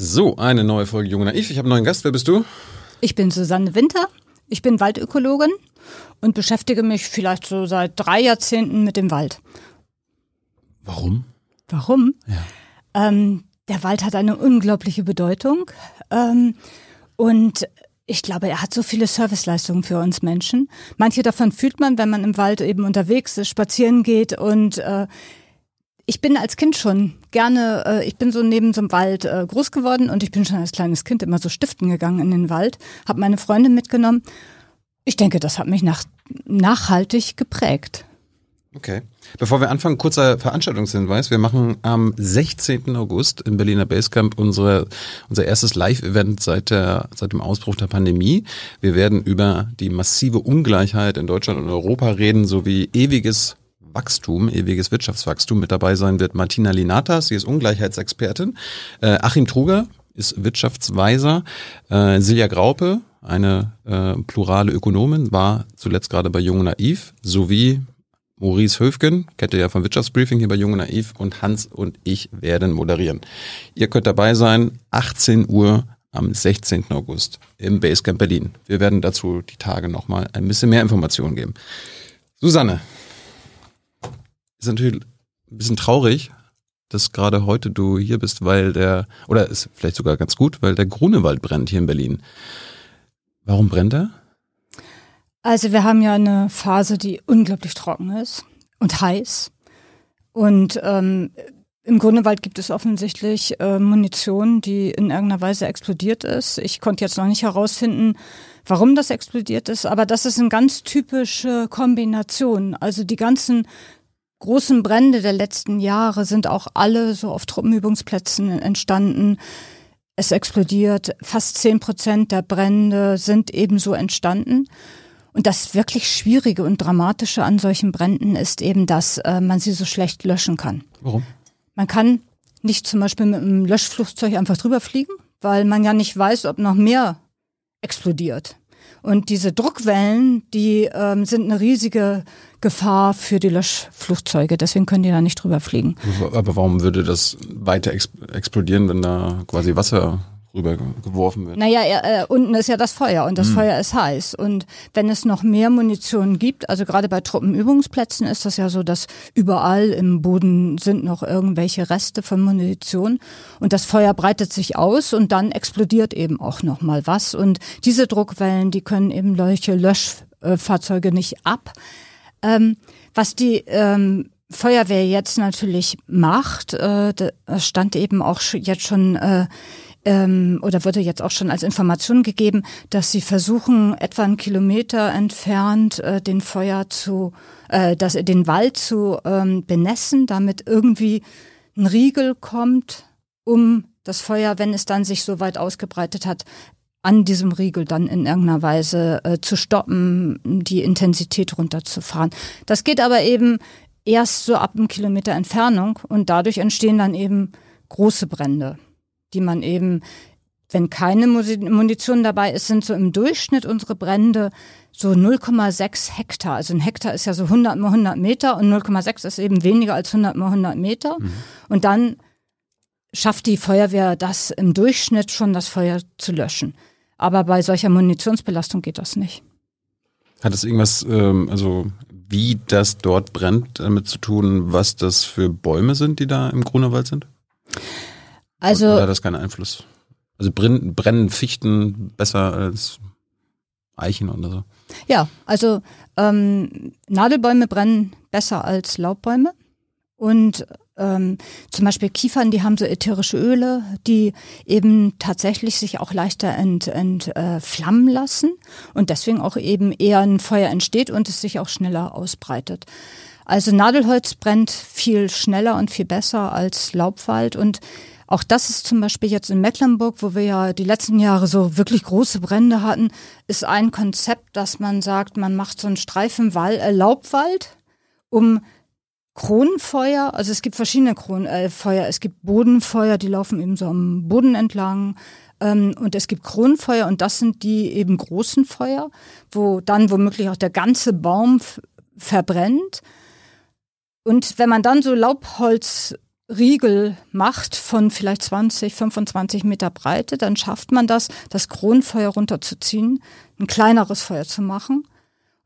So, eine neue Folge Junge Naiv. Ich habe einen neuen Gast. Wer bist du? Ich bin Susanne Winter. Ich bin Waldökologin und beschäftige mich vielleicht so seit drei Jahrzehnten mit dem Wald. Warum? Warum? Ja. Ähm, der Wald hat eine unglaubliche Bedeutung. Ähm, und ich glaube, er hat so viele Serviceleistungen für uns Menschen. Manche davon fühlt man, wenn man im Wald eben unterwegs ist, spazieren geht und äh, ich bin als Kind schon gerne, äh, ich bin so neben so einem Wald äh, groß geworden und ich bin schon als kleines Kind immer so stiften gegangen in den Wald, habe meine Freundin mitgenommen. Ich denke, das hat mich nach, nachhaltig geprägt. Okay. Bevor wir anfangen, kurzer Veranstaltungshinweis. Wir machen am 16. August im Berliner Basecamp unsere, unser erstes Live-Event seit, seit dem Ausbruch der Pandemie. Wir werden über die massive Ungleichheit in Deutschland und Europa reden, sowie ewiges Wachstum, ewiges Wirtschaftswachstum. Mit dabei sein wird Martina Linatas, sie ist Ungleichheitsexpertin. Äh, Achim Truger ist Wirtschaftsweiser. Äh, Silja Graupe, eine äh, plurale Ökonomin, war zuletzt gerade bei Jung Naiv, sowie Maurice Höfgen, kennt ihr ja vom Wirtschaftsbriefing hier bei Jung Naiv und Hans und ich werden moderieren. Ihr könnt dabei sein, 18 Uhr am 16. August im Basecamp Berlin. Wir werden dazu die Tage nochmal ein bisschen mehr Informationen geben. Susanne, ist natürlich ein bisschen traurig, dass gerade heute du hier bist, weil der, oder ist vielleicht sogar ganz gut, weil der Grunewald brennt hier in Berlin. Warum brennt er? Also wir haben ja eine Phase, die unglaublich trocken ist und heiß. Und ähm, im Grunewald gibt es offensichtlich äh, Munition, die in irgendeiner Weise explodiert ist. Ich konnte jetzt noch nicht herausfinden, warum das explodiert ist, aber das ist eine ganz typische Kombination. Also die ganzen großen Brände der letzten Jahre sind auch alle so auf Truppenübungsplätzen entstanden. Es explodiert. Fast zehn Prozent der Brände sind ebenso entstanden. Und das wirklich Schwierige und Dramatische an solchen Bränden ist eben, dass äh, man sie so schlecht löschen kann. Warum? Man kann nicht zum Beispiel mit einem Löschflugzeug einfach drüber fliegen, weil man ja nicht weiß, ob noch mehr explodiert. Und diese Druckwellen, die ähm, sind eine riesige Gefahr für die Löschflugzeuge. Deswegen können die da nicht drüber fliegen. Aber warum würde das weiter explodieren, wenn da quasi Wasser rübergeworfen wird. Naja, äh, unten ist ja das Feuer und das mhm. Feuer ist heiß. Und wenn es noch mehr Munition gibt, also gerade bei Truppenübungsplätzen ist das ja so, dass überall im Boden sind noch irgendwelche Reste von Munition und das Feuer breitet sich aus und dann explodiert eben auch noch mal was. Und diese Druckwellen, die können eben solche Löschfahrzeuge nicht ab. Ähm, was die ähm, Feuerwehr jetzt natürlich macht, äh, stand eben auch jetzt schon äh, ähm, oder wurde jetzt auch schon als Information gegeben, dass sie versuchen, etwa einen Kilometer entfernt äh, den Feuer zu, äh, das, den Wald zu ähm, benässen, damit irgendwie ein Riegel kommt, um das Feuer, wenn es dann sich so weit ausgebreitet hat, an diesem Riegel dann in irgendeiner Weise äh, zu stoppen, die Intensität runterzufahren. Das geht aber eben erst so ab einem Kilometer Entfernung und dadurch entstehen dann eben große Brände die man eben, wenn keine Munition dabei ist, sind so im Durchschnitt unsere Brände so 0,6 Hektar. Also ein Hektar ist ja so 100 mal 100 Meter und 0,6 ist eben weniger als 100 mal 100 Meter. Mhm. Und dann schafft die Feuerwehr das im Durchschnitt schon, das Feuer zu löschen. Aber bei solcher Munitionsbelastung geht das nicht. Hat es irgendwas, ähm, also wie das dort brennt, damit zu tun, was das für Bäume sind, die da im Grunewald sind? Also, Oder hat das keinen Einfluss? Also brennen, brennen Fichten besser als Eichen oder so? Ja, also ähm, Nadelbäume brennen besser als Laubbäume. Und ähm, zum Beispiel Kiefern, die haben so ätherische Öle, die eben tatsächlich sich auch leichter entflammen ent, äh, lassen und deswegen auch eben eher ein Feuer entsteht und es sich auch schneller ausbreitet. Also Nadelholz brennt viel schneller und viel besser als Laubwald und auch das ist zum Beispiel jetzt in Mecklenburg, wo wir ja die letzten Jahre so wirklich große Brände hatten, ist ein Konzept, dass man sagt, man macht so einen Streifen Wald, äh, Laubwald, um Kronenfeuer, also es gibt verschiedene Kronenfeuer, äh, es gibt Bodenfeuer, die laufen eben so am Boden entlang. Ähm, und es gibt Kronenfeuer und das sind die eben großen Feuer, wo dann womöglich auch der ganze Baum verbrennt. Und wenn man dann so Laubholz Riegel macht von vielleicht 20, 25 Meter Breite, dann schafft man das, das Kronfeuer runterzuziehen, ein kleineres Feuer zu machen.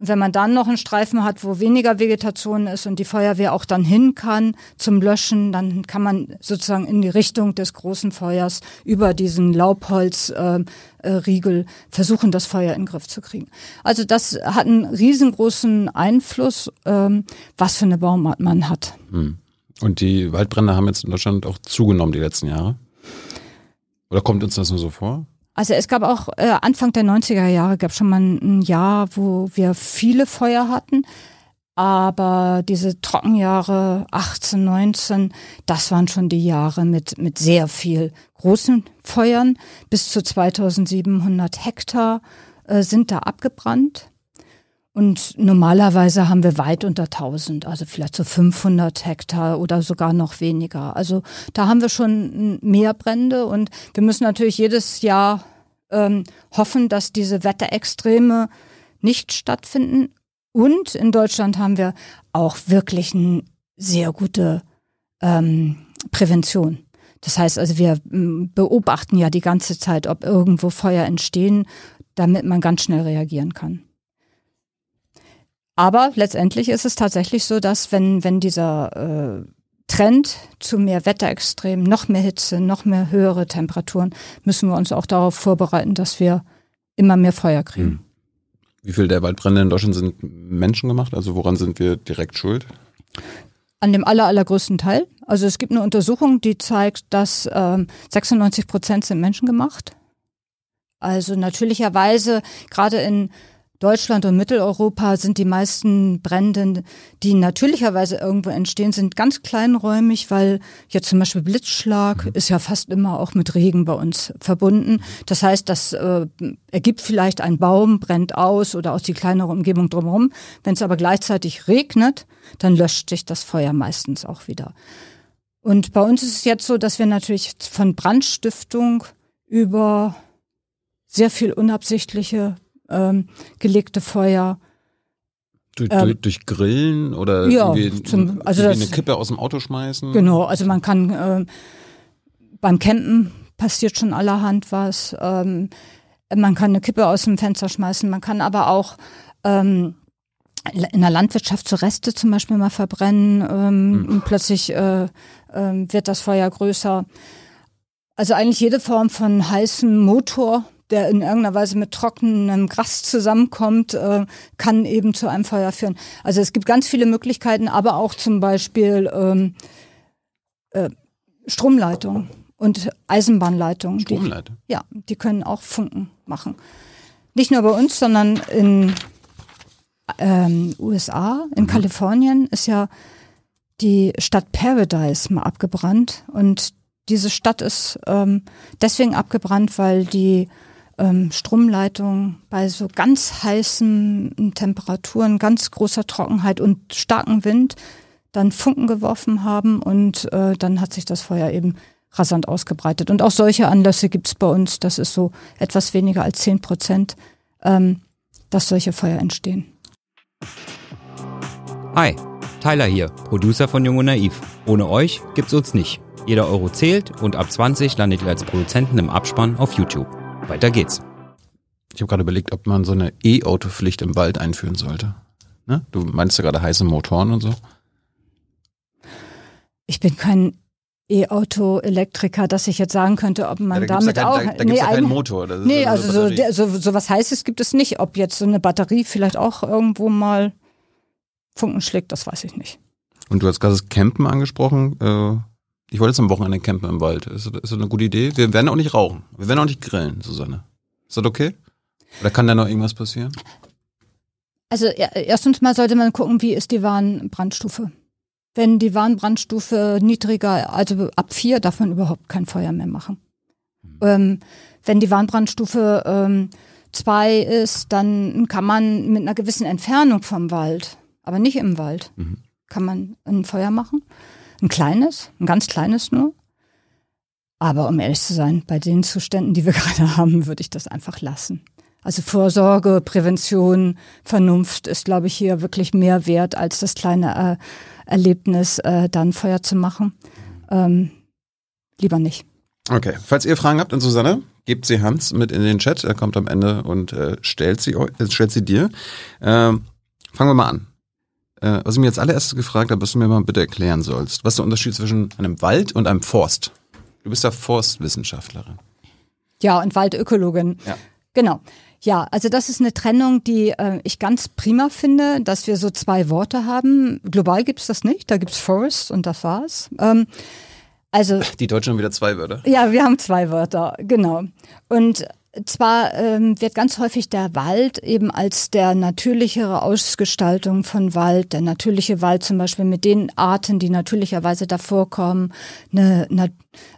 Und wenn man dann noch einen Streifen hat, wo weniger Vegetation ist und die Feuerwehr auch dann hin kann zum Löschen, dann kann man sozusagen in die Richtung des großen Feuers über diesen Laubholzriegel äh, äh, versuchen, das Feuer in den Griff zu kriegen. Also das hat einen riesengroßen Einfluss, ähm, was für eine Baumart man hat. Hm. Und die Waldbrände haben jetzt in Deutschland auch zugenommen die letzten Jahre? Oder kommt uns das nur so vor? Also es gab auch äh, Anfang der 90er Jahre gab schon mal ein Jahr, wo wir viele Feuer hatten. Aber diese Trockenjahre 18, 19, das waren schon die Jahre mit, mit sehr viel großen Feuern. Bis zu 2700 Hektar äh, sind da abgebrannt. Und normalerweise haben wir weit unter 1000, also vielleicht so 500 Hektar oder sogar noch weniger. Also da haben wir schon mehr Brände und wir müssen natürlich jedes Jahr ähm, hoffen, dass diese Wetterextreme nicht stattfinden. Und in Deutschland haben wir auch wirklich eine sehr gute ähm, Prävention. Das heißt also, wir beobachten ja die ganze Zeit, ob irgendwo Feuer entstehen, damit man ganz schnell reagieren kann. Aber letztendlich ist es tatsächlich so, dass wenn, wenn dieser äh, Trend zu mehr Wetterextremen, noch mehr Hitze, noch mehr höhere Temperaturen, müssen wir uns auch darauf vorbereiten, dass wir immer mehr Feuer kriegen. Hm. Wie viel der Waldbrände in Deutschland sind menschengemacht? Also woran sind wir direkt schuld? An dem aller, allergrößten Teil. Also es gibt eine Untersuchung, die zeigt, dass ähm, 96 Prozent sind menschengemacht. Also natürlicherweise gerade in Deutschland und Mitteleuropa sind die meisten Brände, die natürlicherweise irgendwo entstehen, sind ganz kleinräumig, weil jetzt zum Beispiel Blitzschlag ist ja fast immer auch mit Regen bei uns verbunden. Das heißt, das äh, ergibt vielleicht ein Baum, brennt aus oder aus die kleinere Umgebung drumherum. Wenn es aber gleichzeitig regnet, dann löscht sich das Feuer meistens auch wieder. Und bei uns ist es jetzt so, dass wir natürlich von Brandstiftung über sehr viel unabsichtliche ähm, gelegte Feuer. Durch, ähm, durch, Grillen oder ja, zum, also das, eine Kippe aus dem Auto schmeißen? Genau, also man kann äh, beim Campen passiert schon allerhand was. Ähm, man kann eine Kippe aus dem Fenster schmeißen, man kann aber auch ähm, in der Landwirtschaft so Reste zum Beispiel mal verbrennen ähm, hm. und plötzlich äh, äh, wird das Feuer größer. Also eigentlich jede Form von heißem Motor der in irgendeiner Weise mit trockenem Gras zusammenkommt, äh, kann eben zu einem Feuer führen. Also es gibt ganz viele Möglichkeiten, aber auch zum Beispiel ähm, äh, Stromleitung und Eisenbahnleitung. Stromleitung? Die, ja, die können auch Funken machen. Nicht nur bei uns, sondern in ähm, USA, in mhm. Kalifornien ist ja die Stadt Paradise mal abgebrannt und diese Stadt ist ähm, deswegen abgebrannt, weil die Stromleitung bei so ganz heißen Temperaturen, ganz großer Trockenheit und starkem Wind dann Funken geworfen haben und äh, dann hat sich das Feuer eben rasant ausgebreitet. Und auch solche Anlässe gibt es bei uns. Das ist so etwas weniger als 10 Prozent, ähm, dass solche Feuer entstehen. Hi, Tyler hier, Producer von Jung und Naiv. Ohne euch gibt's uns nicht. Jeder Euro zählt und ab 20 landet ihr als Produzenten im Abspann auf YouTube. Weiter geht's. Ich habe gerade überlegt, ob man so eine E-Auto-Pflicht im Wald einführen sollte. Ne? Du meinst ja gerade heiße Motoren und so. Ich bin kein E-Auto-Elektriker, dass ich jetzt sagen könnte, ob man ja, da damit ja auch. Da, da nee, ja keinen Motor. Das nee, also so, so, so was Heißes gibt es nicht. Ob jetzt so eine Batterie vielleicht auch irgendwo mal Funken schlägt, das weiß ich nicht. Und du hast gerade das Campen angesprochen. Äh, ich wollte jetzt am Wochenende campen im Wald. Ist, ist das eine gute Idee? Wir werden auch nicht rauchen. Wir werden auch nicht grillen, Susanne. Ist das okay? Oder kann da noch irgendwas passieren? Also erstens mal sollte man gucken, wie ist die Warnbrandstufe. Wenn die Warnbrandstufe niedriger, also ab vier, darf man überhaupt kein Feuer mehr machen. Mhm. Ähm, wenn die Warnbrandstufe ähm, zwei ist, dann kann man mit einer gewissen Entfernung vom Wald, aber nicht im Wald, mhm. kann man ein Feuer machen. Ein kleines, ein ganz kleines nur. Aber um ehrlich zu sein, bei den Zuständen, die wir gerade haben, würde ich das einfach lassen. Also Vorsorge, Prävention, Vernunft ist, glaube ich, hier wirklich mehr wert als das kleine äh, Erlebnis, äh, dann Feuer zu machen. ähm, lieber nicht. Okay, falls ihr Fragen habt an Susanne, gebt sie Hans mit in den Chat. Er kommt am Ende und äh, stellt sie äh, stellt sie dir. Ähm, fangen wir mal an. Äh, was ich mir jetzt allererstes gefragt habe, was du mir mal bitte erklären sollst. Was ist der Unterschied zwischen einem Wald und einem Forst? Du bist ja Forstwissenschaftlerin. Ja, und Waldökologin. Ja. Genau. Ja, also das ist eine Trennung, die äh, ich ganz prima finde, dass wir so zwei Worte haben. Global gibt's das nicht, da gibt's Forest und das war's. Ähm, also Die Deutschen haben wieder zwei Wörter. ja, wir haben zwei Wörter, genau. Und zwar ähm, wird ganz häufig der Wald eben als der natürlichere Ausgestaltung von Wald, der natürliche Wald zum Beispiel mit den Arten, die natürlicherweise da vorkommen, eine, eine,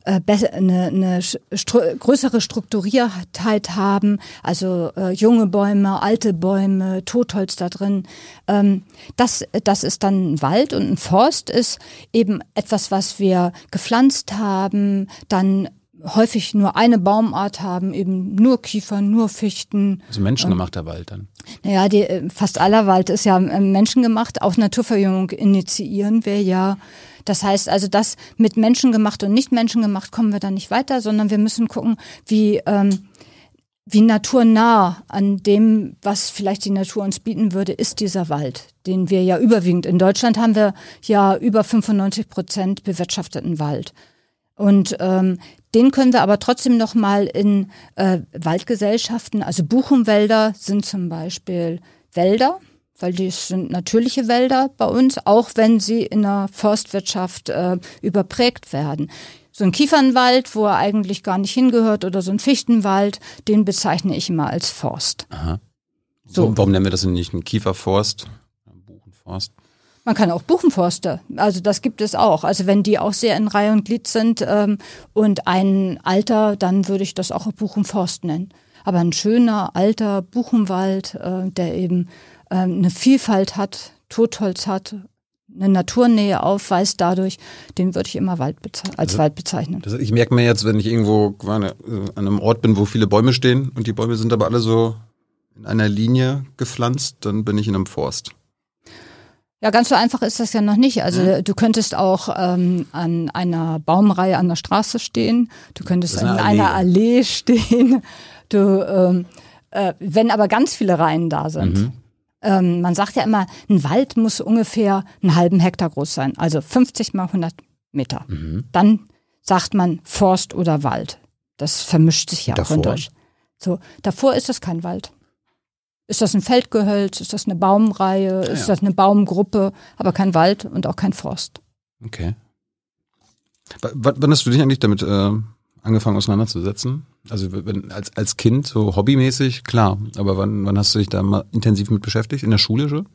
äh, eine, eine stru größere Strukturiertheit haben, also äh, junge Bäume, alte Bäume, Totholz da drin. Ähm, das, das ist dann ein Wald und ein Forst ist eben etwas, was wir gepflanzt haben, dann häufig nur eine Baumart haben, eben nur Kiefern, nur Fichten. Also menschengemachter Wald dann. Naja, die, äh, fast aller Wald ist ja äh, menschengemacht. Auch Naturverjüngung initiieren wir ja. Das heißt also, das mit menschengemacht und nicht menschengemacht kommen wir da nicht weiter, sondern wir müssen gucken, wie, ähm, wie naturnah an dem, was vielleicht die Natur uns bieten würde, ist dieser Wald, den wir ja überwiegend in Deutschland haben wir ja über 95 Prozent bewirtschafteten Wald. Und ähm, den können wir aber trotzdem noch mal in äh, Waldgesellschaften, also Buchenwälder sind zum Beispiel Wälder, weil die sind natürliche Wälder bei uns, auch wenn sie in der Forstwirtschaft äh, überprägt werden. So ein Kiefernwald, wo er eigentlich gar nicht hingehört, oder so ein Fichtenwald, den bezeichne ich immer als Forst. Aha. So. Warum, warum nennen wir das denn nicht einen Kieferforst? Einen Buchenforst? Man kann auch Buchenforste, also das gibt es auch. Also wenn die auch sehr in Reihe und Glied sind ähm, und ein alter, dann würde ich das auch Buchenforst nennen. Aber ein schöner alter Buchenwald, äh, der eben ähm, eine Vielfalt hat, Totholz hat, eine Naturnähe aufweist dadurch, den würde ich immer Wald als Also- Wald bezeichnen. Das, ich merke mir jetzt, wenn ich irgendwo äh, an einem Ort bin, wo viele Bäume stehen und die Bäume sind aber alle so in einer Linie gepflanzt, dann bin ich in einem Forst. Ja, ganz so einfach ist das ja noch nicht. Also du könntest auch ähm, an einer Baumreihe an der Straße stehen, du könntest ist in eine einer Allee stehen. Du, ähm, äh, wenn aber ganz viele Reihen da sind. Ähm, man sagt ja immer, ein Wald muss ungefähr einen halben Hektar groß sein, also 50 mal 100 Meter. Dann sagt man Forst oder Wald. Das vermischt sich ja auch Davor? in Deutsch. So, davor ist das kein Wald. Ist das ein Feldgehölz? Ist das eine Baumreihe? Ist ja. das eine Baumgruppe? Aber kein Wald und auch kein Forst. Okay. W wann hast du dich eigentlich damit äh, angefangen auseinanderzusetzen? Also wenn, als, als Kind, so hobbymäßig, klar. Aber wann, wann hast du dich da mal intensiv mit beschäftigt? In der Schule schon?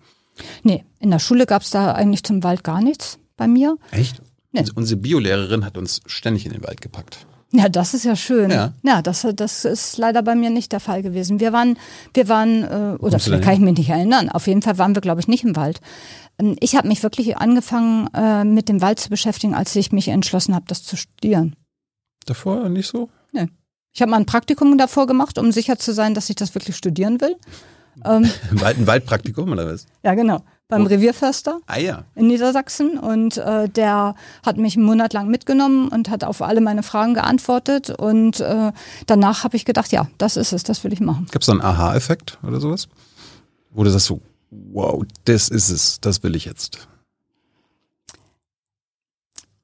Nee, in der Schule gab es da eigentlich zum Wald gar nichts bei mir. Echt? Nee. Also unsere Biolehrerin hat uns ständig in den Wald gepackt. Ja, das ist ja schön. Ja. Ja, das, das ist leider bei mir nicht der Fall gewesen. Wir waren, wir waren, äh, oder vielleicht kann ich mich nicht erinnern. Auf jeden Fall waren wir, glaube ich, nicht im Wald. Ähm, Ich habe mich wirklich angefangen, äh, mit dem Wald zu beschäftigen, als ich mich entschlossen habe, das zu studieren. Davor nicht so? Ich habe mal ein Praktikum davor gemacht, um sicher zu sein, dass ich das wirklich studieren will. Ähm, ein Waldpraktikum oder was? ja, genau. Beim. Revierförster Ah ja. in Niedersachsen und äh, der hat mich einen Monat lang mitgenommen und hat auf alle meine Fragen geantwortet und äh, danach habe ich gedacht, ja, das ist es, das will ich machen. Gab es da einen Aha-Effekt oder sowas? Wo du sagst so, wow, das ist es, das will ich jetzt.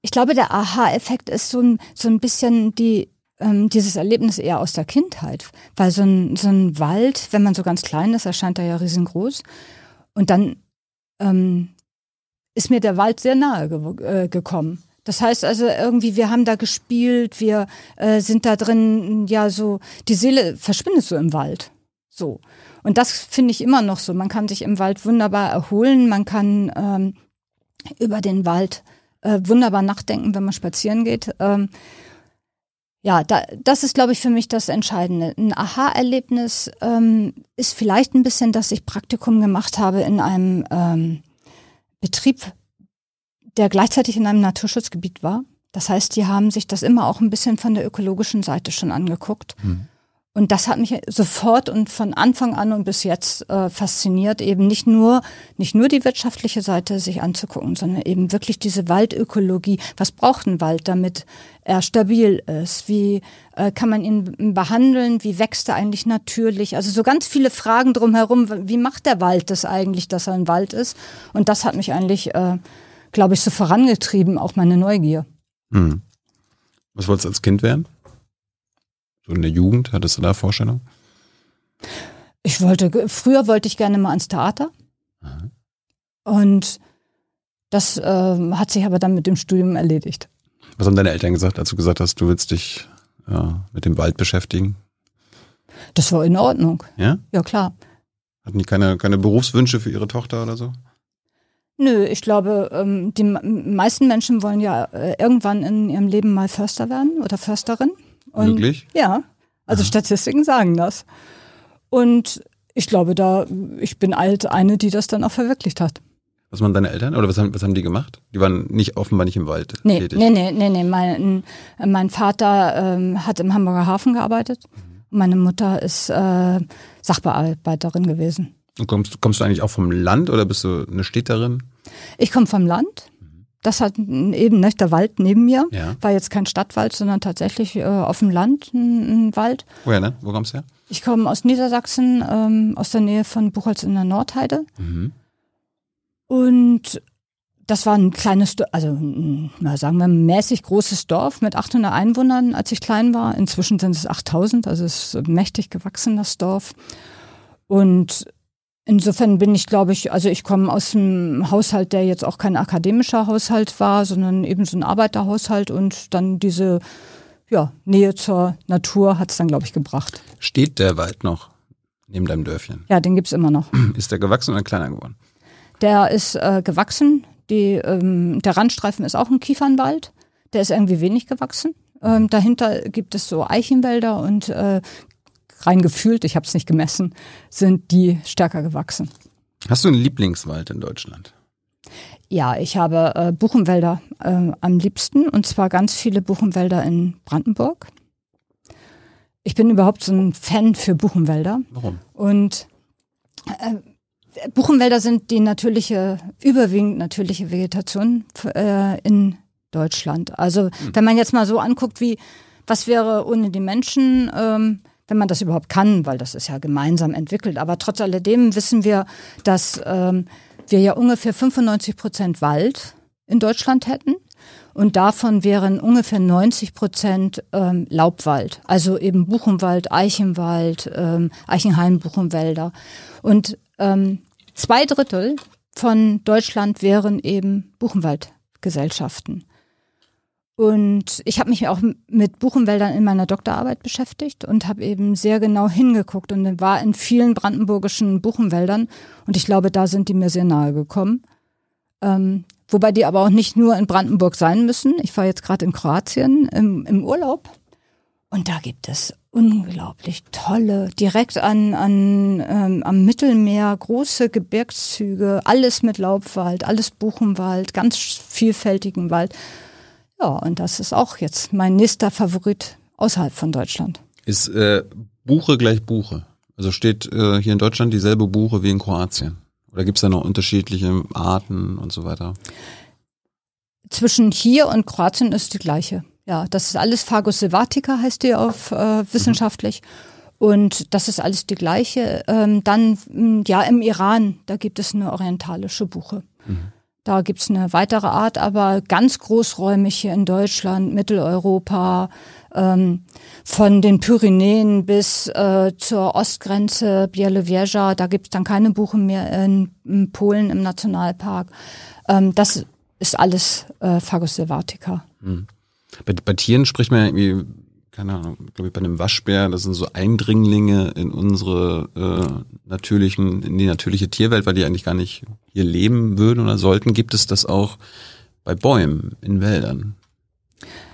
Ich glaube, der Aha-Effekt ist so ein, so ein bisschen die, ähm, dieses Erlebnis eher aus der Kindheit. Weil so ein, so ein Wald, wenn man so ganz klein ist, erscheint er ja riesengroß. Und dann ähm, ist mir der Wald sehr nahe ge äh, gekommen. Das heißt also irgendwie, wir haben da gespielt, wir äh, sind da drin, ja so, die Seele verschwindet so im Wald. So. Und das finde ich immer noch so. Man kann sich im Wald wunderbar erholen, man kann ähm, über den Wald äh, wunderbar nachdenken, wenn man spazieren geht. Ähm, ja, da, das ist, glaube ich, für mich das Entscheidende. Ein Aha-Erlebnis ähm, ist vielleicht ein bisschen, dass ich Praktikum gemacht habe in einem ähm, Betrieb, der gleichzeitig in einem Naturschutzgebiet war. Das heißt, die haben sich das immer auch ein bisschen von der ökologischen Seite schon angeguckt. Hm. Und das hat mich sofort und von Anfang an und bis jetzt äh, fasziniert, eben nicht nur, nicht nur die wirtschaftliche Seite sich anzugucken, sondern eben wirklich diese Waldökologie. Was braucht ein Wald, damit er stabil ist? Wie äh, kann man ihn behandeln? Wie wächst er eigentlich natürlich? Also so ganz viele Fragen drumherum. Wie macht der Wald das eigentlich, dass er ein Wald ist? Und das hat mich eigentlich, äh, glaube ich, so vorangetrieben, auch meine Neugier. Hm. Was wolltest du als Kind werden? So in der Jugend, hattest du da Vorstellungen? Ich wollte, früher wollte ich gerne mal ans Theater. Aha. Und das äh, hat sich aber dann mit dem Studium erledigt. Was haben deine Eltern gesagt, als du gesagt hast, du willst dich ja, mit dem Wald beschäftigen? Das war in Ordnung. Ja? Ja, klar. Hatten die keine, keine Berufswünsche für ihre Tochter oder so? Nö, ich glaube, ähm, die meisten Menschen wollen ja äh, irgendwann in ihrem Leben mal Förster werden oder Försterin. Und, Wirklich? Ja, also Aha. Statistiken sagen das. Und ich glaube, da, ich bin alt eine, die das dann auch verwirklicht hat. Was waren deine Eltern oder was haben, was haben die gemacht? Die waren nicht offenbar nicht im Wald nee, tätig. Nee, nee, nee, nee. Mein, mein Vater ähm, hat im Hamburger Hafen gearbeitet. Mhm. Meine Mutter ist äh, Sachbearbeiterin gewesen. Und kommst, kommst du eigentlich auch vom Land oder bist du eine Städterin? Ich komme vom Land. Das hat eben ne, der Wald neben mir. Ja. War jetzt kein Stadtwald, sondern tatsächlich äh, auf dem Land ein, ein Wald. Woher, ne? Wo kommst du her? Ich komme aus Niedersachsen, ähm, aus der Nähe von Buchholz in der Nordheide. Mhm. Und das war ein kleines, also mal sagen wir, ein mäßig großes Dorf mit 800 Einwohnern, als ich klein war. Inzwischen sind es 8000, also es ist mächtig gewachsen, das Dorf. Und Insofern bin ich, glaube ich, also ich komme aus einem Haushalt, der jetzt auch kein akademischer Haushalt war, sondern eben so ein Arbeiterhaushalt und dann diese ja, Nähe zur Natur hat es dann, glaube ich, gebracht. Steht der Wald noch neben deinem Dörfchen? Ja, den gibt's immer noch. Ist der gewachsen oder kleiner geworden? Der ist äh, gewachsen. Die, ähm, der Randstreifen ist auch ein Kiefernwald. Der ist irgendwie wenig gewachsen. Ähm, dahinter gibt es so Eichenwälder und äh, rein gefühlt, ich habe es nicht gemessen, sind die stärker gewachsen. Hast du einen Lieblingswald in Deutschland? Ja, ich habe äh, Buchenwälder äh, am liebsten und zwar ganz viele Buchenwälder in Brandenburg. Ich bin überhaupt so ein Fan für Buchenwälder. Warum? Und äh, Buchenwälder sind die natürliche, überwiegend natürliche Vegetation äh, in Deutschland. Also hm. wenn man jetzt mal so anguckt, wie was wäre ohne die Menschen, ähm, wenn man das überhaupt kann, weil das ist ja gemeinsam entwickelt. Aber trotz alledem wissen wir, dass ähm, wir ja ungefähr 95 Prozent Wald in Deutschland hätten. Und davon wären ungefähr 90 Prozent ähm, Laubwald, also eben Buchenwald, Eichenwald, ähm, Eichenhain-Buchenwälder. Und ähm, zwei Drittel von Deutschland wären eben Buchenwaldgesellschaften. Und ich habe mich auch mit Buchenwäldern in meiner Doktorarbeit beschäftigt und habe eben sehr genau hingeguckt und war in vielen brandenburgischen Buchenwäldern und ich glaube, da sind die mir sehr nahe gekommen. Ähm, wobei die aber auch nicht nur in Brandenburg sein müssen. Ich war jetzt gerade in Kroatien im, im Urlaub und da gibt es unglaublich tolle, direkt an, an ähm, am Mittelmeer, große Gebirgszüge, alles mit Laubwald, alles Buchenwald, ganz vielfältigen Wald. Ja, und das ist auch jetzt mein nächster Favorit außerhalb von Deutschland. Ist äh, Buche gleich Buche? Also steht äh, hier in Deutschland dieselbe Buche wie in Kroatien? Oder gibt es da noch unterschiedliche Arten und so weiter? Zwischen hier und Kroatien ist die gleiche. Ja, das ist alles Fagus silvatica, heißt die auf äh, wissenschaftlich. Und das ist alles die gleiche. Ähm, dann, ja, im Iran, da gibt es eine orientalische Buche. Mhm. Da gibt's eine weitere Art, aber ganz großräumig hier in Deutschland, Mitteleuropa, ähm, von den Pyrenäen bis äh, zur Ostgrenze Bielowieża, da gibt's dann keine Buchen mehr in, in Polen im Nationalpark. Ähm, das ist alles äh, Fagus silvatica. Hm. Bei, bei Tieren spricht man ja irgendwie keine Ahnung, glaube ich, bei einem Waschbär, das sind so Eindringlinge in unsere äh, natürlichen, in die natürliche Tierwelt, weil die eigentlich gar nicht hier leben würden oder sollten. Gibt es das auch bei Bäumen in Wäldern?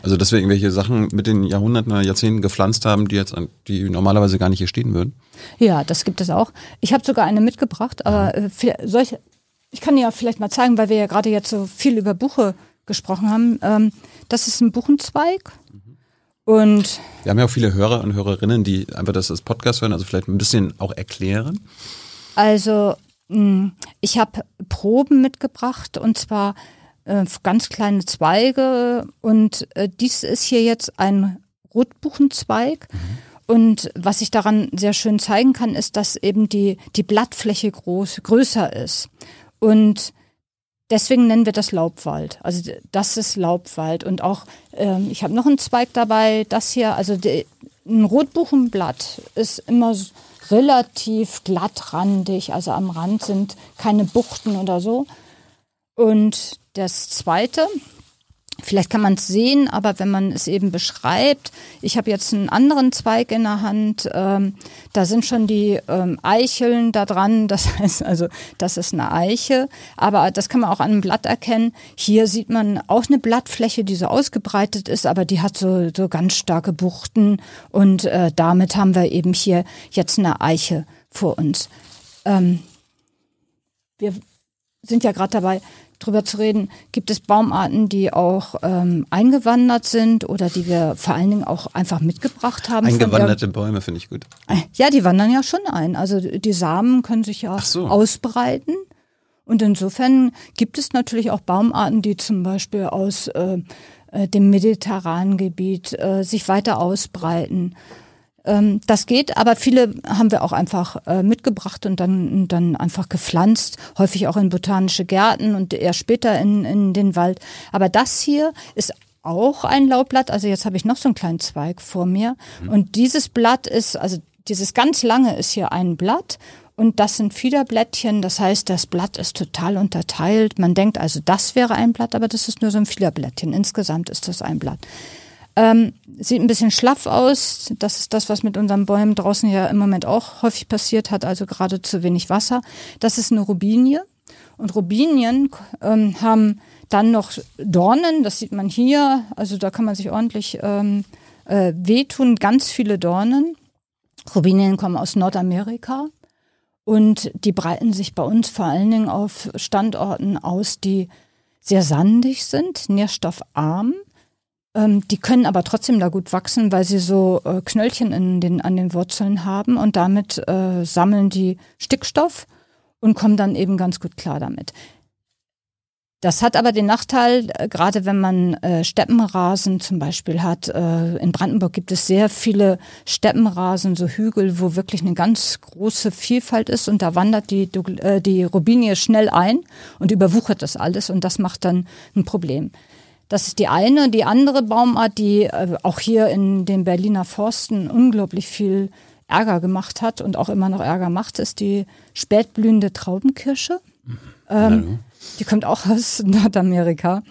Also, dass wir irgendwelche Sachen mit den Jahrhunderten oder Jahrzehnten gepflanzt haben, die jetzt, die normalerweise gar nicht hier stehen würden? Ja, das gibt es auch. Ich habe sogar eine mitgebracht, aber äh, solche, ich kann ja vielleicht mal zeigen, weil wir ja gerade jetzt so viel über Buche gesprochen haben. Ähm, das ist ein Buchenzweig Und wir haben ja auch viele Hörer und Hörerinnen, die einfach das als Podcast hören, also vielleicht ein bisschen auch erklären. Also hm, ich habe Proben mitgebracht und zwar äh, ganz kleine Zweige und äh, dies ist hier jetzt ein Rotbuchenzweig. Mhm. Und was ich daran sehr schön zeigen kann, ist, dass eben die, die Blattfläche groß, größer ist. Und deswegen nennen wir das Laubwald. Also das ist Laubwald. Und auch, ähm, ich habe noch einen Zweig dabei, das hier, also die, ein Rotbuchenblatt ist immer relativ glattrandig, also am Rand sind keine Buchten oder so. Und das zweite, Vielleicht kann man es sehen, aber wenn man es eben beschreibt, ich habe jetzt einen anderen Zweig in der Hand, ähm, da sind schon die ähm, Eicheln da dran, das heißt also, das ist eine Eiche, aber das kann man auch an einem Blatt erkennen. Hier sieht man auch eine Blattfläche, die so ausgebreitet ist, aber die hat so, so ganz starke Buchten und äh, damit haben wir eben hier jetzt eine Eiche vor uns. Ähm, wir sind ja gerade dabei, drüber zu reden, gibt es Baumarten, die auch ähm, eingewandert sind oder die wir vor allen Dingen auch einfach mitgebracht haben. Eingewanderte Bäume finde ich gut. Ja, die wandern ja schon ein. Also die Samen können sich ja so. ausbreiten. Und insofern gibt es natürlich auch Baumarten, die zum Beispiel aus äh, äh dem mediterranen Gebiet äh, sich weiter ausbreiten. Ähm, das geht, aber viele haben wir auch einfach äh, mitgebracht und dann, dann einfach gepflanzt, häufig auch in botanische Gärten und eher später in, in den Wald. Aber das hier ist auch ein Laubblatt. Also jetzt habe ich noch so einen kleinen Zweig vor mir. Mhm. Und dieses Blatt ist, also dieses ganz lange ist hier ein Blatt und das sind Fiederblättchen. Das heißt, das Blatt ist total unterteilt. Man denkt also, das wäre ein Blatt, aber das ist nur so ein Fiederblättchen. Insgesamt ist das ein Blatt. Ähm, sieht ein bisschen schlaff aus. Das ist das, was mit unseren Bäumen draußen ja im Moment auch häufig passiert hat, also gerade zu wenig Wasser. Das ist eine Rubinie. Und Rubinien ähm, haben dann noch Dornen, das sieht man hier. Also da kann man sich ordentlich ähm, äh, wehtun, ganz viele Dornen. Rubinien kommen aus Nordamerika. Und die breiten sich bei uns vor allen Dingen auf Standorten aus, die sehr sandig sind, nährstoffarm ähm, die können aber trotzdem da gut wachsen, weil sie so äh, Knöllchen in den, an den Wurzeln haben und damit äh, sammeln die Stickstoff und kommen dann eben ganz gut klar damit. Das hat aber den Nachteil, äh, gerade wenn man äh, Steppenrasen zum Beispiel hat. Äh, in Brandenburg gibt es sehr viele Steppenrasen, so Hügel, wo wirklich eine ganz große Vielfalt ist und da wandert die, äh, die Robinie schnell ein und überwuchert das alles und das macht dann ein Problem. Das ist die eine. Die andere Baumart, die äh, auch hier in den Berliner Forsten unglaublich viel Ärger gemacht hat und auch immer noch Ärger macht, ist die spätblühende Traubenkirsche. Ähm, die kommt auch aus Nordamerika.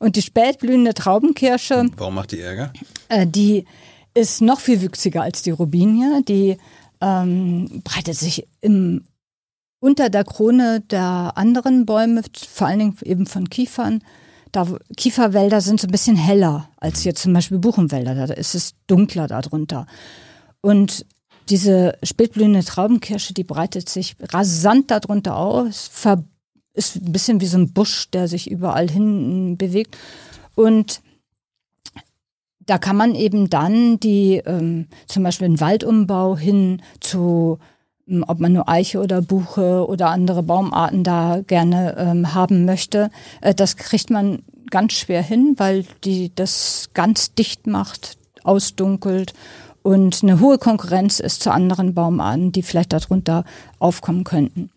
Und die spätblühende Traubenkirsche. Warum macht die Ärger? Äh, die ist noch viel wüchsiger als die Robinie. Die ähm, breitet sich im, unter der Krone der anderen Bäume, vor allen Dingen eben von Kiefern, da Kieferwälder sind so ein bisschen heller als hier zum Beispiel Buchenwälder. Da ist es dunkler darunter. Und diese spätblühende Traubenkirsche, die breitet sich rasant darunter aus, ist ein bisschen wie so ein Busch, der sich überall hin bewegt. Und da kann man eben dann die, ähm, zum Beispiel einen Waldumbau hin zu, ob man nur Eiche oder Buche oder andere Baumarten da gerne ähm, haben möchte, äh, das kriegt man ganz schwer hin, weil die das ganz dicht macht, ausdunkelt und eine hohe Konkurrenz ist zu anderen Baumarten, die vielleicht darunter aufkommen könnten.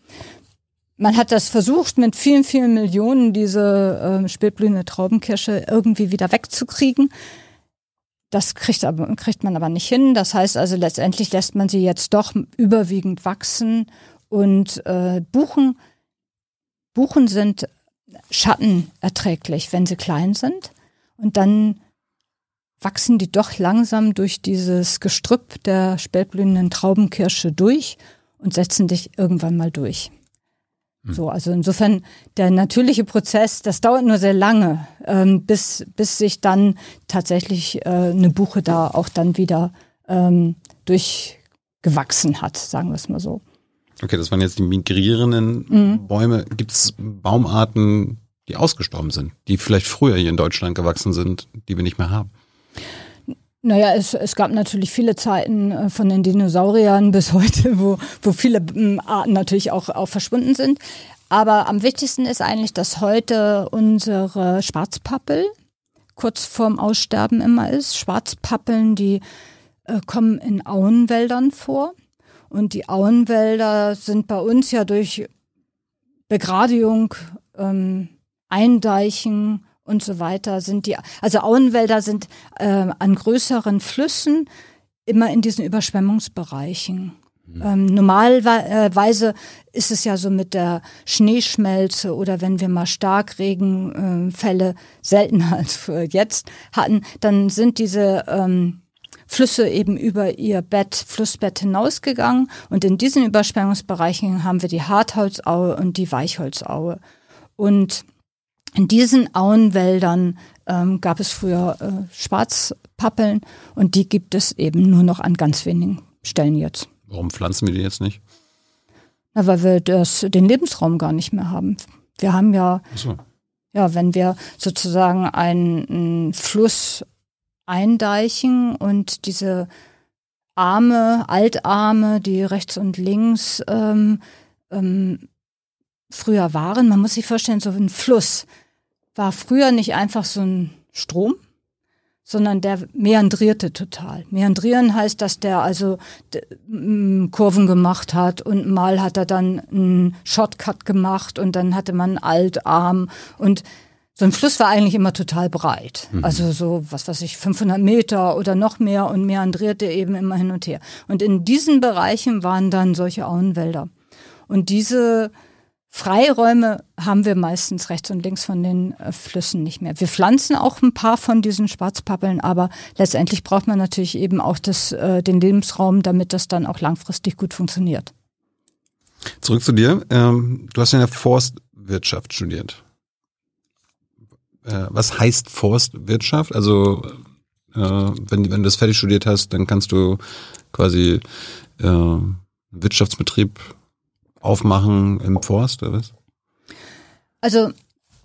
Man hat das versucht, mit vielen, vielen Millionen diese äh, spätblühende Traubenkirsche irgendwie wieder wegzukriegen. Das kriegt, aber, kriegt man aber nicht hin. Das heißt also, letztendlich lässt man sie jetzt doch überwiegend wachsen. Und äh, Buchen, Buchen sind schattenerträglich, wenn sie klein sind. Und dann wachsen die doch langsam durch dieses Gestrüpp der spätblühenden Traubenkirsche durch und setzen dich irgendwann mal durch. Hm. So, also insofern der natürliche Prozess, das dauert nur sehr lange, ähm, bis, bis sich dann tatsächlich äh, eine Buche da auch dann wieder ähm, durchgewachsen hat, sagen wir es mal so. Okay, das waren jetzt die migrierenden mhm. Bäume. Gibt es Baumarten, die ausgestorben sind, die vielleicht früher hier in Deutschland gewachsen sind, die wir nicht mehr haben? Naja, es, es gab natürlich viele Zeiten äh, von den Dinosauriern bis heute, wo, wo viele ähm, Arten natürlich auch, auch verschwunden sind. Aber am wichtigsten ist eigentlich, dass heute unsere Schwarzpappel kurz vorm Aussterben immer ist. Schwarzpappeln, die äh, kommen in Auenwäldern vor. Und die Auenwälder sind bei uns ja durch Begradigung, ähm, Eindeichen und so weiter sind die, also Auenwälder sind äh, an größeren Flüssen immer in diesen Überschwemmungsbereichen. Mhm. Ähm, normalerweise ist es ja so mit der Schneeschmelze oder wenn wir mal Starkregenfälle, äh, seltener als jetzt hatten, dann sind diese ähm, Flüsse eben über ihr Bett, Flussbett hinausgegangen und in diesen Überschwemmungsbereichen haben wir die Hartholzaue und die Weichholzaue. Und in diesen Auenwäldern ähm, gab es früher äh, Schwarzpappeln und die gibt es eben nur noch an ganz wenigen Stellen jetzt. Warum pflanzen wir die jetzt nicht? Na, weil wir das, den Lebensraum gar nicht mehr haben. Wir haben ja, so. ja, wenn wir sozusagen einen, einen Fluss eindeichen und diese Arme, Altarme, die rechts und links ähm, ähm, früher waren, man muss sich vorstellen, so ein Fluss war früher nicht einfach so ein Strom, sondern der meandrierte total. Meandrieren heißt, dass der also Kurven gemacht hat und mal hat er dann einen Shortcut gemacht und dann hatte man einen Altarm und so ein Fluss war eigentlich immer total breit. Mhm. Also so, was weiß ich, 500 Meter oder noch mehr und meandrierte eben immer hin und her. Und in diesen Bereichen waren dann solche Auenwälder. Und diese Freiräume haben wir meistens rechts und links von den äh, Flüssen nicht mehr. Wir pflanzen auch ein paar von diesen Schwarzpappeln, aber letztendlich braucht man natürlich eben auch das, äh, den Lebensraum, damit das dann auch langfristig gut funktioniert. Zurück zu dir. Ähm, du hast in der Forstwirtschaft studiert. Äh, was heißt Forstwirtschaft? Also äh, wenn, wenn du das fertig studiert hast, dann kannst du quasi äh, Wirtschaftsbetrieb aufmachen im Forst oder was? Also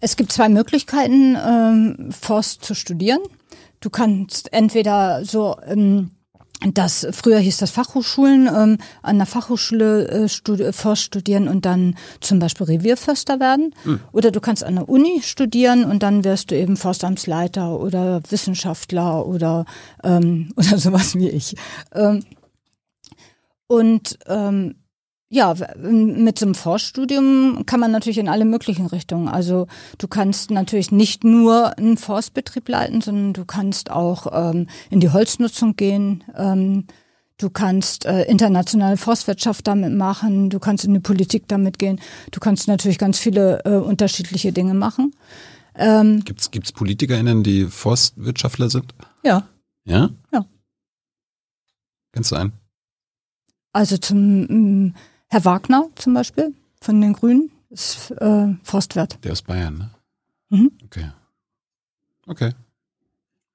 es gibt zwei Möglichkeiten, ähm, Forst zu studieren. Du kannst entweder so ähm, das früher hieß das Fachhochschulen ähm, an der Fachhochschule äh, studi Forst studieren und dann zum Beispiel Revierförster werden mhm. oder du kannst an der Uni studieren und dann wirst du eben Forstamtsleiter oder Wissenschaftler oder ähm, oder sowas wie ich ähm, und ähm, ja, mit so einem Forststudium kann man natürlich in alle möglichen Richtungen. Also du kannst natürlich nicht nur einen Forstbetrieb leiten, sondern du kannst auch ähm, in die Holznutzung gehen. Ähm, du kannst äh, internationale Forstwirtschaft damit machen. Du kannst in die Politik damit gehen. Du kannst natürlich ganz viele äh, unterschiedliche Dinge machen. Ähm, gibt's gibt's PolitikerInnen, die Forstwirtschaftler sind? Ja. Ja? Ja. Kennst du einen? Also zum Herr Wagner zum Beispiel von den Grünen ist äh, Forstwirt. Der ist Bayern, ne? Mhm. Okay. Okay.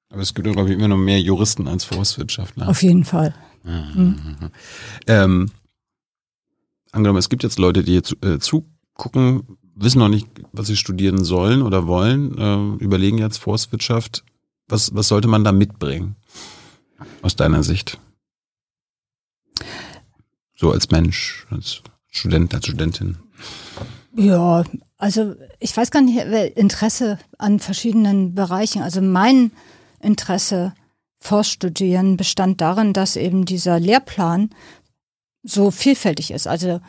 Aber es gibt, glaube ich, immer noch mehr Juristen als Forstwirtschaftler. Auf jeden Fall. Mhm. Ähm, angenommen, es gibt jetzt Leute, die jetzt äh, zugucken, wissen noch nicht, was sie studieren sollen oder wollen, äh, überlegen jetzt Forstwirtschaft. Was, was sollte man da mitbringen? Aus deiner Sicht? So als Mensch, als Student, als Studentin. Ja, also ich weiß gar nicht, Interesse an verschiedenen Bereichen. Also mein Interesse Forststudieren bestand darin, dass eben dieser Lehrplan so vielfältig ist. Also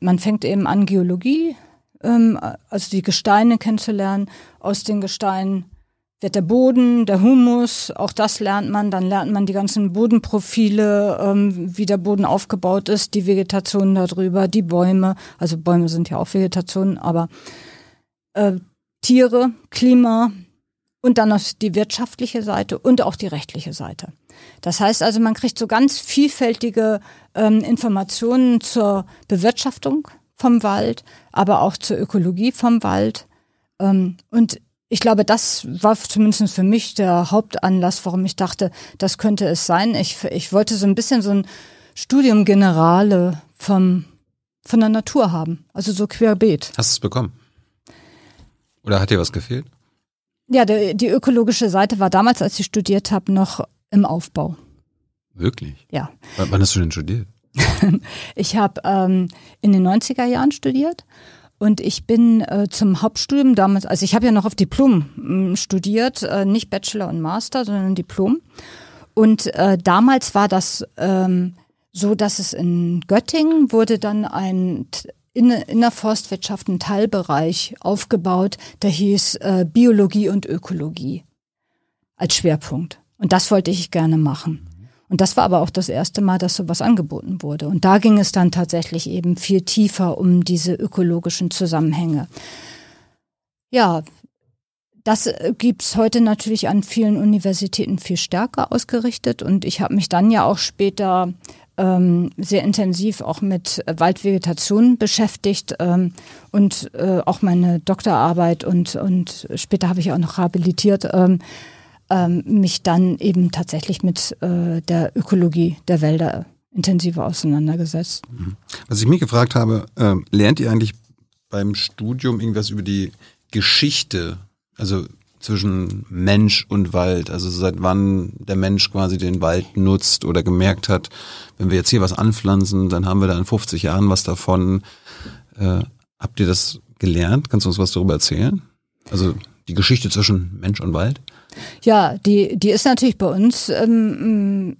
man fängt eben an, Geologie, ähm, also die Gesteine kennenzulernen, aus den Gesteinen wird der Boden, der Humus, auch das lernt man. Dann lernt man die ganzen Bodenprofile, ähm, wie der Boden aufgebaut ist, die Vegetation darüber, die Bäume. Also Bäume sind ja auch Vegetation, aber äh, Tiere, Klima und dann noch die wirtschaftliche Seite und auch die rechtliche Seite. Das heißt also, man kriegt so ganz vielfältige ähm, Informationen zur Bewirtschaftung vom Wald, aber auch zur Ökologie vom Wald. Ähm, und ich glaube, das war zumindest für mich der Hauptanlass, warum ich dachte, das könnte es sein. Ich, ich wollte so ein bisschen so ein Studium Generale vom, von der Natur haben, also so querbeet. Hast du es bekommen? Oder hat dir was gefehlt? Ja, die, die ökologische Seite war damals, als ich studiert habe, noch im Aufbau. Wirklich? Ja. W wann hast du denn studiert? ich habe ähm, in den 90er Jahren studiert und ich bin äh, zum Hauptstudium damals, also ich habe ja noch auf Diplom mh, studiert, äh, nicht Bachelor und Master, sondern Diplom. Und äh, damals war das ähm, so, dass es in Göttingen wurde dann ein in, in der Forstwirtschaft ein Teilbereich aufgebaut, der hieß äh, Biologie und Ökologie als Schwerpunkt. Und das wollte ich gerne machen. Und das war aber auch das erste Mal, dass sowas angeboten wurde. Und da ging es dann tatsächlich eben viel tiefer um diese ökologischen Zusammenhänge. Ja, das äh, gibt's heute natürlich an vielen Universitäten viel stärker ausgerichtet. Und ich habe mich dann ja auch später ähm, sehr intensiv auch mit Waldvegetation beschäftigt ähm, und äh, auch meine Doktorarbeit und, und später habe ich auch noch habilitiert. Ähm, ähm, mich dann eben tatsächlich mit äh, der Ökologie der Wälder intensiver auseinandergesetzt. Mhm. Was ich mich gefragt habe, äh, lernt ihr eigentlich beim Studium irgendwas über die Geschichte, also zwischen Mensch und Wald, also seit wann der Mensch quasi den Wald nutzt oder gemerkt hat, wenn wir jetzt hier was anpflanzen, dann haben wir da in 50 Jahren was davon. Äh, habt ihr das gelernt? Kannst du uns was darüber erzählen? Also die Geschichte zwischen Mensch und Wald? Ja, die, die ist natürlich bei uns ähm,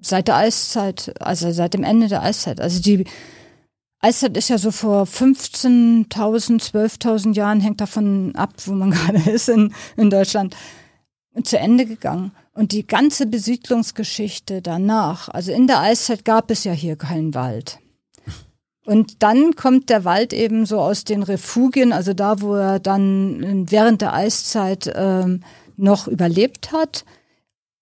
seit der Eiszeit, also seit dem Ende der Eiszeit. Also die Eiszeit ist ja so vor 15.000, 12.000 Jahren, hängt davon ab, wo man gerade ist in, in Deutschland, zu Ende gegangen. Und die ganze Besiedlungsgeschichte danach, also in der Eiszeit gab es ja hier keinen Wald. Und dann kommt der Wald eben so aus den Refugien, also da, wo er dann während der Eiszeit ähm, noch überlebt hat,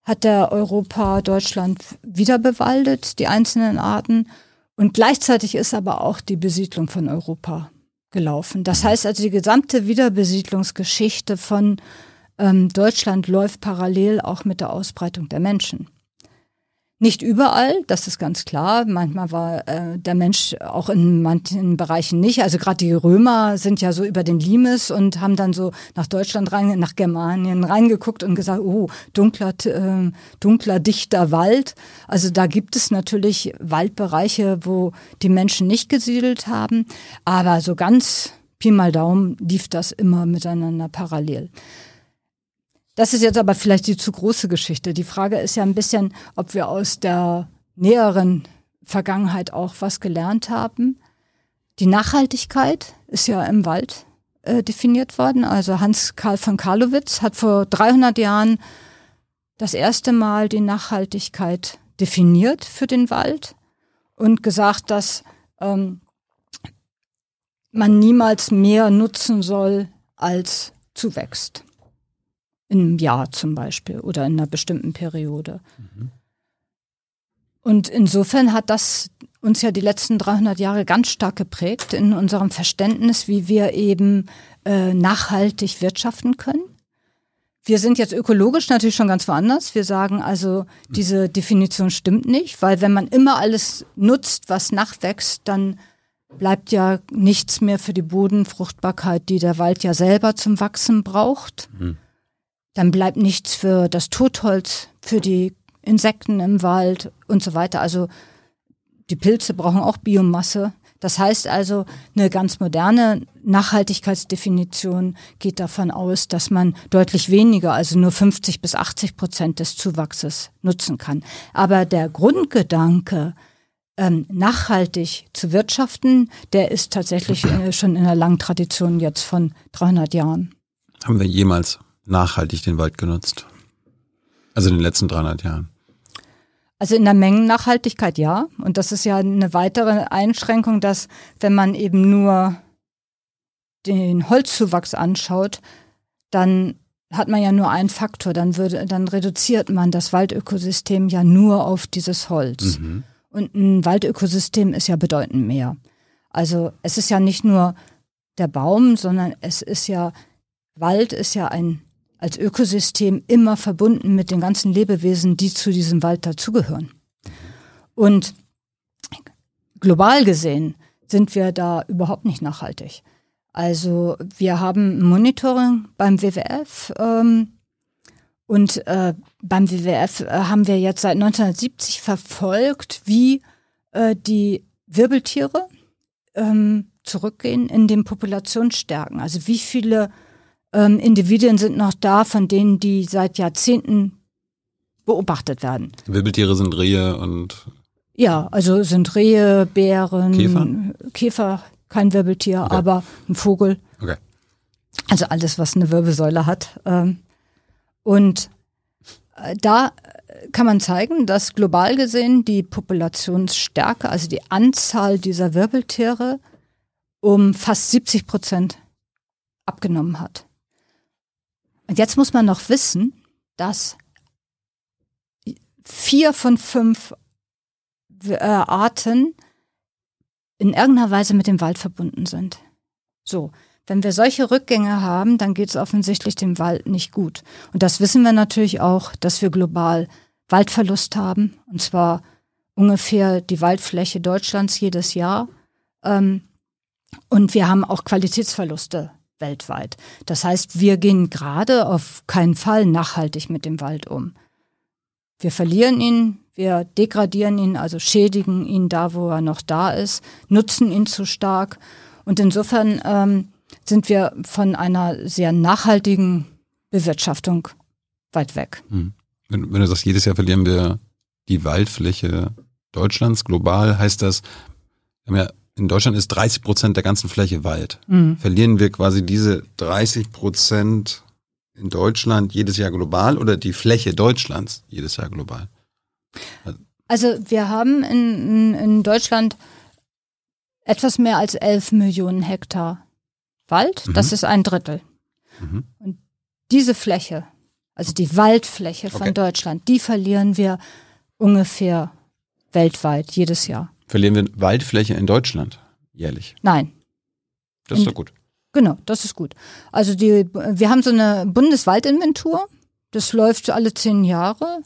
hat der Europa Deutschland wieder bewaldet, die einzelnen Arten. Und gleichzeitig ist aber auch die Besiedlung von Europa gelaufen. Das heißt also, die gesamte Wiederbesiedlungsgeschichte von ähm, Deutschland läuft parallel auch mit der Ausbreitung der Menschen. Nicht überall, das ist ganz klar. Manchmal war äh, der Mensch auch in manchen Bereichen nicht. Also gerade die Römer sind ja so über den Limes und haben dann so nach Deutschland rein, nach Germanien reingeguckt und gesagt, oh, dunkler, äh, dunkler, dichter Wald. Also da gibt es natürlich Waldbereiche, wo die Menschen nicht gesiedelt haben. Aber so ganz Pi mal Daumen lief das immer miteinander parallel. Das ist jetzt aber vielleicht die zu große Geschichte. Die Frage ist ja ein bisschen, ob wir aus der näheren Vergangenheit auch was gelernt haben. Die Nachhaltigkeit ist ja im Wald äh, definiert worden. Also Hans Karl von Karlowitz hat vor 300 Jahren das erste Mal die Nachhaltigkeit definiert für den Wald und gesagt, dass ähm, man niemals mehr nutzen soll, als zuwächst im Jahr zum Beispiel oder in einer bestimmten Periode. Mhm. Und insofern hat das uns ja die letzten 300 Jahre ganz stark geprägt in unserem Verständnis, wie wir eben äh, nachhaltig wirtschaften können. Wir sind jetzt ökologisch natürlich schon ganz woanders. Wir sagen also, diese Definition stimmt nicht, weil wenn man immer alles nutzt, was nachwächst, dann bleibt ja nichts mehr für die Bodenfruchtbarkeit, die der Wald ja selber zum Wachsen braucht. Mhm. Dann bleibt nichts für das Totholz, für die Insekten im Wald und so weiter. Also die Pilze brauchen auch Biomasse. Das heißt also, eine ganz moderne Nachhaltigkeitsdefinition geht davon aus, dass man deutlich weniger, also nur 50 bis 80 Prozent des Zuwachses nutzen kann. Aber der Grundgedanke, ähm, nachhaltig zu wirtschaften, der ist tatsächlich äh, schon in einer langen Tradition jetzt von 300 Jahren. Haben wir jemals nachhaltig den Wald genutzt? Also in den letzten 300 Jahren. Also in der Mengennachhaltigkeit ja. Und das ist ja eine weitere Einschränkung, dass wenn man eben nur den Holzzuwachs anschaut, dann hat man ja nur einen Faktor, dann würde, dann reduziert man das Waldökosystem ja nur auf dieses Holz. Mhm. Und ein Waldökosystem ist ja bedeutend mehr. Also es ist ja nicht nur der Baum, sondern es ist ja, Wald ist ja ein als Ökosystem immer verbunden mit den ganzen Lebewesen, die zu diesem Wald dazugehören. Und global gesehen sind wir da überhaupt nicht nachhaltig. Also wir haben Monitoring beim WWF ähm, Und äh, beim WWF äh, haben wir jetzt seit 1970 verfolgt, wie äh, die Wirbeltiere ähm, zurückgehen in den Populationsstärken. Also wie viele ähm, Individuen sind noch da, von denen die seit Jahrzehnten beobachtet werden. Wirbeltiere sind Rehe und ja, also sind Rehe, Bären, Käfer, Käfer kein Wirbeltier, okay. aber ein Vogel. Okay. Also alles, was eine Wirbelsäule hat. Ähm, und äh, da kann man zeigen, dass global gesehen die Populationsstärke, also die Anzahl dieser Wirbeltiere, um fast 70 Prozent abgenommen hat. Und jetzt muss man noch wissen, dass vier von fünf äh, Arten in irgendeiner Weise mit dem Wald verbunden sind. So, wenn wir solche Rückgänge haben, dann geht es offensichtlich dem Wald nicht gut. Und das wissen wir natürlich auch, dass wir global Waldverlust haben, und zwar ungefähr die Waldfläche Deutschlands jedes Jahr. Ähm, und wir haben auch Qualitätsverluste weltweit. Das heißt, wir gehen gerade auf keinen Fall nachhaltig mit dem Wald um. Wir verlieren ihn, wir degradieren ihn, also schädigen ihn da, wo er noch da ist, nutzen ihn zu stark. Und insofern ähm, sind wir von einer sehr nachhaltigen Bewirtschaftung weit weg. Hm. Wenn, wenn du sagst, jedes Jahr verlieren wir die Waldfläche Deutschlands global, heißt das, wir haben ja in Deutschland ist 30 Prozent der ganzen Fläche Wald. Mhm. Verlieren wir quasi diese 30 Prozent in Deutschland jedes Jahr global oder die Fläche Deutschlands jedes Jahr global? Also wir haben in, in Deutschland etwas mehr als 11 Millionen Hektar Wald. Mhm. Das ist ein Drittel. Mhm. Und diese Fläche, also die Waldfläche von okay. Deutschland, die verlieren wir ungefähr weltweit jedes Jahr. Verlieren wir Waldfläche in Deutschland jährlich? Nein. Das ist doch gut. Genau, das ist gut. Also die, wir haben so eine Bundeswaldinventur. Das läuft alle zehn Jahre.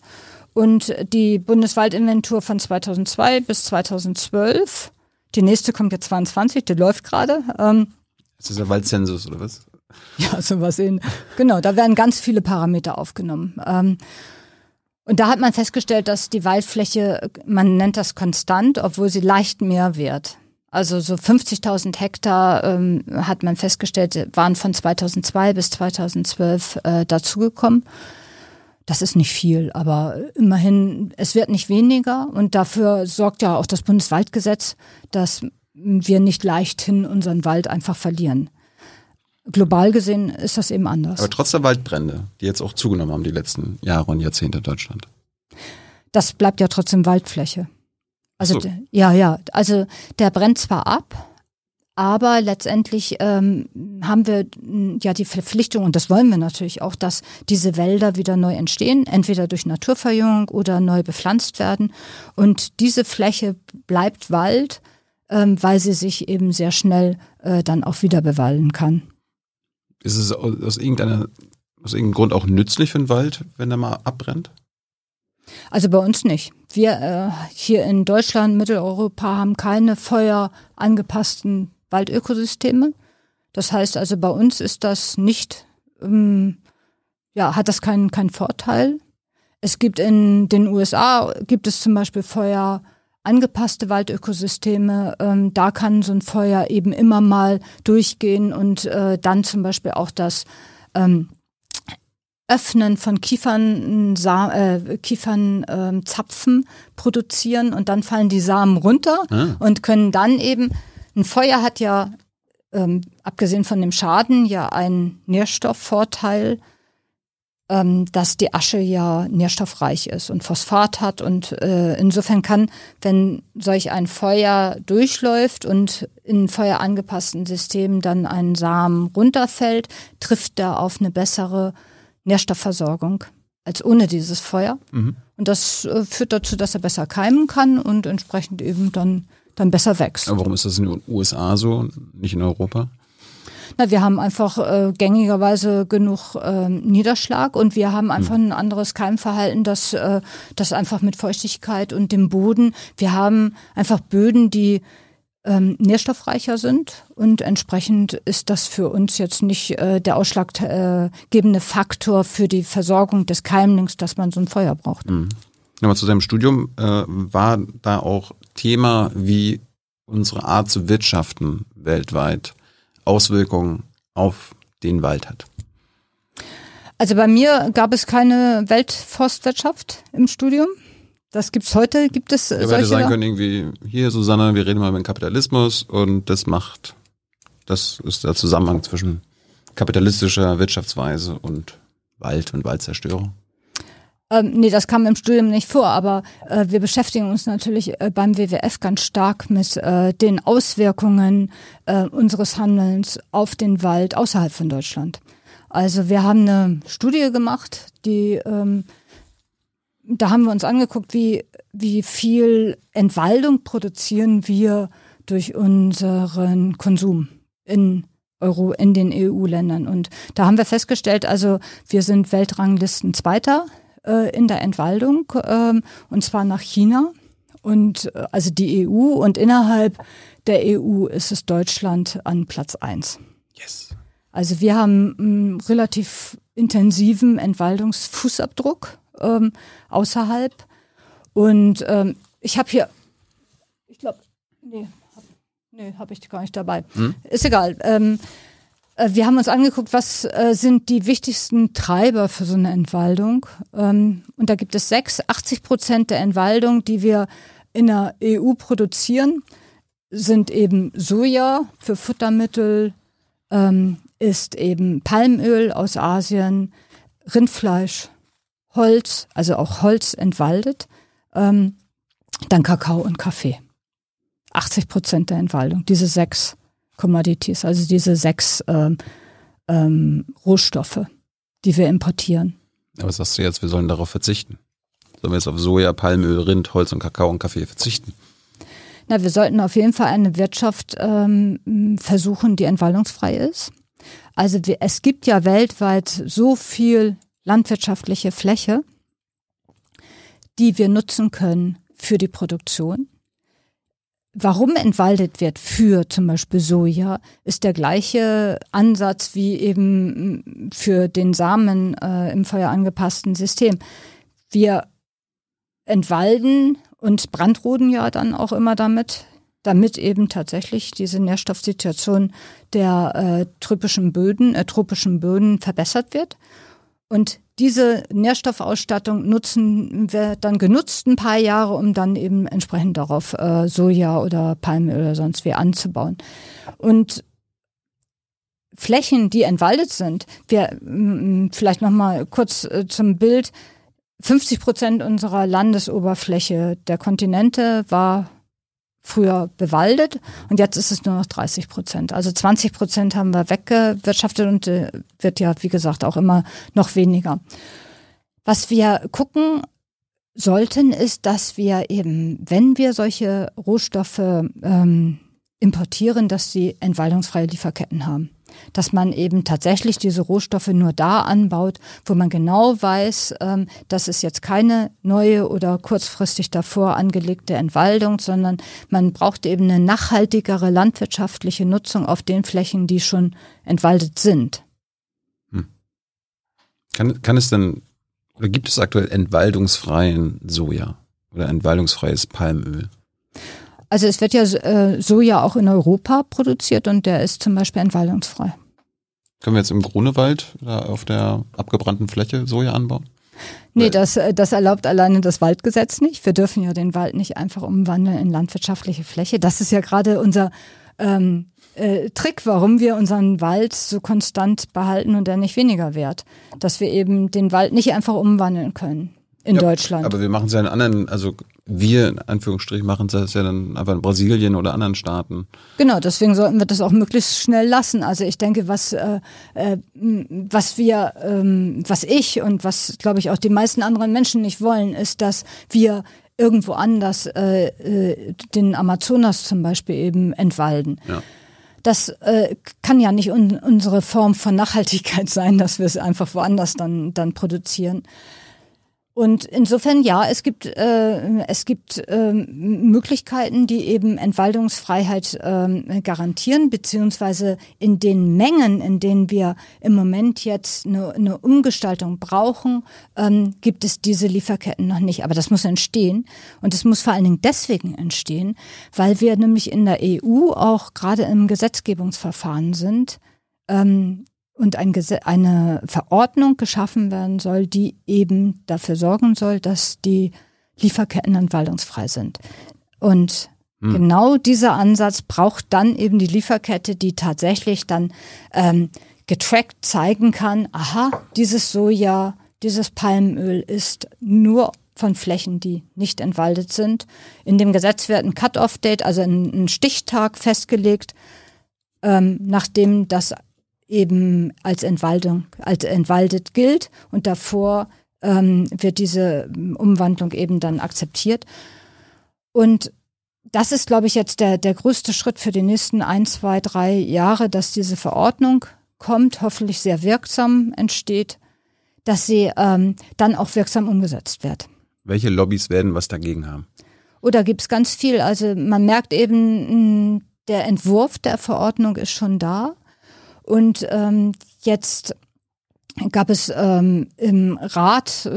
Und die Bundeswaldinventur von 2002 bis 2012, die nächste kommt jetzt 22, die läuft gerade. Ähm, das ist der Waldzensus oder was? Ja, sowas in. Genau, da werden ganz viele Parameter aufgenommen. Ähm, und da hat man festgestellt, dass die Waldfläche, man nennt das konstant, obwohl sie leicht mehr wird. Also so 50.000 Hektar ähm, hat man festgestellt, waren von 2002 bis 2012 äh, dazugekommen. Das ist nicht viel, aber immerhin, es wird nicht weniger und dafür sorgt ja auch das Bundeswaldgesetz, dass wir nicht leichthin unseren Wald einfach verlieren global gesehen ist das eben anders. Aber trotz der Waldbrände, die jetzt auch zugenommen haben die letzten Jahre und Jahrzehnte in Deutschland. Das bleibt ja trotzdem Waldfläche. Also so. ja, ja. Also der brennt zwar ab, aber letztendlich ähm, haben wir ja die Verpflichtung, und das wollen wir natürlich auch, dass diese Wälder wieder neu entstehen, entweder durch Naturverjüngung oder neu bepflanzt werden. Und diese Fläche bleibt Wald, ähm, weil sie sich eben sehr schnell äh, dann auch wieder bewalden kann ist es aus irgendeiner, aus irgendeinem Grund auch nützlich für den Wald, wenn er mal abbrennt? Also bei uns nicht. Wir äh, hier in Deutschland, Mitteleuropa haben keine feuerangepassten Waldökosysteme. Das heißt also, bei uns ist das nicht, ähm, ja, hat das keinen keinen Vorteil. Es gibt in den USA gibt es zum Beispiel Feuer angepasste Waldökosysteme. Ähm, da kann so ein Feuer eben immer mal durchgehen und äh, dann zum Beispiel auch das ähm, Öffnen von Kiefern, äh, Kiefernzapfen äh, produzieren und dann fallen die Samen runter ah. und können dann eben, ein Feuer hat ja, ähm, abgesehen von dem Schaden, ja einen Nährstoffvorteil ähm, dass die Asche ja nährstoffreich ist und Phosphat hat. Und äh, insofern kann, wenn solch ein Feuer durchläuft und in Feuer angepassten Systemen dann ein Samen runterfällt, trifft er auf eine bessere Nährstoffversorgung als ohne dieses Feuer. Mhm. Und das äh, führt dazu, dass er besser keimen kann und entsprechend eben dann, dann besser wächst. Aber warum ist das in den USA so, nicht in Europa? Na, wir haben einfach äh, gängigerweise genug äh, Niederschlag und wir haben einfach mhm. ein anderes Keimverhalten, das, äh, das einfach mit Feuchtigkeit und dem Boden. Wir haben einfach Böden, die ähm, nährstoffreicher sind und entsprechend ist das für uns jetzt nicht äh, der ausschlaggebende Faktor für die Versorgung des Keimlings, dass man so ein Feuer braucht. Mhm. Nochmal zu deinem Studium, äh, war da auch Thema, wie unsere Art zu wirtschaften weltweit Auswirkungen auf den Wald hat? Also bei mir gab es keine Weltforstwirtschaft im Studium. Das gibt's heute, gibt es ja, solche sagen können irgendwie, hier Susanne, wir reden mal über den Kapitalismus und das macht, das ist der Zusammenhang zwischen kapitalistischer Wirtschaftsweise und Wald und Waldzerstörung. Ähm, nee, das kam im Studium nicht vor, aber äh, wir beschäftigen uns natürlich äh, beim WWF ganz stark mit äh, den Auswirkungen äh, unseres Handelns auf den Wald außerhalb von Deutschland. Also wir haben eine Studie gemacht, die ähm, da haben wir uns angeguckt, wie, wie viel Entwaldung produzieren wir durch unseren Konsum in Euro in den EU-Ländern. Und da haben wir festgestellt, also wir sind Weltranglisten Zweiter äh, in der Entwaldung, äh, und zwar nach China. Und äh, also die EU und innerhalb der EU ist es Deutschland an Platz eins. Yes. Also wir haben einen relativ intensiven Entwaldungsfußabdruck ähm, außerhalb. Und ähm, ich habe hier, ich glaube, nee, habe nee, hab ich gar nicht dabei. Hm? Ist egal. Ähm, äh, wir haben uns angeguckt, was äh, sind die wichtigsten Treiber für so eine Entwaldung. Ähm, und da gibt es sechs, 80 Prozent der Entwaldung, die wir in der EU produzieren, sind eben Soja für Futtermittel, ähm, ist eben Palmöl aus Asien, Rindfleisch, Holz, also auch Holz entwaldet, ähm, dann Kakao und Kaffee. 80 Prozent der Entwaldung, diese sechs Commodities, also diese sechs ähm, ähm, Rohstoffe, die wir importieren. Aber sagst du jetzt, wir sollen darauf verzichten? Sollen wir jetzt auf Soja, Palmöl, Rind, Holz und Kakao und Kaffee verzichten? Na, wir sollten auf jeden Fall eine Wirtschaft ähm, versuchen, die entwaldungsfrei ist. Also wir, es gibt ja weltweit so viel landwirtschaftliche Fläche, die wir nutzen können für die Produktion. Warum entwaldet wird für zum Beispiel Soja, ist der gleiche Ansatz wie eben für den Samen äh, im Feuer angepassten System. Wir entwalden und brandroden ja dann auch immer damit, damit eben tatsächlich diese Nährstoffsituation der äh, tropischen Böden, äh, tropischen Böden verbessert wird. Und diese Nährstoffausstattung nutzen wir dann genutzt ein paar Jahre, um dann eben entsprechend darauf äh, Soja oder Palmöl oder sonst wie anzubauen. Und Flächen, die entwaldet sind, wir vielleicht noch mal kurz äh, zum Bild. 50 Prozent unserer Landesoberfläche der Kontinente war früher bewaldet und jetzt ist es nur noch 30 Prozent. Also 20 Prozent haben wir weggewirtschaftet und äh, wird ja, wie gesagt, auch immer noch weniger. Was wir gucken sollten, ist, dass wir eben, wenn wir solche Rohstoffe ähm, importieren, dass sie entwaldungsfreie Lieferketten haben dass man eben tatsächlich diese Rohstoffe nur da anbaut, wo man genau weiß, ähm, das ist jetzt keine neue oder kurzfristig davor angelegte Entwaldung, sondern man braucht eben eine nachhaltigere landwirtschaftliche Nutzung auf den Flächen, die schon entwaldet sind. Hm. Kann, kann es denn, oder gibt es aktuell entwaldungsfreien Soja oder entwaldungsfreies Palmöl? Also es wird ja äh, Soja auch in Europa produziert und der ist zum Beispiel entwaldungsfrei. Können wir jetzt im Grunewald auf der abgebrannten Fläche Soja anbauen? Nee, das, äh, das erlaubt alleine das Waldgesetz nicht. Wir dürfen ja den Wald nicht einfach umwandeln in landwirtschaftliche Fläche. Das ist ja gerade unser ähm, äh, Trick, warum wir unseren Wald so konstant behalten und er nicht weniger wert. Dass wir eben den Wald nicht einfach umwandeln können in ja, Deutschland. Aber wir machen es ja in anderen, also wir in Anführungsstrichen machen es ja dann einfach in Brasilien oder anderen Staaten. Genau, deswegen sollten wir das auch möglichst schnell lassen. Also ich denke, was äh, äh, was wir, ähm, was ich und was glaube ich auch die meisten anderen Menschen nicht wollen, ist, dass wir irgendwo anders äh, äh, den Amazonas zum Beispiel eben entwalden. Ja. Das äh, kann ja nicht un unsere Form von Nachhaltigkeit sein, dass wir es einfach woanders dann, dann produzieren. Und insofern ja, es gibt äh, es gibt äh, Möglichkeiten, die eben Entwaldungsfreiheit äh, garantieren, beziehungsweise in den Mengen, in denen wir im Moment jetzt eine, eine Umgestaltung brauchen, ähm, gibt es diese Lieferketten noch nicht. Aber das muss entstehen und es muss vor allen Dingen deswegen entstehen, weil wir nämlich in der EU auch gerade im Gesetzgebungsverfahren sind. Ähm, und ein eine Verordnung geschaffen werden soll, die eben dafür sorgen soll, dass die Lieferketten entwaldungsfrei sind. Und hm. genau dieser Ansatz braucht dann eben die Lieferkette, die tatsächlich dann ähm, getrackt zeigen kann, aha, dieses Soja, dieses Palmöl ist nur von Flächen, die nicht entwaldet sind. In dem Gesetz wird ein Cut-off-Date, also ein, ein Stichtag festgelegt, ähm, nachdem das eben als Entwaldung, als entwaldet gilt und davor ähm, wird diese Umwandlung eben dann akzeptiert. Und das ist, glaube ich, jetzt der, der größte Schritt für die nächsten ein, zwei, drei Jahre, dass diese Verordnung kommt, hoffentlich sehr wirksam entsteht, dass sie ähm, dann auch wirksam umgesetzt wird. Welche Lobbys werden was dagegen haben? Oder gibt es ganz viel? Also man merkt eben, der Entwurf der Verordnung ist schon da. Und ähm, jetzt gab es ähm, im Rat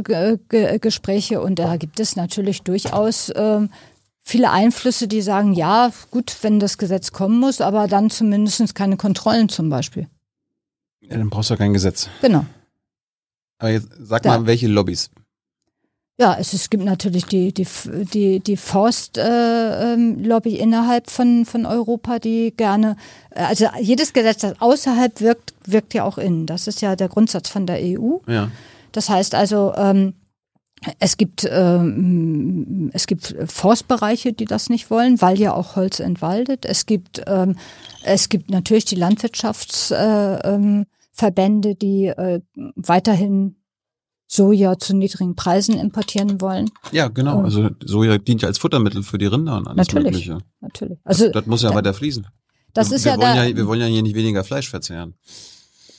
Gespräche und da gibt es natürlich durchaus ähm, viele Einflüsse, die sagen, ja, gut, wenn das Gesetz kommen muss, aber dann zumindest keine Kontrollen zum Beispiel. Ja, dann brauchst du kein Gesetz. Genau. Aber jetzt sag da. mal, welche Lobbys? Ja, es, es gibt natürlich die, die, die, die Forstlobby äh, ähm, innerhalb von, von Europa, die gerne, äh, also jedes Gesetz, das außerhalb wirkt, wirkt ja auch innen. Das ist ja der Grundsatz von der EU. Ja. Das heißt also, ähm, es gibt, ähm, es gibt Forstbereiche, die das nicht wollen, weil ja auch Holz entwaldet. Es gibt, ähm, es gibt natürlich die Landwirtschaftsverbände, äh, ähm, die äh, weiterhin Soja zu niedrigen Preisen importieren wollen. Ja, genau. Und also Soja dient ja als Futtermittel für die Rinder und alles natürlich, Mögliche. Natürlich. Also das, das muss ja da, weiter fließen. Das wir, ist wir ja, wollen da, ja, wir wollen ja hier nicht weniger Fleisch verzehren.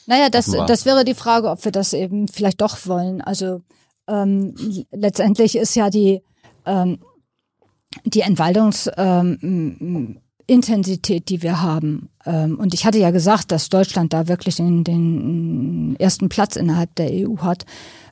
Naja, das, das wäre die Frage, ob wir das eben vielleicht doch wollen. Also ähm, letztendlich ist ja die ähm, die Entwaldungs ähm, die wir haben. Ähm, und ich hatte ja gesagt, dass Deutschland da wirklich den, den ersten Platz innerhalb der EU hat.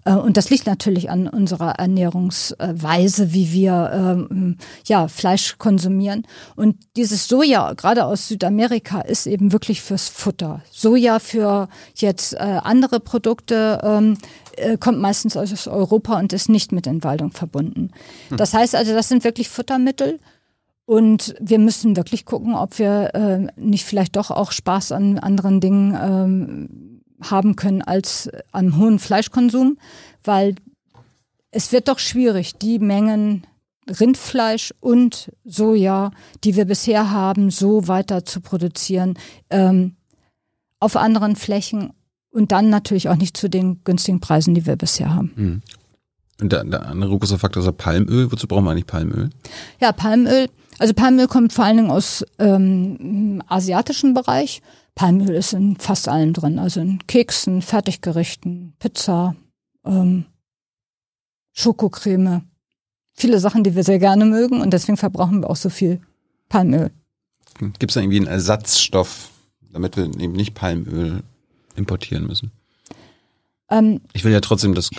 Äh, und das liegt natürlich an unserer Ernährungsweise, wie wir ähm, ja, Fleisch konsumieren. Und dieses Soja, gerade aus Südamerika, ist eben wirklich fürs Futter. Soja für jetzt äh, andere Produkte ähm, äh, kommt meistens aus Europa und ist nicht mit Entwaldung verbunden. Hm. Das heißt also, das sind wirklich Futtermittel. Und wir müssen wirklich gucken, ob wir äh, nicht vielleicht doch auch Spaß an anderen Dingen ähm, haben können als am hohen Fleischkonsum, weil es wird doch schwierig, die Mengen Rindfleisch und Soja, die wir bisher haben, so weiter zu produzieren ähm, auf anderen Flächen und dann natürlich auch nicht zu den günstigen Preisen, die wir bisher haben. Mhm. Und der, der andere große Faktor ist ja Palmöl. Wozu brauchen wir eigentlich Palmöl? Ja, Palmöl also Palmöl kommt vor allen Dingen aus ähm, asiatischen Bereich. Palmöl ist in fast allem drin, also in Keksen, Fertiggerichten, Pizza, ähm, Schokocreme. Viele Sachen, die wir sehr gerne mögen und deswegen verbrauchen wir auch so viel Palmöl. Gibt es da irgendwie einen Ersatzstoff, damit wir eben nicht Palmöl importieren müssen? Ähm, ich will ja trotzdem das,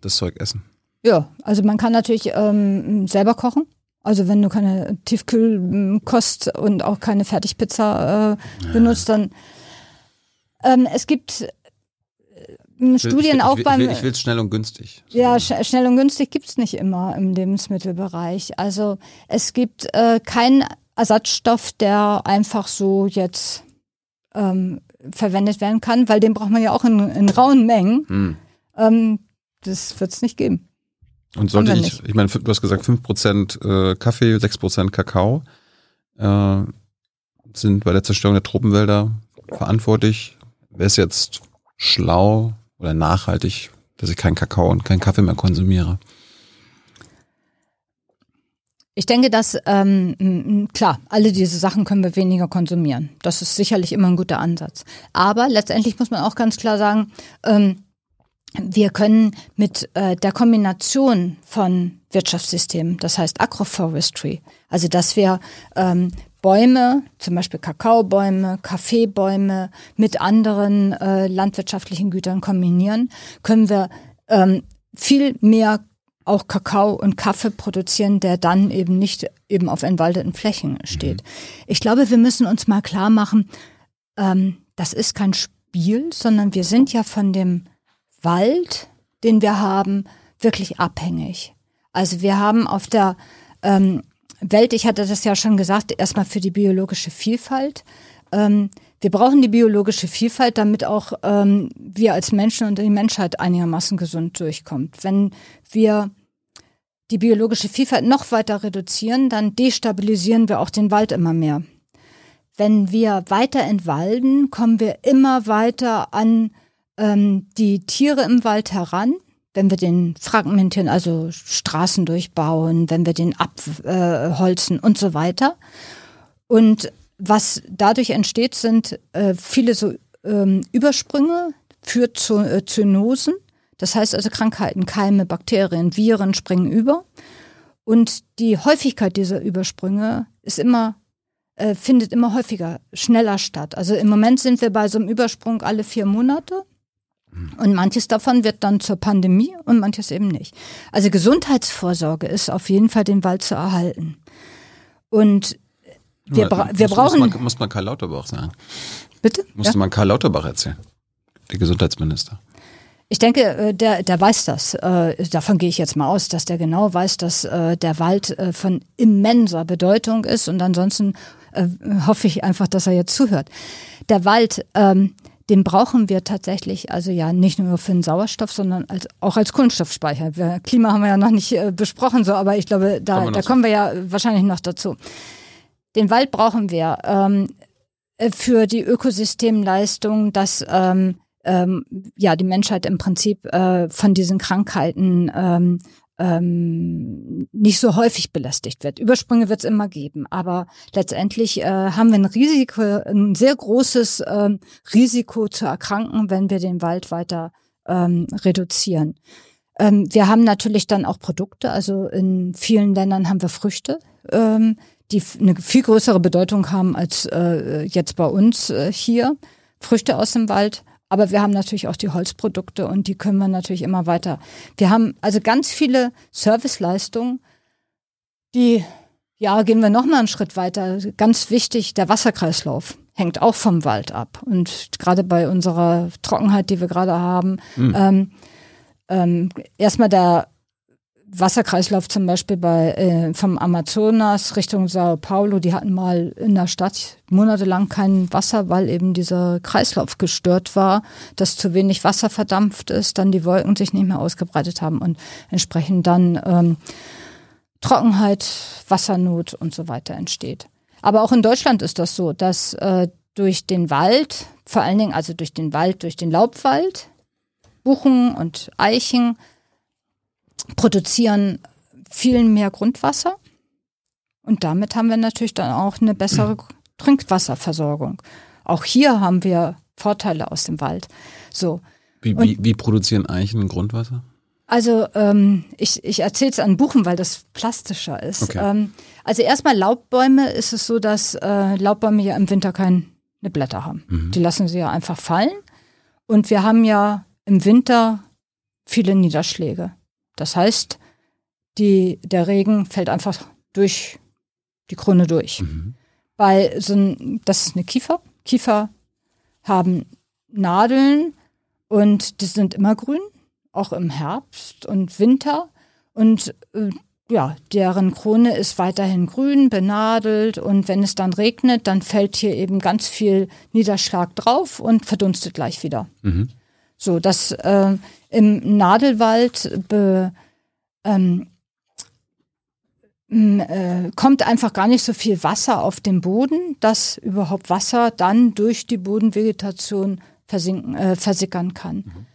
das Zeug essen. Ja, also man kann natürlich ähm, selber kochen. Also wenn du keine Tiefkühlkost und auch keine Fertigpizza äh, benutzt, dann ähm, es gibt äh, Studien ich, auch ich, beim. Ich will es schnell und günstig. Ja, sch schnell und günstig gibt's nicht immer im Lebensmittelbereich. Also es gibt äh, keinen Ersatzstoff, der einfach so jetzt ähm, verwendet werden kann, weil den braucht man ja auch in, in rauen Mengen. Hm. Ähm, das wird's nicht geben. Und sollte ich, ich meine, du hast gesagt 5% äh, Kaffee, 6% Kakao äh, sind bei der Zerstörung der Tropenwälder verantwortlich. Wäre es jetzt schlau oder nachhaltig, dass ich keinen Kakao und keinen Kaffee mehr konsumiere? Ich denke, dass ähm, klar, alle diese Sachen können wir weniger konsumieren. Das ist sicherlich immer ein guter Ansatz. Aber letztendlich muss man auch ganz klar sagen, ähm, wir können mit äh, der Kombination von Wirtschaftssystemen, das heißt Agroforestry, also dass wir ähm, Bäume, zum Beispiel Kakaobäume, Kaffeebäume mit anderen äh, landwirtschaftlichen Gütern kombinieren, können wir ähm, viel mehr auch Kakao und Kaffee produzieren, der dann eben nicht eben auf entwaldeten Flächen steht. Mhm. Ich glaube, wir müssen uns mal klar machen, ähm, das ist kein Spiel, sondern wir sind ja von dem Wald, den wir haben, wirklich abhängig. Also wir haben auf der ähm, Welt, ich hatte das ja schon gesagt, erstmal für die biologische Vielfalt. Ähm, wir brauchen die biologische Vielfalt, damit auch ähm, wir als Menschen und die Menschheit einigermaßen gesund durchkommt. Wenn wir die biologische Vielfalt noch weiter reduzieren, dann destabilisieren wir auch den Wald immer mehr. Wenn wir weiter entwalden, kommen wir immer weiter an ähm, die Tiere im Wald heran, wenn wir den fragmentieren, also Straßen durchbauen, wenn wir den abholzen äh, und so weiter. Und was dadurch entsteht, sind äh, viele so ähm, Übersprünge für äh, Zoonosen. Das heißt also Krankheiten, Keime, Bakterien, Viren springen über. Und die Häufigkeit dieser Übersprünge ist immer, äh, findet immer häufiger, schneller statt. Also im Moment sind wir bei so einem Übersprung alle vier Monate. Und manches davon wird dann zur Pandemie und manches eben nicht. Also Gesundheitsvorsorge ist auf jeden Fall den Wald zu erhalten. Und wir, bra wir muss, brauchen. Muss man, muss man Karl Lauterbach sagen. Bitte? Musste ja? man Karl Lauterbach erzählen. Der Gesundheitsminister. Ich denke, äh, der, der weiß das. Äh, davon gehe ich jetzt mal aus, dass der genau weiß, dass äh, der Wald von immenser Bedeutung ist. Und ansonsten hoffe ich einfach, dass er jetzt zuhört. Der Wald, ähm, den brauchen wir tatsächlich, also ja nicht nur für den Sauerstoff, sondern als, auch als Kunststoffspeicher. Wir, Klima haben wir ja noch nicht äh, besprochen, so, aber ich glaube, da, kommen da kommen wir ja wahrscheinlich noch dazu. Den Wald brauchen wir ähm, äh, für die Ökosystemleistung, dass ähm, ähm, ja die Menschheit im Prinzip äh, von diesen Krankheiten ähm, nicht so häufig belästigt wird. Übersprünge wird es immer geben, aber letztendlich äh, haben wir ein Risiko, ein sehr großes ähm, Risiko zu erkranken, wenn wir den Wald weiter ähm, reduzieren. Ähm, wir haben natürlich dann auch Produkte, also in vielen Ländern haben wir Früchte, ähm, die eine viel größere Bedeutung haben als äh, jetzt bei uns äh, hier. Früchte aus dem Wald aber wir haben natürlich auch die Holzprodukte und die können wir natürlich immer weiter. Wir haben also ganz viele Serviceleistungen, die, ja, gehen wir noch mal einen Schritt weiter. Ganz wichtig, der Wasserkreislauf hängt auch vom Wald ab. Und gerade bei unserer Trockenheit, die wir gerade haben, mhm. ähm, ähm, erstmal der Wasserkreislauf zum Beispiel bei äh, vom Amazonas Richtung Sao Paulo, die hatten mal in der Stadt monatelang kein Wasser, weil eben dieser Kreislauf gestört war, dass zu wenig Wasser verdampft ist, dann die Wolken sich nicht mehr ausgebreitet haben und entsprechend dann ähm, Trockenheit, Wassernot und so weiter entsteht. Aber auch in Deutschland ist das so, dass äh, durch den Wald, vor allen Dingen also durch den Wald, durch den Laubwald, Buchen und Eichen, produzieren viel mehr Grundwasser. Und damit haben wir natürlich dann auch eine bessere. Trinkwasserversorgung. Auch hier haben wir Vorteile aus dem Wald. So. Wie, wie, wie produzieren Eichen Grundwasser? Also ähm, ich, ich erzähle es an Buchen, weil das plastischer ist. Okay. Ähm, also erstmal Laubbäume ist es so, dass äh, Laubbäume ja im Winter keine Blätter haben. Mhm. Die lassen sie ja einfach fallen. Und wir haben ja im Winter viele Niederschläge. Das heißt, die, der Regen fällt einfach durch die Krone durch. Mhm. Bei so ein, das ist eine Kiefer. Kiefer haben Nadeln und die sind immer grün, auch im Herbst und Winter. Und äh, ja, deren Krone ist weiterhin grün, benadelt und wenn es dann regnet, dann fällt hier eben ganz viel Niederschlag drauf und verdunstet gleich wieder. Mhm. So, das äh, im Nadelwald be, ähm, äh, kommt einfach gar nicht so viel Wasser auf den Boden, dass überhaupt Wasser dann durch die Bodenvegetation versinken, äh, versickern kann. Mhm.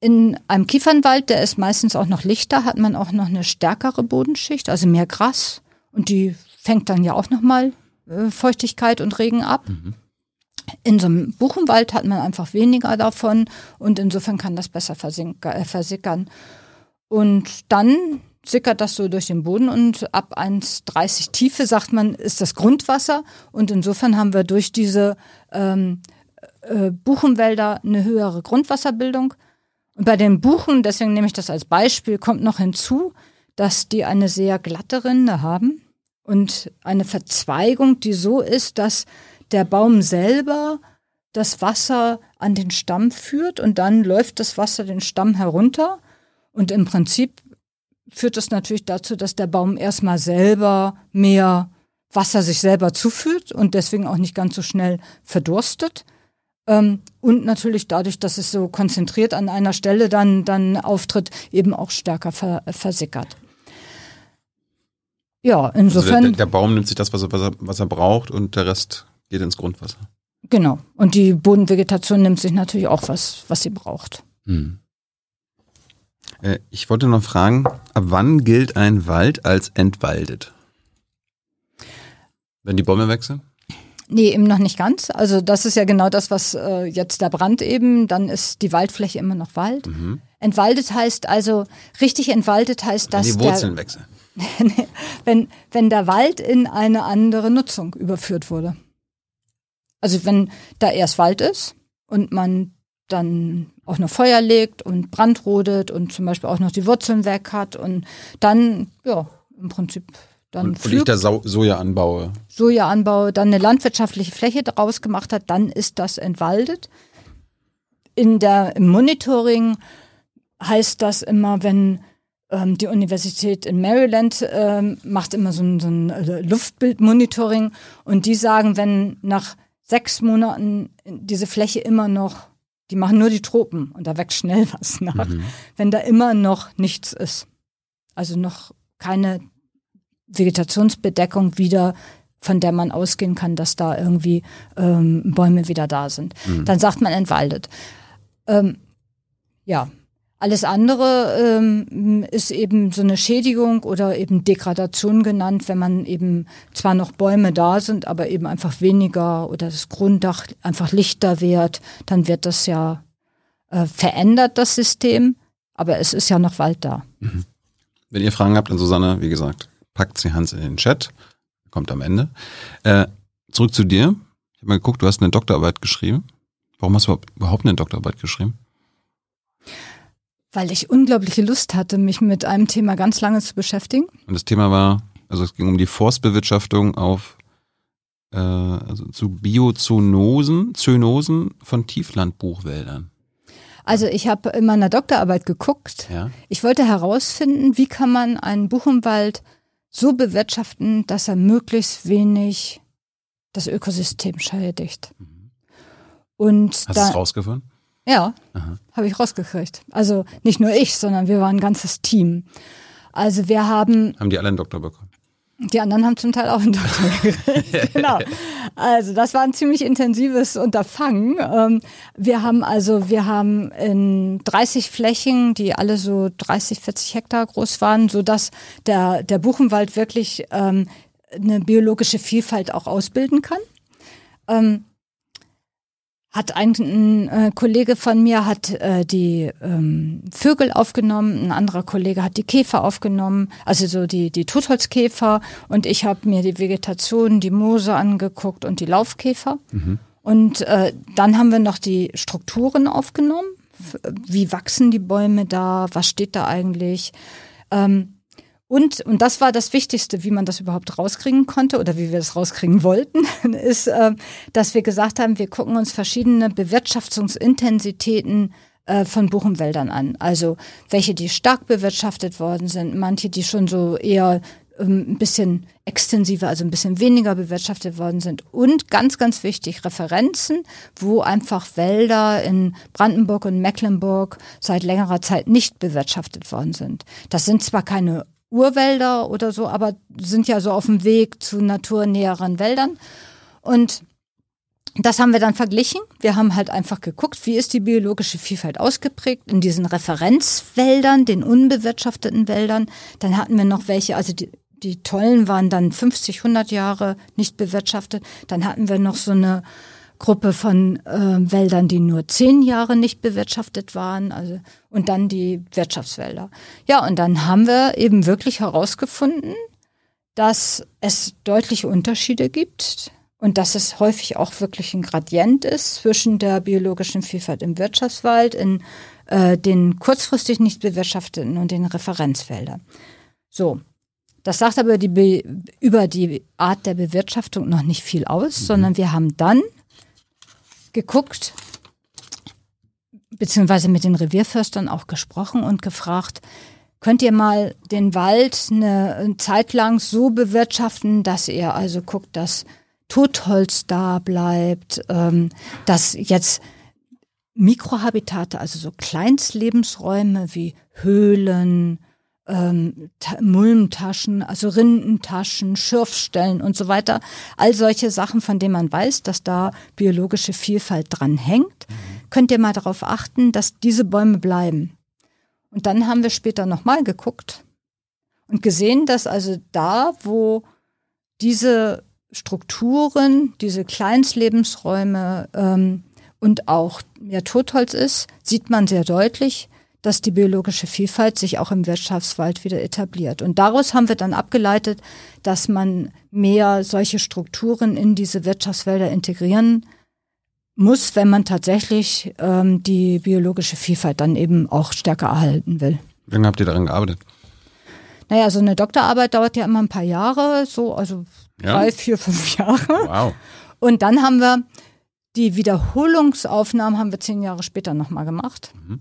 In einem Kiefernwald, der ist meistens auch noch lichter, hat man auch noch eine stärkere Bodenschicht, also mehr Gras und die fängt dann ja auch nochmal äh, Feuchtigkeit und Regen ab. Mhm. In so einem Buchenwald hat man einfach weniger davon und insofern kann das besser äh, versickern. Und dann sickert das so durch den Boden und ab 1,30 Tiefe, sagt man, ist das Grundwasser. Und insofern haben wir durch diese ähm, äh, Buchenwälder eine höhere Grundwasserbildung. Und bei den Buchen, deswegen nehme ich das als Beispiel, kommt noch hinzu, dass die eine sehr glatte Rinde haben und eine Verzweigung, die so ist, dass der Baum selber das Wasser an den Stamm führt und dann läuft das Wasser den Stamm herunter. Und im Prinzip führt das natürlich dazu, dass der Baum erstmal selber mehr Wasser sich selber zuführt und deswegen auch nicht ganz so schnell verdurstet. Ähm, und natürlich dadurch, dass es so konzentriert an einer Stelle dann, dann auftritt, eben auch stärker ver versickert. Ja, insofern. Also der, der, Baum nimmt sich das, was er, was, er, was er braucht und der Rest geht ins Grundwasser. Genau. Und die Bodenvegetation nimmt sich natürlich auch was, was sie braucht. Hm. Äh, ich wollte noch fragen, ab wann gilt ein Wald als entwaldet? Wenn die Bäume weg sind? Nee, eben noch nicht ganz. Also das ist ja genau das, was äh, jetzt der Brand eben, dann ist die Waldfläche immer noch Wald. Mhm. Entwaldet heißt also, richtig entwaldet heißt, dass wenn die Wurzeln der, wechseln. wenn, wenn der Wald in eine andere Nutzung überführt wurde. Also wenn da erst Wald ist und man dann auch noch Feuer legt und Brand rodet und zum Beispiel auch noch die Wurzeln weg hat und dann, ja, im Prinzip dann und, und ich da so Soja anbaue. Soja anbaue, dann eine landwirtschaftliche Fläche daraus gemacht hat, dann ist das entwaldet. In der, Im Monitoring heißt das immer, wenn ähm, die Universität in Maryland ähm, macht immer so ein, so ein äh, Luftbildmonitoring und die sagen, wenn nach sechs Monaten diese Fläche immer noch die machen nur die Tropen und da wächst schnell was nach, mhm. wenn da immer noch nichts ist. Also noch keine Vegetationsbedeckung wieder, von der man ausgehen kann, dass da irgendwie ähm, Bäume wieder da sind. Mhm. Dann sagt man entwaldet. Ähm, ja, alles andere ähm, ist eben so eine Schädigung oder eben Degradation genannt, wenn man eben zwar noch Bäume da sind, aber eben einfach weniger oder das Grunddach einfach lichter wird, dann wird das ja äh, verändert, das System, aber es ist ja noch Wald da. Mhm. Wenn ihr Fragen habt an Susanne, wie gesagt, packt sie Hans in den Chat, kommt am Ende. Äh, zurück zu dir. Ich habe mal geguckt, du hast eine Doktorarbeit geschrieben. Warum hast du überhaupt eine Doktorarbeit geschrieben? Weil ich unglaubliche Lust hatte, mich mit einem Thema ganz lange zu beschäftigen. Und das Thema war, also es ging um die Forstbewirtschaftung auf äh, also zu Biozoonosen, Zoonosen von Tieflandbuchwäldern. Also ich habe in meiner Doktorarbeit geguckt. Ja. Ich wollte herausfinden, wie kann man einen Buchenwald so bewirtschaften, dass er möglichst wenig das Ökosystem schädigt. Mhm. Und Hast du es rausgefunden? Ja, habe ich rausgekriegt. Also nicht nur ich, sondern wir waren ein ganzes Team. Also wir haben. Haben die alle einen Doktor bekommen? Die anderen haben zum Teil auch einen Doktor gekriegt. genau. Also das war ein ziemlich intensives Unterfangen. Ähm, wir haben also, wir haben in 30 Flächen, die alle so 30, 40 Hektar groß waren, so dass der, der Buchenwald wirklich ähm, eine biologische Vielfalt auch ausbilden kann. Ähm, hat ein, ein äh, Kollege von mir hat äh, die ähm, Vögel aufgenommen, ein anderer Kollege hat die Käfer aufgenommen, also so die die Totholzkäfer und ich habe mir die Vegetation, die Moose angeguckt und die Laufkäfer mhm. und äh, dann haben wir noch die Strukturen aufgenommen, wie wachsen die Bäume da, was steht da eigentlich. Ähm, und, und das war das Wichtigste, wie man das überhaupt rauskriegen konnte oder wie wir das rauskriegen wollten, ist, äh, dass wir gesagt haben, wir gucken uns verschiedene Bewirtschaftungsintensitäten äh, von Buchenwäldern an. Also welche, die stark bewirtschaftet worden sind, manche, die schon so eher ähm, ein bisschen extensiver, also ein bisschen weniger bewirtschaftet worden sind. Und ganz, ganz wichtig, Referenzen, wo einfach Wälder in Brandenburg und Mecklenburg seit längerer Zeit nicht bewirtschaftet worden sind. Das sind zwar keine Urwälder oder so, aber sind ja so auf dem Weg zu naturnäheren Wäldern. Und das haben wir dann verglichen. Wir haben halt einfach geguckt, wie ist die biologische Vielfalt ausgeprägt in diesen Referenzwäldern, den unbewirtschafteten Wäldern. Dann hatten wir noch welche, also die, die tollen waren dann 50, 100 Jahre nicht bewirtschaftet. Dann hatten wir noch so eine Gruppe von äh, Wäldern, die nur zehn Jahre nicht bewirtschaftet waren, also und dann die Wirtschaftswälder. Ja, und dann haben wir eben wirklich herausgefunden, dass es deutliche Unterschiede gibt und dass es häufig auch wirklich ein Gradient ist zwischen der biologischen Vielfalt im Wirtschaftswald, in äh, den kurzfristig nicht bewirtschafteten und den Referenzfeldern. So, das sagt aber die über die Art der Bewirtschaftung noch nicht viel aus, mhm. sondern wir haben dann geguckt, beziehungsweise mit den Revierförstern auch gesprochen und gefragt, könnt ihr mal den Wald eine Zeit lang so bewirtschaften, dass ihr also guckt, dass Totholz da bleibt, ähm, dass jetzt Mikrohabitate, also so Kleinstlebensräume wie Höhlen, ähm, Mulmtaschen, also Rindentaschen, Schürfstellen und so weiter. All solche Sachen, von denen man weiß, dass da biologische Vielfalt dran hängt. Mhm. Könnt ihr mal darauf achten, dass diese Bäume bleiben. Und dann haben wir später nochmal geguckt und gesehen, dass also da, wo diese Strukturen, diese Kleinstlebensräume ähm, und auch mehr Totholz ist, sieht man sehr deutlich, dass die biologische Vielfalt sich auch im Wirtschaftswald wieder etabliert. Und daraus haben wir dann abgeleitet, dass man mehr solche Strukturen in diese Wirtschaftswälder integrieren muss, wenn man tatsächlich ähm, die biologische Vielfalt dann eben auch stärker erhalten will. Wie lange habt ihr daran gearbeitet? Naja, so eine Doktorarbeit dauert ja immer ein paar Jahre, so, also ja? drei, vier, fünf Jahre. Wow. Und dann haben wir die Wiederholungsaufnahmen haben wir zehn Jahre später nochmal gemacht. Mhm.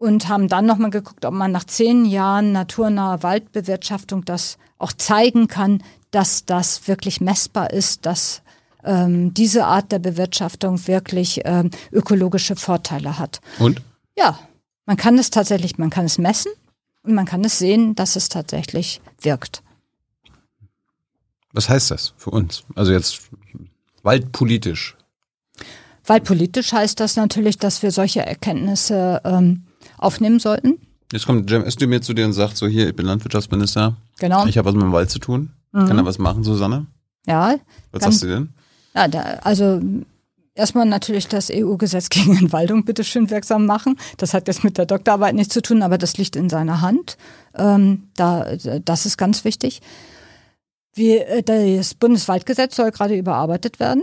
Und haben dann nochmal geguckt, ob man nach zehn Jahren naturnaher Waldbewirtschaftung das auch zeigen kann, dass das wirklich messbar ist, dass ähm, diese Art der Bewirtschaftung wirklich ähm, ökologische Vorteile hat. Und? Ja, man kann es tatsächlich, man kann es messen und man kann es sehen, dass es tatsächlich wirkt. Was heißt das für uns? Also jetzt waldpolitisch. Waldpolitisch heißt das natürlich, dass wir solche Erkenntnisse ähm, aufnehmen sollten. Jetzt kommt Jem Özdemir zu dir und sagt so, hier, ich bin Landwirtschaftsminister. Genau. Ich habe was mit dem Wald zu tun. Mhm. Kann er was machen, Susanne? Ja. Was sagst du denn? Ja, da, also erstmal natürlich das EU-Gesetz gegen Entwaldung bitteschön wirksam machen. Das hat jetzt mit der Doktorarbeit nichts zu tun, aber das liegt in seiner Hand. Ähm, da, das ist ganz wichtig. Wie, äh, das Bundeswaldgesetz soll gerade überarbeitet werden.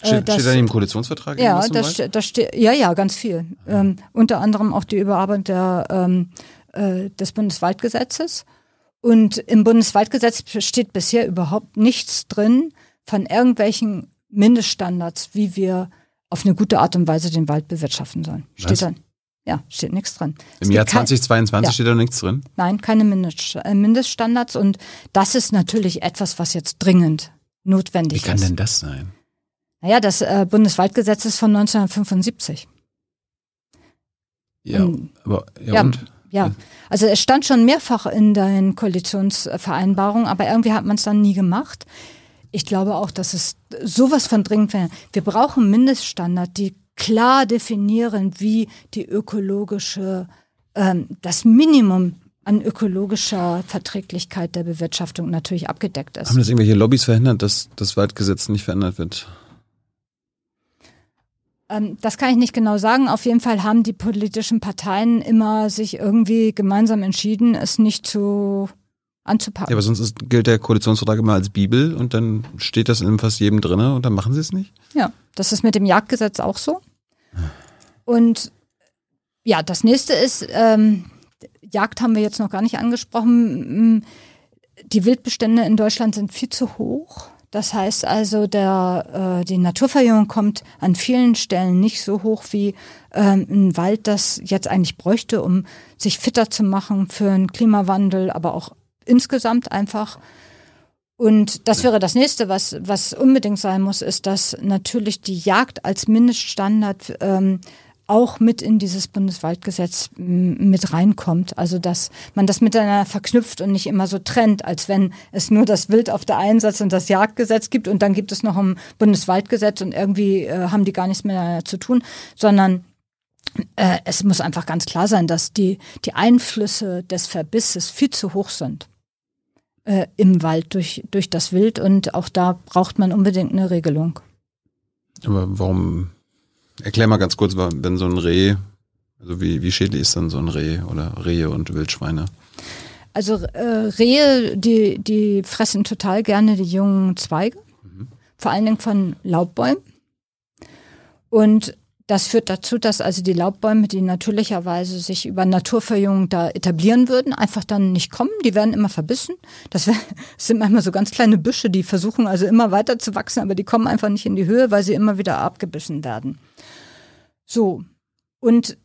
Äh, steht, das, steht da im Koalitionsvertrag? Ja, das, das steht, ja, ja, ganz viel. Ähm, unter anderem auch die Überarbeitung der, ähm, äh, des Bundeswaldgesetzes. Und im Bundeswaldgesetz steht bisher überhaupt nichts drin von irgendwelchen Mindeststandards, wie wir auf eine gute Art und Weise den Wald bewirtschaften sollen. Steht dann. Ja, steht nichts drin. Im Jahr 2022 ja. steht da nichts drin? Nein, keine äh, Mindeststandards. Und das ist natürlich etwas, was jetzt dringend notwendig ist. Wie kann ist. denn das sein? Naja, das äh, Bundeswaldgesetz ist von 1975. Ja, und, aber ja, ja, und? ja, also es stand schon mehrfach in den Koalitionsvereinbarungen, aber irgendwie hat man es dann nie gemacht. Ich glaube auch, dass es sowas von dringend wäre. Wir brauchen Mindeststandard, die klar definieren, wie die ökologische, ähm, das Minimum an ökologischer Verträglichkeit der Bewirtschaftung natürlich abgedeckt ist. Haben das irgendwelche Lobbys verhindert, dass das Waldgesetz nicht verändert wird? Ähm, das kann ich nicht genau sagen. Auf jeden Fall haben die politischen Parteien immer sich irgendwie gemeinsam entschieden, es nicht zu anzupacken. Ja, aber sonst ist, gilt der Koalitionsvertrag immer als Bibel und dann steht das in fast jedem drin und dann machen sie es nicht? Ja, das ist mit dem Jagdgesetz auch so. Und ja, das nächste ist, ähm, Jagd haben wir jetzt noch gar nicht angesprochen. Die Wildbestände in Deutschland sind viel zu hoch. Das heißt also, der, äh, die Naturverjüngung kommt an vielen Stellen nicht so hoch wie ähm, ein Wald das jetzt eigentlich bräuchte, um sich fitter zu machen für einen Klimawandel, aber auch insgesamt einfach. Und das wäre das nächste, was, was unbedingt sein muss, ist, dass natürlich die Jagd als Mindeststandard ähm, auch mit in dieses Bundeswaldgesetz mit reinkommt. Also dass man das miteinander verknüpft und nicht immer so trennt, als wenn es nur das Wild auf der Einsatz und das Jagdgesetz gibt und dann gibt es noch ein Bundeswaldgesetz und irgendwie äh, haben die gar nichts miteinander zu tun, sondern äh, es muss einfach ganz klar sein, dass die, die Einflüsse des Verbisses viel zu hoch sind äh, im Wald durch, durch das Wild und auch da braucht man unbedingt eine Regelung. Aber warum, erklär mal ganz kurz, wenn so ein Reh, also wie, wie schädlich ist dann so ein Reh oder Rehe und Wildschweine? Also äh, Rehe, die, die fressen total gerne die jungen Zweige, mhm. vor allen Dingen von Laubbäumen. Und das führt dazu, dass also die Laubbäume, die natürlicherweise sich über Naturverjüngung da etablieren würden, einfach dann nicht kommen. Die werden immer verbissen. Das, sind manchmal so ganz kleine Büsche, die versuchen also immer weiter zu wachsen, aber die kommen einfach nicht in die Höhe, weil sie immer wieder abgebissen werden. So. Und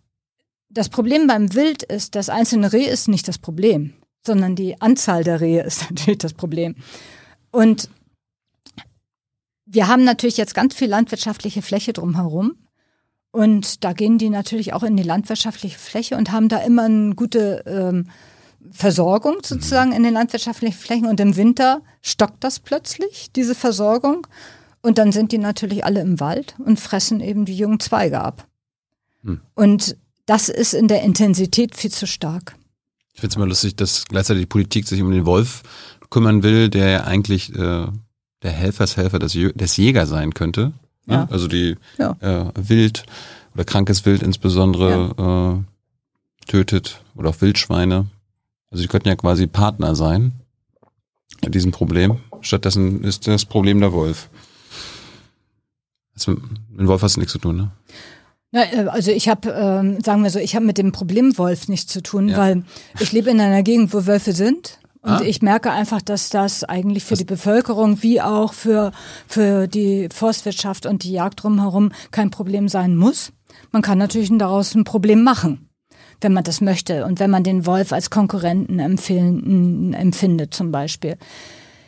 das Problem beim Wild ist, das einzelne Reh ist nicht das Problem, sondern die Anzahl der Rehe ist natürlich das Problem. Und wir haben natürlich jetzt ganz viel landwirtschaftliche Fläche drumherum. Und da gehen die natürlich auch in die landwirtschaftliche Fläche und haben da immer eine gute ähm, Versorgung sozusagen in den landwirtschaftlichen Flächen. Und im Winter stockt das plötzlich, diese Versorgung. Und dann sind die natürlich alle im Wald und fressen eben die jungen Zweige ab. Hm. Und das ist in der Intensität viel zu stark. Ich finde es immer lustig, dass gleichzeitig die Politik sich um den Wolf kümmern will, der ja eigentlich äh, der Helfershelfer des, des Jäger sein könnte. Ne? Ja. Also die ja. äh, Wild oder krankes Wild insbesondere ja. äh, tötet oder auch Wildschweine. Also die könnten ja quasi Partner sein in diesem Problem. Stattdessen ist das Problem der Wolf. Also, mit dem Wolf hast du nichts zu tun, ne? Na, äh, also ich habe, ähm, sagen wir so, ich habe mit dem Problem Wolf nichts zu tun, ja. weil ich lebe in einer Gegend, wo Wölfe sind. Und ah. ich merke einfach, dass das eigentlich für die Bevölkerung wie auch für, für die Forstwirtschaft und die Jagd drumherum kein Problem sein muss. Man kann natürlich daraus ein Problem machen, wenn man das möchte und wenn man den Wolf als Konkurrenten empfindet zum Beispiel.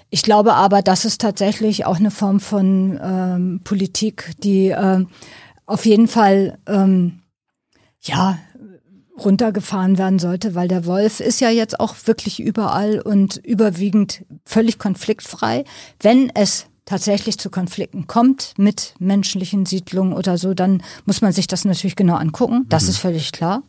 Ich glaube aber, das ist tatsächlich auch eine Form von ähm, Politik, die äh, auf jeden Fall ähm, ja runtergefahren werden sollte, weil der Wolf ist ja jetzt auch wirklich überall und überwiegend völlig konfliktfrei. Wenn es tatsächlich zu Konflikten kommt mit menschlichen Siedlungen oder so, dann muss man sich das natürlich genau angucken. Das mhm. ist völlig klar.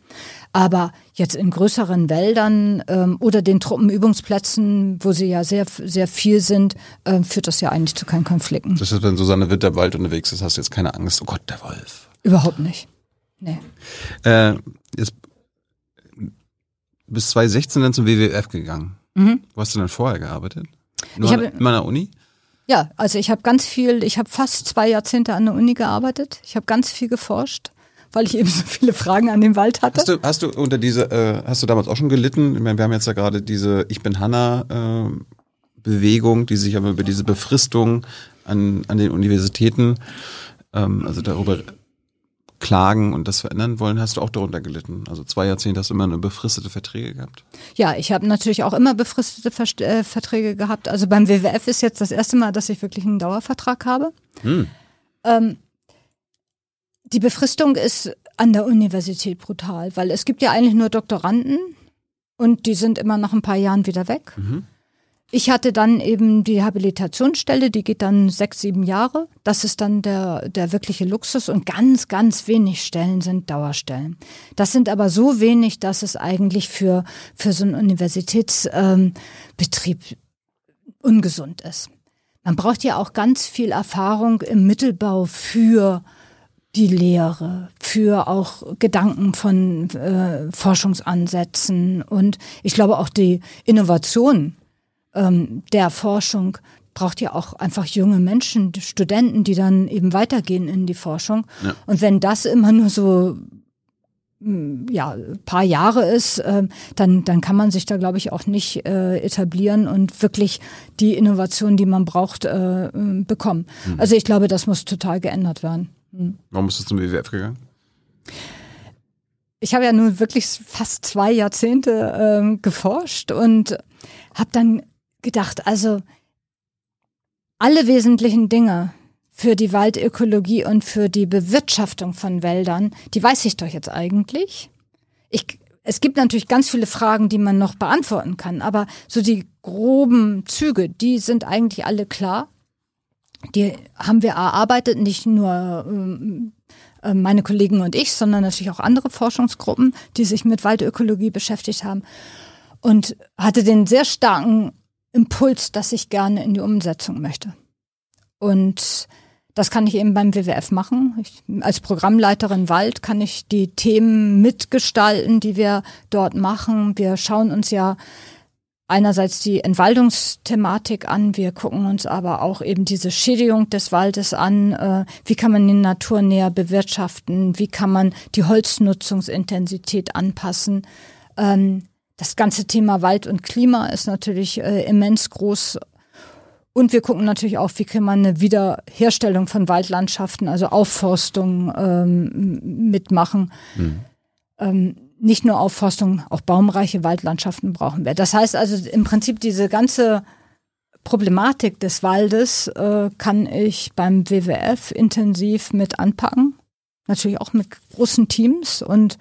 Aber jetzt in größeren Wäldern ähm, oder den Truppenübungsplätzen, wo sie ja sehr, sehr viel sind, äh, führt das ja eigentlich zu keinen Konflikten. Das ist, wenn Susanne Winterwald unterwegs ist, hast du jetzt keine Angst, oh Gott, der Wolf. Überhaupt nicht. Nee. Äh, jetzt bis 2016 dann zum WWF gegangen. Mhm. Wo hast du denn vorher gearbeitet? Nur ich immer an der Uni? Ja, also ich habe ganz viel, ich habe fast zwei Jahrzehnte an der Uni gearbeitet. Ich habe ganz viel geforscht, weil ich eben so viele Fragen an den Wald hatte. Hast du, hast du unter diese, äh, hast du damals auch schon gelitten? Ich meine, wir haben jetzt ja gerade diese Ich bin Hanna äh, Bewegung, die sich aber über diese Befristung an, an den Universitäten, ähm, also darüber klagen und das verändern wollen, hast du auch darunter gelitten. Also zwei Jahrzehnte hast du immer eine befristete Verträge gehabt. Ja, ich habe natürlich auch immer befristete Ver äh, Verträge gehabt. Also beim WWF ist jetzt das erste Mal, dass ich wirklich einen Dauervertrag habe. Hm. Ähm, die Befristung ist an der Universität brutal, weil es gibt ja eigentlich nur Doktoranden und die sind immer nach ein paar Jahren wieder weg. Mhm. Ich hatte dann eben die Habilitationsstelle, die geht dann sechs, sieben Jahre. Das ist dann der, der wirkliche Luxus und ganz, ganz wenig Stellen sind Dauerstellen. Das sind aber so wenig, dass es eigentlich für, für so einen Universitätsbetrieb ähm, ungesund ist. Man braucht ja auch ganz viel Erfahrung im Mittelbau für die Lehre, für auch Gedanken von äh, Forschungsansätzen und ich glaube auch die Innovation ähm, der Forschung braucht ja auch einfach junge Menschen, Studenten, die dann eben weitergehen in die Forschung. Ja. Und wenn das immer nur so mm, ja, paar Jahre ist, äh, dann, dann kann man sich da, glaube ich, auch nicht äh, etablieren und wirklich die Innovation, die man braucht, äh, bekommen. Mhm. Also ich glaube, das muss total geändert werden. Warum bist du zum WWF gegangen? Ich habe ja nun wirklich fast zwei Jahrzehnte ähm, geforscht und habe dann gedacht, also alle wesentlichen Dinge für die Waldökologie und für die Bewirtschaftung von Wäldern, die weiß ich doch jetzt eigentlich. Ich, es gibt natürlich ganz viele Fragen, die man noch beantworten kann, aber so die groben Züge, die sind eigentlich alle klar. Die haben wir erarbeitet, nicht nur ähm, äh, meine Kollegen und ich, sondern natürlich auch andere Forschungsgruppen, die sich mit Waldökologie beschäftigt haben. Und hatte den sehr starken Impuls, dass ich gerne in die Umsetzung möchte. Und Das kann ich eben beim WWF machen. Ich, als Programmleiterin Wald kann ich die Themen mitgestalten, die wir dort machen. Wir schauen uns ja einerseits die Entwaldungsthematik an, wir gucken uns aber auch eben diese Schädigung des Waldes an, äh, wie kann man die Natur näher bewirtschaften, wie kann man die Holznutzungsintensität anpassen. Ähm, das ganze Thema Wald und Klima ist natürlich äh, immens groß. Und wir gucken natürlich auch, wie kann man eine Wiederherstellung von Waldlandschaften, also Aufforstung ähm, mitmachen. Mhm. Ähm, nicht nur Aufforstung, auch baumreiche Waldlandschaften brauchen wir. Das heißt also im Prinzip diese ganze Problematik des Waldes äh, kann ich beim WWF intensiv mit anpacken. Natürlich auch mit großen Teams und,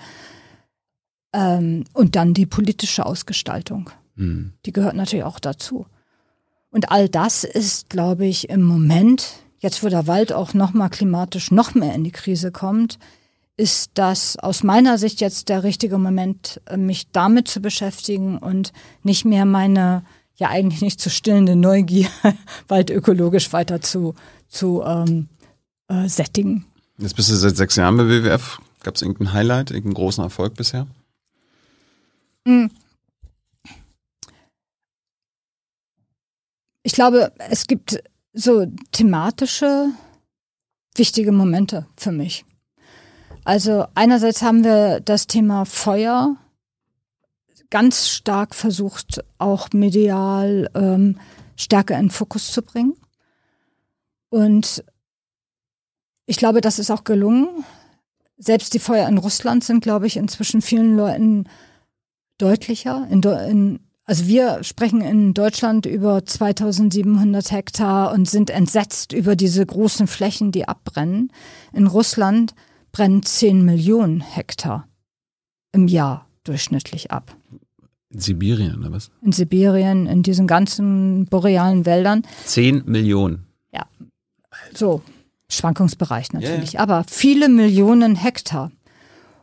ähm, und dann die politische Ausgestaltung. Mhm. Die gehört natürlich auch dazu. Und all das ist, glaube ich, im Moment, jetzt wo der Wald auch nochmal klimatisch noch mehr in die Krise kommt, ist das aus meiner Sicht jetzt der richtige Moment, äh, mich damit zu beschäftigen und nicht mehr meine ja eigentlich nicht zu stillende Neugier weit ökologisch weiter zu, zu ähm, äh, sättigen. Jetzt bist du seit sechs Jahren bei WWF. Gab es irgendein Highlight, irgendeinen großen Erfolg bisher? Hm. Ich glaube, es gibt so thematische wichtige Momente für mich. Also einerseits haben wir das Thema Feuer ganz stark versucht, auch medial ähm, stärker in Fokus zu bringen. Und ich glaube, das ist auch gelungen. Selbst die Feuer in Russland sind, glaube ich, inzwischen vielen Leuten deutlicher. In, in, also wir sprechen in Deutschland über 2700 Hektar und sind entsetzt über diese großen Flächen, die abbrennen. In Russland brennen 10 Millionen Hektar im Jahr durchschnittlich ab. In Sibirien oder was? In Sibirien, in diesen ganzen borealen Wäldern. 10 Millionen. Ja. So, Schwankungsbereich natürlich, yeah. aber viele Millionen Hektar.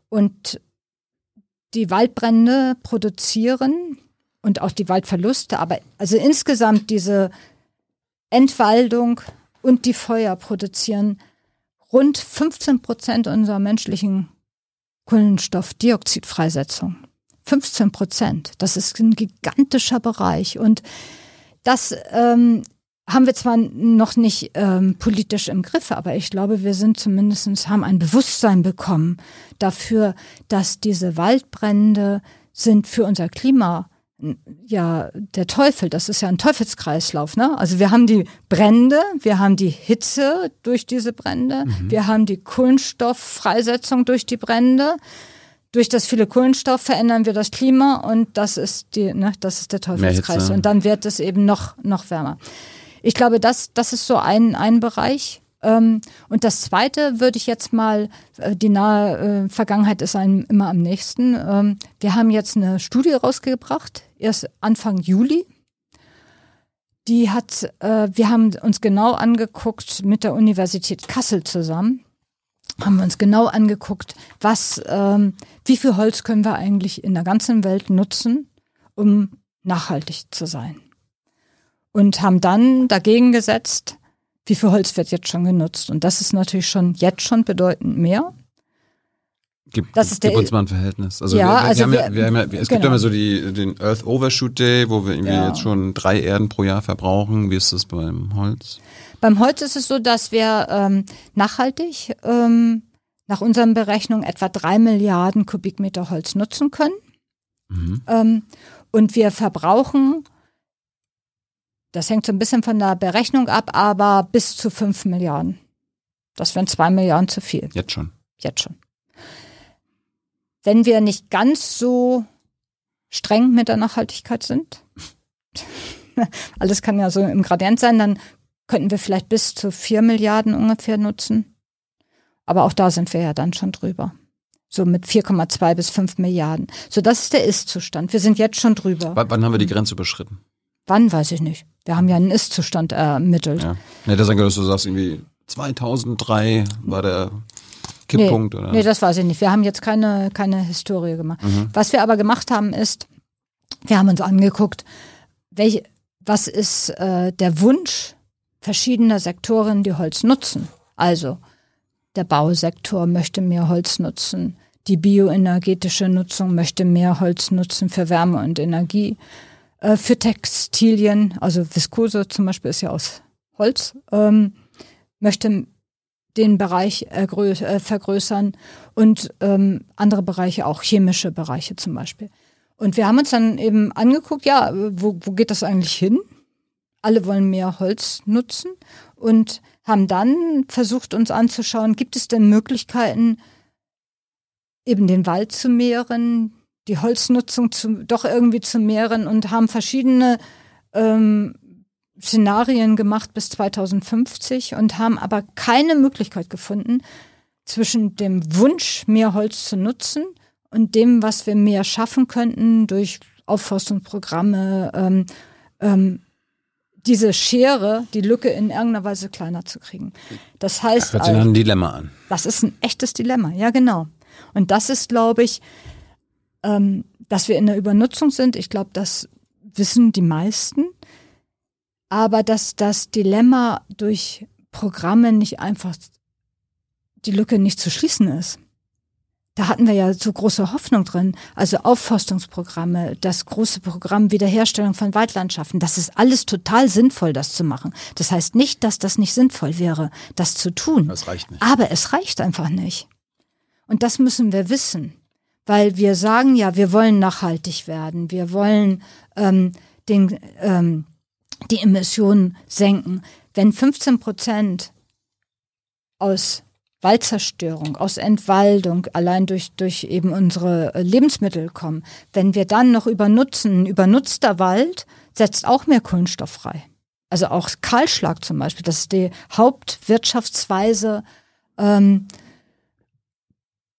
Und die Waldbrände produzieren und auch die Waldverluste, aber also insgesamt diese Entwaldung und die Feuer produzieren rund 15 Prozent unserer menschlichen Kohlenstoffdioxidfreisetzung. 15 Prozent. Das ist ein gigantischer Bereich. Und das ähm, haben wir zwar noch nicht ähm, politisch im Griff, aber ich glaube, wir sind zumindestens haben ein Bewusstsein bekommen dafür, dass diese Waldbrände sind für unser Klima ja der Teufel, das ist ja ein Teufelskreislauf. Ne? Also wir haben die Brände, wir haben die Hitze durch diese Brände, mhm. wir haben die Kohlenstofffreisetzung durch die Brände. Durch das viele Kohlenstoff verändern wir das Klima und das ist die, ne, das ist der Teufelskreis. Und dann wird es eben noch, noch wärmer. Ich glaube, das, das ist so ein, ein Bereich. Ähm, und das Zweite würde ich jetzt mal, äh, die nahe äh, Vergangenheit ist einem immer am nächsten. Ähm, wir haben jetzt eine Studie rausgebracht, erst Anfang Juli. Die hat, äh, wir haben uns genau angeguckt mit der Universität Kassel zusammen, haben wir uns genau angeguckt, was, ähm, wie viel Holz können wir eigentlich in der ganzen Welt nutzen, um nachhaltig zu sein. Und haben dann dagegen gesetzt, wie viel Holz wird jetzt schon genutzt. Und das ist natürlich schon jetzt schon bedeutend mehr. Gib, das ist gib der, uns mal ein Verhältnis. Also, ja, wir, wir, also haben wir, ja, wir haben ja, es genau. gibt ja immer so die, den Earth Overshoot Day, wo wir irgendwie ja. jetzt schon drei Erden pro Jahr verbrauchen. Wie ist das beim Holz? Beim Holz ist es so, dass wir ähm, nachhaltig ähm, nach unseren Berechnungen etwa drei Milliarden Kubikmeter Holz nutzen können. Mhm. Ähm, und wir verbrauchen das hängt so ein bisschen von der Berechnung ab, aber bis zu 5 Milliarden. Das wären 2 Milliarden zu viel. Jetzt schon. Jetzt schon. Wenn wir nicht ganz so streng mit der Nachhaltigkeit sind, alles kann ja so im Gradient sein, dann könnten wir vielleicht bis zu 4 Milliarden ungefähr nutzen. Aber auch da sind wir ja dann schon drüber. So mit 4,2 bis 5 Milliarden. So, das ist der Ist-Zustand. Wir sind jetzt schon drüber. W wann haben wir die Grenze überschritten? Wann, weiß ich nicht. Wir haben ja einen Ist-Zustand ermittelt. Ja. Hätte sein können, dass du sagst, irgendwie 2003 war der Kipppunkt, nee, oder? Nee, das weiß ich nicht. Wir haben jetzt keine, keine Historie gemacht. Mhm. Was wir aber gemacht haben, ist, wir haben uns angeguckt, welche, was ist äh, der Wunsch verschiedener Sektoren, die Holz nutzen. Also der Bausektor möchte mehr Holz nutzen, die bioenergetische Nutzung möchte mehr Holz nutzen für Wärme und Energie, äh, für Textilien, also Viskose zum Beispiel ist ja aus Holz, ähm, möchte den Bereich äh, vergrößern und ähm, andere Bereiche auch, chemische Bereiche zum Beispiel. Und wir haben uns dann eben angeguckt, ja, wo, wo geht das eigentlich hin? Alle wollen mehr Holz nutzen und haben dann versucht, uns anzuschauen, gibt es denn Möglichkeiten, eben den Wald zu mehren, die Holznutzung zu, doch irgendwie zu mehren und haben verschiedene ähm, Szenarien gemacht bis 2050 und haben aber keine Möglichkeit gefunden, zwischen dem Wunsch, mehr Holz zu nutzen und dem, was wir mehr schaffen könnten durch Aufforstungsprogramme, ähm, ähm, diese Schere, die Lücke in irgendeiner Weise kleiner zu kriegen. Das heißt, hört sich also, ein Dilemma an. Das ist ein echtes Dilemma, ja genau. Und das ist, glaube ich, ähm, dass wir in der Übernutzung sind. Ich glaube, das wissen die meisten. Aber dass das Dilemma durch Programme nicht einfach die Lücke nicht zu schließen ist. Da hatten wir ja so große Hoffnung drin. Also Aufforstungsprogramme, das große Programm Wiederherstellung von Waldlandschaften. Das ist alles total sinnvoll, das zu machen. Das heißt nicht, dass das nicht sinnvoll wäre, das zu tun. Das reicht nicht. Aber es reicht einfach nicht. Und das müssen wir wissen, weil wir sagen ja, wir wollen nachhaltig werden, wir wollen ähm, den, ähm, die Emissionen senken. Wenn 15 Prozent aus Waldzerstörung, aus Entwaldung, allein durch, durch eben unsere Lebensmittel kommen, wenn wir dann noch übernutzen, übernutzter Wald setzt auch mehr Kohlenstoff frei. Also auch Kahlschlag zum Beispiel, das ist die Hauptwirtschaftsweise ähm,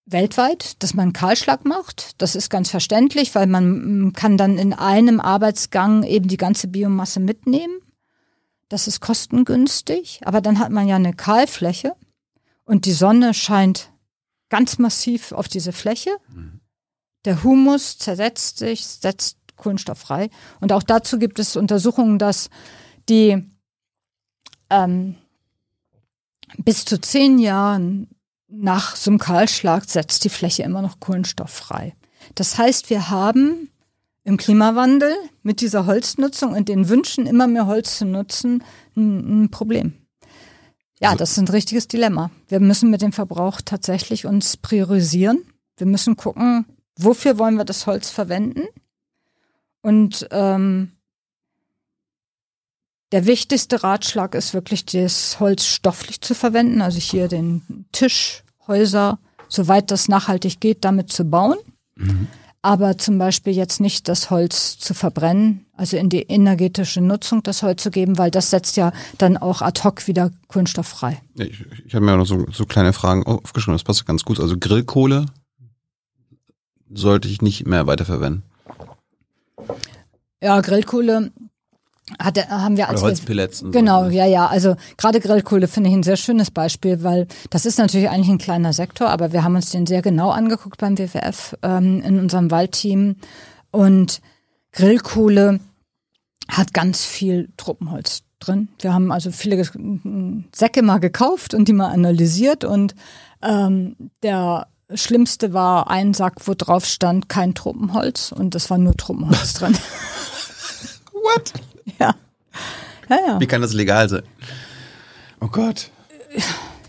weltweit, dass man Kahlschlag macht. Das ist ganz verständlich, weil man mm, kann dann in einem Arbeitsgang eben die ganze Biomasse mitnehmen. Das ist kostengünstig, aber dann hat man ja eine Kahlfläche und die Sonne scheint ganz massiv auf diese Fläche. Der Humus zersetzt sich, setzt Kohlenstoff frei. Und auch dazu gibt es Untersuchungen, dass die ähm, bis zu zehn Jahren nach so einem Kahlschlag setzt die Fläche immer noch Kohlenstoff frei. Das heißt, wir haben im Klimawandel mit dieser Holznutzung und den Wünschen, immer mehr Holz zu nutzen, ein, ein Problem. Ja, also das ist ein richtiges Dilemma. Wir müssen mit dem Verbrauch tatsächlich uns priorisieren. Wir müssen gucken, wofür wollen wir das Holz verwenden. Und ähm, der wichtigste Ratschlag ist wirklich, das Holz stofflich zu verwenden, also hier den Tisch, Häuser, soweit das nachhaltig geht, damit zu bauen. Mhm. Aber zum Beispiel jetzt nicht das Holz zu verbrennen, also in die energetische Nutzung das Holz zu geben, weil das setzt ja dann auch ad hoc wieder Kohlenstoff frei. Ich ich habe mir auch noch so, so kleine Fragen aufgeschrieben, das passt ganz gut. Also Grillkohle sollte ich nicht mehr weiterverwenden. Ja, Grillkohle hatte, haben wir als Oder Holzpellets. Genau, so. ja, ja. Also gerade Grillkohle finde ich ein sehr schönes Beispiel, weil das ist natürlich eigentlich ein kleiner Sektor, aber wir haben uns den sehr genau angeguckt beim WWF ähm, in unserem Waldteam. Und Grillkohle hat ganz viel Truppenholz drin. Wir haben also viele Säcke mal gekauft und die mal analysiert und ähm, der Schlimmste war ein Sack, wo drauf stand kein Truppenholz und das war nur Truppenholz drin. What? Ja. ja, ja. Wie kann das legal sein? Oh Gott.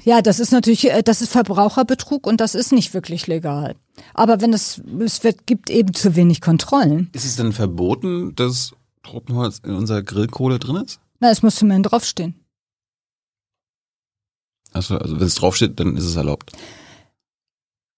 Ja, das ist natürlich, äh, das ist Verbraucherbetrug und das ist nicht wirklich legal. Aber wenn es, es wird, gibt eben zu wenig Kontrollen. Ist es denn verboten, dass Tropenholz in unserer Grillkohle drin ist? Na, es muss zumindest draufstehen. Achso, also wenn es draufsteht, dann ist es erlaubt.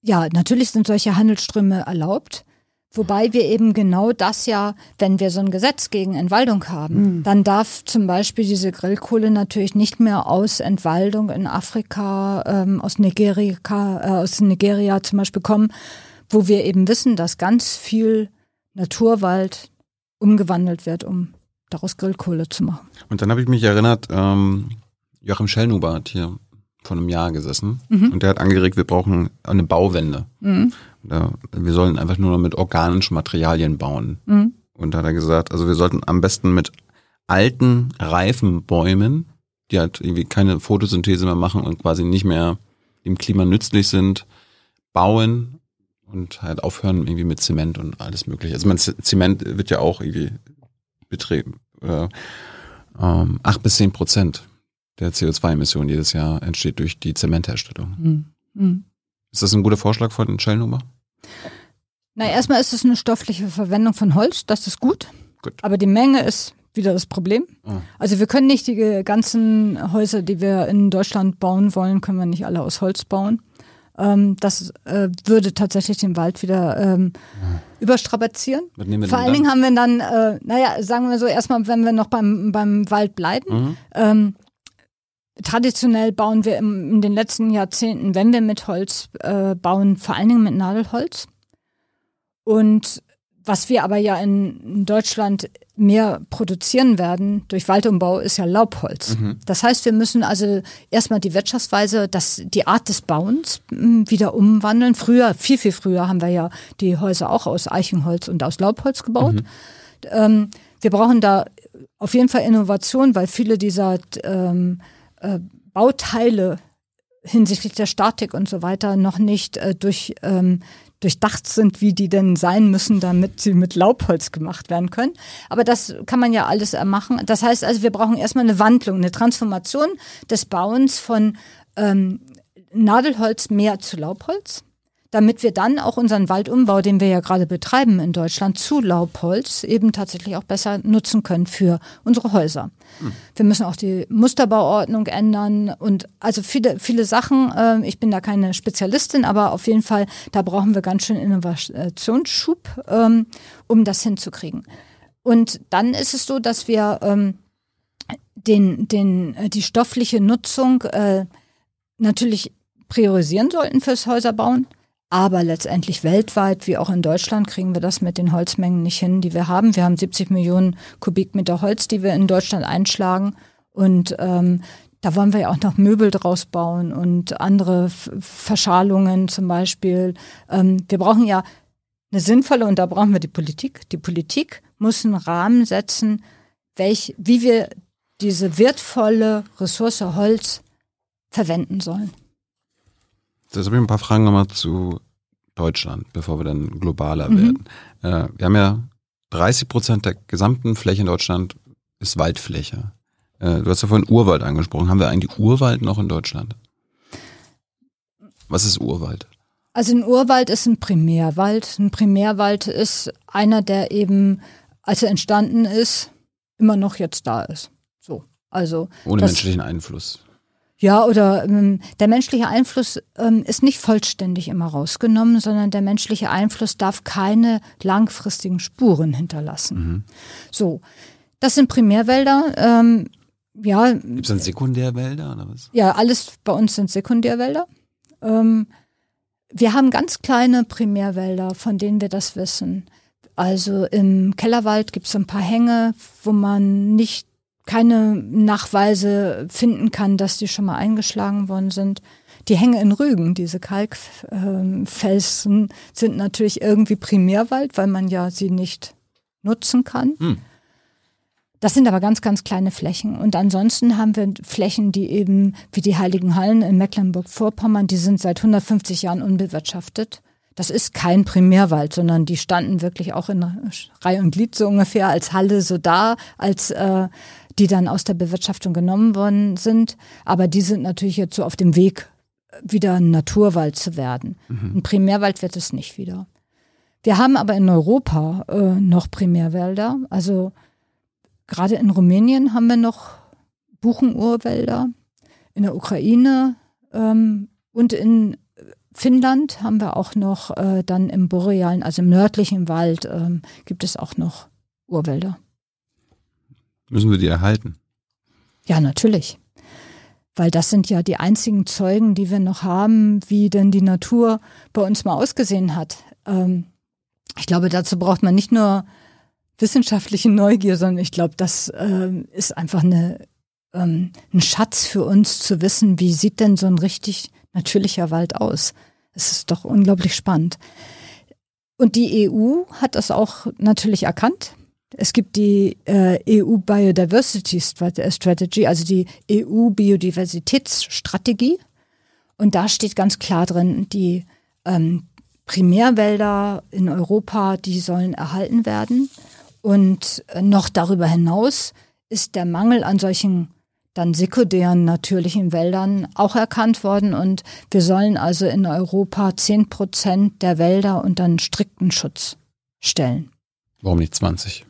Ja, natürlich sind solche Handelsströme erlaubt. Wobei wir eben genau das ja, wenn wir so ein Gesetz gegen Entwaldung haben, mhm. dann darf zum Beispiel diese Grillkohle natürlich nicht mehr aus Entwaldung in Afrika, ähm, aus Nigeria, äh, aus Nigeria zum Beispiel kommen, wo wir eben wissen, dass ganz viel Naturwald umgewandelt wird, um daraus Grillkohle zu machen. Und dann habe ich mich erinnert, ähm, Joachim Schellnuber hat hier vor einem Jahr gesessen mhm. und der hat angeregt, wir brauchen eine Bauwende. Mhm. Da, wir sollen einfach nur noch mit organischen Materialien bauen. Mhm. Und da hat er gesagt, also wir sollten am besten mit alten, reifen Bäumen die halt irgendwie keine Photosynthese mehr machen und quasi nicht mehr dem Klima nützlich sind, bauen und halt aufhören irgendwie mit Zement und alles mögliche. Also man Zement wird ja auch irgendwie betrieben. Äh, ähm, acht bis zehn Prozent der CO2-Emissionen jedes Jahr entsteht durch die Zementherstellung. Mhm. Mhm. Ist das ein guter Vorschlag von Shellnummer? Na, erstmal ist es eine stoffliche Verwendung von Holz, das ist gut. gut. Aber die Menge ist wieder das Problem. Ah. Also wir können nicht die ganzen Häuser, die wir in Deutschland bauen wollen, können wir nicht alle aus Holz bauen. Ähm, das äh, würde tatsächlich den Wald wieder ähm, ah. überstrapazieren. Vor allen Dingen haben wir dann, äh, naja, sagen wir so, erstmal, wenn wir noch beim, beim Wald bleiben, mhm. ähm, Traditionell bauen wir im, in den letzten Jahrzehnten, wenn wir mit Holz äh, bauen, vor allen Dingen mit Nadelholz. Und was wir aber ja in Deutschland mehr produzieren werden durch Waldumbau ist ja Laubholz. Mhm. Das heißt, wir müssen also erstmal die Wirtschaftsweise, das, die Art des Bauens hm, wieder umwandeln. Früher, viel, viel früher haben wir ja die Häuser auch aus Eichenholz und aus Laubholz gebaut. Mhm. Ähm, wir brauchen da auf jeden Fall Innovation, weil viele dieser ähm, äh, Bauteile hinsichtlich der Statik und so weiter noch nicht äh, durch ähm, durchdacht sind, wie die denn sein müssen, damit sie mit Laubholz gemacht werden können. Aber das kann man ja alles machen. Das heißt also, wir brauchen erstmal eine Wandlung, eine Transformation des Bauens von ähm, Nadelholz mehr zu Laubholz damit wir dann auch unseren Waldumbau, den wir ja gerade betreiben in Deutschland, zu Laubholz eben tatsächlich auch besser nutzen können für unsere Häuser. Hm. Wir müssen auch die Musterbauordnung ändern und also viele, viele Sachen. Äh, ich bin da keine Spezialistin, aber auf jeden Fall, da brauchen wir ganz schön Innovationsschub, ähm, um das hinzukriegen. Und dann ist es so, dass wir ähm, den, den, äh, die stoffliche Nutzung äh, natürlich priorisieren sollten fürs Häuserbauen. Aber letztendlich weltweit, wie auch in Deutschland, kriegen wir das mit den Holzmengen nicht hin, die wir haben. Wir haben 70 Millionen Kubikmeter Holz, die wir in Deutschland einschlagen. Und ähm, da wollen wir ja auch noch Möbel draus bauen und andere Verschalungen zum Beispiel. Ähm, wir brauchen ja eine sinnvolle, und da brauchen wir die Politik. Die Politik muss einen Rahmen setzen, welch, wie wir diese wertvolle Ressource Holz verwenden sollen. Jetzt habe ich ein paar Fragen nochmal zu Deutschland, bevor wir dann globaler mhm. werden. Äh, wir haben ja 30 Prozent der gesamten Fläche in Deutschland ist Waldfläche. Äh, du hast ja vorhin Urwald angesprochen. Haben wir eigentlich Urwald noch in Deutschland? Was ist Urwald? Also ein Urwald ist ein Primärwald. Ein Primärwald ist einer, der eben, als er entstanden ist, immer noch jetzt da ist. So. Also. Ohne menschlichen Einfluss. Ja, oder ähm, der menschliche Einfluss ähm, ist nicht vollständig immer rausgenommen, sondern der menschliche Einfluss darf keine langfristigen Spuren hinterlassen. Mhm. So, das sind Primärwälder. Ähm, ja. Gibt es dann Sekundärwälder oder was? Ja, alles bei uns sind Sekundärwälder. Ähm, wir haben ganz kleine Primärwälder, von denen wir das wissen. Also im Kellerwald gibt es ein paar Hänge, wo man nicht keine Nachweise finden kann, dass die schon mal eingeschlagen worden sind. Die Hänge in Rügen, diese Kalkfelsen, sind natürlich irgendwie Primärwald, weil man ja sie nicht nutzen kann. Hm. Das sind aber ganz, ganz kleine Flächen. Und ansonsten haben wir Flächen, die eben, wie die Heiligen Hallen in Mecklenburg-Vorpommern, die sind seit 150 Jahren unbewirtschaftet. Das ist kein Primärwald, sondern die standen wirklich auch in Reihe und Glied so ungefähr als Halle so da, als äh, die dann aus der Bewirtschaftung genommen worden sind. Aber die sind natürlich jetzt so auf dem Weg, wieder ein Naturwald zu werden. Mhm. Ein Primärwald wird es nicht wieder. Wir haben aber in Europa äh, noch Primärwälder. Also gerade in Rumänien haben wir noch Buchenurwälder. In der Ukraine ähm, und in Finnland haben wir auch noch äh, dann im borealen, also im nördlichen Wald, ähm, gibt es auch noch Urwälder. Müssen wir die erhalten? Ja, natürlich. Weil das sind ja die einzigen Zeugen, die wir noch haben, wie denn die Natur bei uns mal ausgesehen hat. Ähm, ich glaube, dazu braucht man nicht nur wissenschaftliche Neugier, sondern ich glaube, das ähm, ist einfach eine, ähm, ein Schatz für uns zu wissen, wie sieht denn so ein richtig natürlicher Wald aus. Es ist doch unglaublich spannend. Und die EU hat das auch natürlich erkannt Es gibt die äh, EU Biodiversity Strategy, also die EU Biodiversitätsstrategie. Und da steht ganz klar drin, die ähm, Primärwälder in Europa, die sollen erhalten werden. Und äh, noch darüber hinaus ist der Mangel an solchen dann sekundären natürlichen Wäldern auch erkannt worden. Und wir sollen also in Europa zehn Prozent der Wälder unter einen strikten Schutz stellen. Warum nicht 20?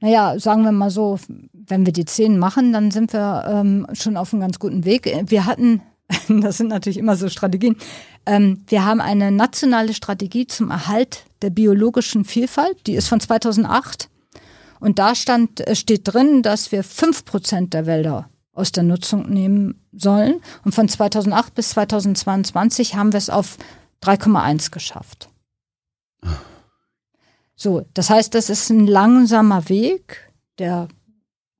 Naja, sagen wir mal so, wenn wir die zehn machen, dann sind wir ähm, schon auf einem ganz guten Weg. Wir hatten, das sind natürlich immer so Strategien, ähm, wir haben eine nationale Strategie zum Erhalt der biologischen Vielfalt, die ist von 2008. Und da stand, äh, steht drin, dass wir fünf Prozent der Wälder aus der Nutzung nehmen sollen. Und von 2008 bis 2022 haben wir es auf 3,1 geschafft. So, das heißt, das ist ein langsamer Weg, der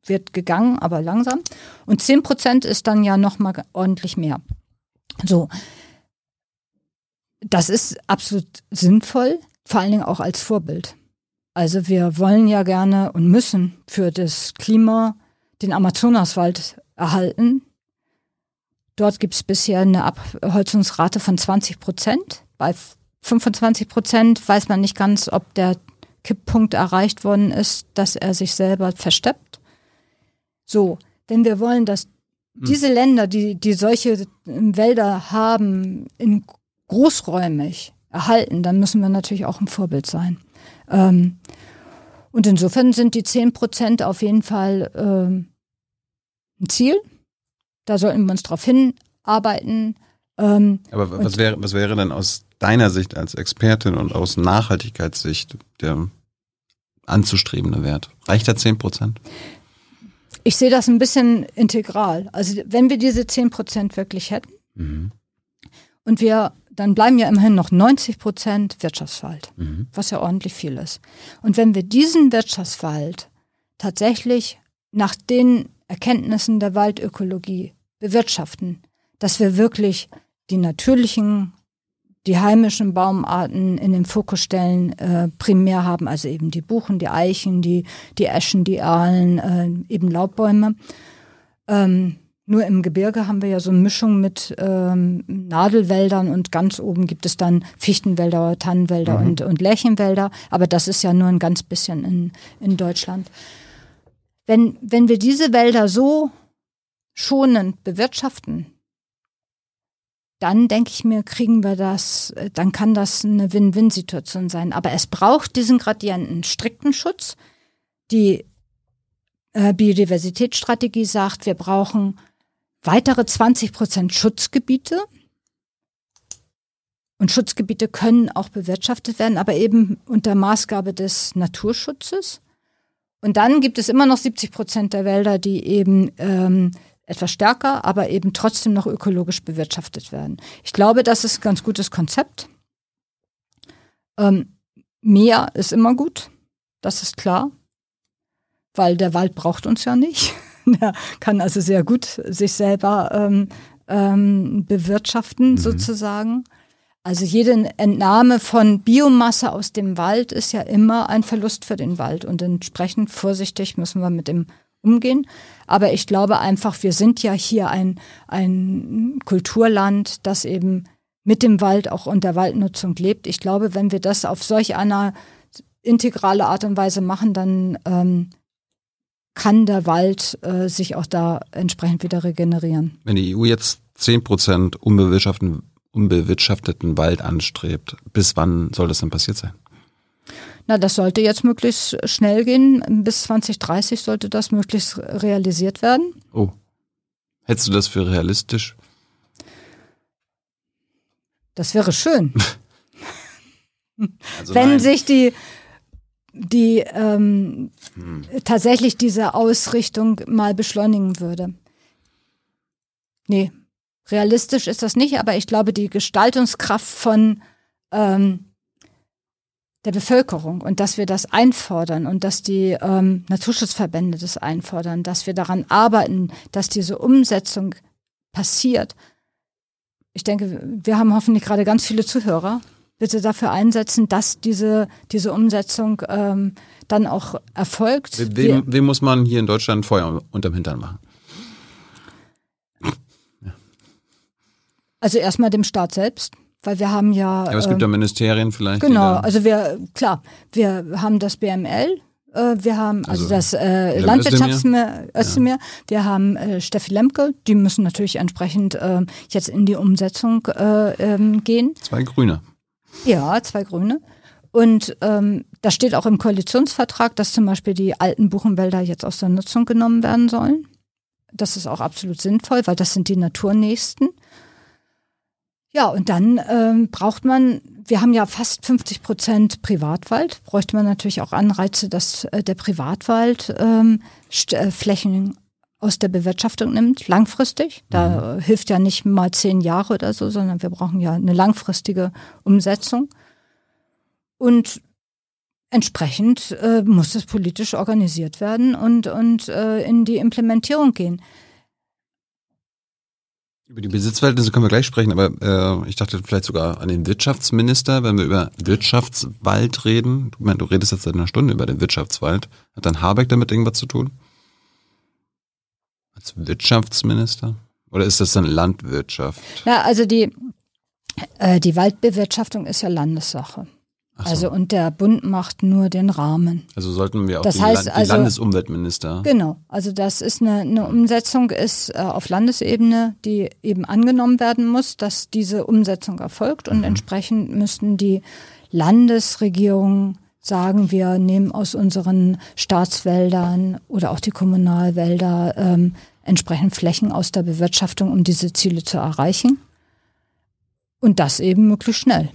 wird gegangen, aber langsam. Und 10 Prozent ist dann ja nochmal ordentlich mehr. So, das ist absolut sinnvoll, vor allen Dingen auch als Vorbild. Also wir wollen ja gerne und müssen für das Klima den Amazonaswald erhalten. Dort gibt es bisher eine Abholzungsrate von 20 Prozent. Bei 25 Prozent weiß man nicht ganz, ob der Kipppunkt erreicht worden ist, dass er sich selber versteppt. So, wenn wir wollen, dass hm. diese Länder, die, die solche Wälder haben, in großräumig erhalten, dann müssen wir natürlich auch ein Vorbild sein. Ähm, und insofern sind die 10 Prozent auf jeden Fall ähm, ein Ziel. Da sollten wir uns darauf hinarbeiten. Ähm, Aber was wäre, was wäre denn aus deiner Sicht als Expertin und aus Nachhaltigkeitssicht der anzustrebende Wert? Reicht da 10 Prozent? Ich sehe das ein bisschen integral. Also wenn wir diese 10 Prozent wirklich hätten mhm. und wir dann bleiben ja immerhin noch 90 Prozent Wirtschaftswald, mhm. was ja ordentlich viel ist. Und wenn wir diesen Wirtschaftswald tatsächlich nach den Erkenntnissen der Waldökologie bewirtschaften, dass wir wirklich die natürlichen, die heimischen Baumarten in den Fokus stellen, äh, primär haben, also eben die Buchen, die Eichen, die, die Eschen, die Erlen, äh, eben Laubbäume. Ähm, nur im Gebirge haben wir ja so eine Mischung mit ähm, Nadelwäldern und ganz oben gibt es dann Fichtenwälder, Tannenwälder mhm. und, und Lärchenwälder. Aber das ist ja nur ein ganz bisschen in, in Deutschland. Wenn, wenn wir diese Wälder so schonend bewirtschaften, dann denke ich mir, kriegen wir das, dann kann das eine Win-Win-Situation sein. Aber es braucht diesen Gradienten strikten Schutz. Die äh, Biodiversitätsstrategie sagt, wir brauchen weitere 20 Prozent Schutzgebiete. Und Schutzgebiete können auch bewirtschaftet werden, aber eben unter Maßgabe des Naturschutzes. Und dann gibt es immer noch 70 Prozent der Wälder, die eben ähm, etwas stärker, aber eben trotzdem noch ökologisch bewirtschaftet werden. Ich glaube, das ist ein ganz gutes Konzept. Ähm, mehr ist immer gut, das ist klar, weil der Wald braucht uns ja nicht. Der kann also sehr gut sich selber ähm, ähm, bewirtschaften, mhm. sozusagen. Also jede Entnahme von Biomasse aus dem Wald ist ja immer ein Verlust für den Wald und entsprechend vorsichtig müssen wir mit dem umgehen. Aber ich glaube einfach, wir sind ja hier ein, ein Kulturland, das eben mit dem Wald auch unter Waldnutzung lebt. Ich glaube, wenn wir das auf solch einer integrale Art und Weise machen, dann ähm, kann der Wald äh, sich auch da entsprechend wieder regenerieren. Wenn die EU jetzt 10 Prozent unbewirtschafteten, unbewirtschafteten Wald anstrebt, bis wann soll das denn passiert sein? Na, das sollte jetzt möglichst schnell gehen. Bis 2030 sollte das möglichst realisiert werden. Oh. Hättest du das für realistisch? Das wäre schön. also Wenn nein. sich die die ähm, hm. tatsächlich diese Ausrichtung mal beschleunigen würde. Nee, realistisch ist das nicht, aber ich glaube, die Gestaltungskraft von ähm, der Bevölkerung und dass wir das einfordern und dass die ähm, Naturschutzverbände das einfordern, dass wir daran arbeiten, dass diese Umsetzung passiert. Ich denke, wir haben hoffentlich gerade ganz viele Zuhörer bitte dafür einsetzen, dass diese, diese Umsetzung ähm, dann auch erfolgt. We- Wem, wem muss man hier in Deutschland Feuer unterm Hintern machen? Also erstmal dem Staat selbst, weil wir haben ja. Ja, aber es gibt ja ähm, Ministerien vielleicht. genau, also wir, klar, wir haben das BML, äh, wir haben also, Also, das äh, Landwirtschaftsmeer, Özdemir, wir haben äh, Steffi Lemke, die müssen natürlich entsprechend äh, jetzt in die Umsetzung äh, ähm, gehen. Zwei Grüne. Ja, zwei Grüne. Und ähm, da steht auch im Koalitionsvertrag, dass zum Beispiel die alten Buchenwälder jetzt aus der Nutzung genommen werden sollen. Das ist auch absolut sinnvoll, weil das sind die naturnächsten. Ja, und dann ähm, braucht man, wir haben ja fast 50 Prozent Privatwald, bräuchte man natürlich auch Anreize, dass äh, der Privatwald ähm, äh, Flächen aus der Bewirtschaftung nimmt, langfristig. Da äh, hilft ja nicht mal zehn Jahre oder so, sondern wir brauchen ja eine langfristige Umsetzung. Und entsprechend äh, muss es politisch organisiert werden und, und äh, in die Implementierung gehen. Über die Besitzverhältnisse können wir gleich sprechen, aber äh, ich dachte vielleicht sogar an den Wirtschaftsminister, wenn wir über Wirtschaftswald reden. Du, meinst, du redest jetzt seit einer Stunde über den Wirtschaftswald. Hat dann Habeck damit irgendwas zu tun? Als Wirtschaftsminister? Oder ist das dann Landwirtschaft? Ja, also die, äh, die Waldbewirtschaftung ist ja Landessache. So. Also und der Bund macht nur den Rahmen. Also sollten wir auch Das die, heißt Land die also- Landesumweltminister. Genau, also das ist eine, eine Umsetzung ist äh, auf Landesebene, die eben angenommen werden muss, dass diese Umsetzung erfolgt und entsprechend müssten die Landesregierungen sagen, wir nehmen aus unseren Staatswäldern oder auch die Kommunalwälder ähm, entsprechend Flächen aus der Bewirtschaftung, um diese Ziele zu erreichen. Und das eben möglichst schnell.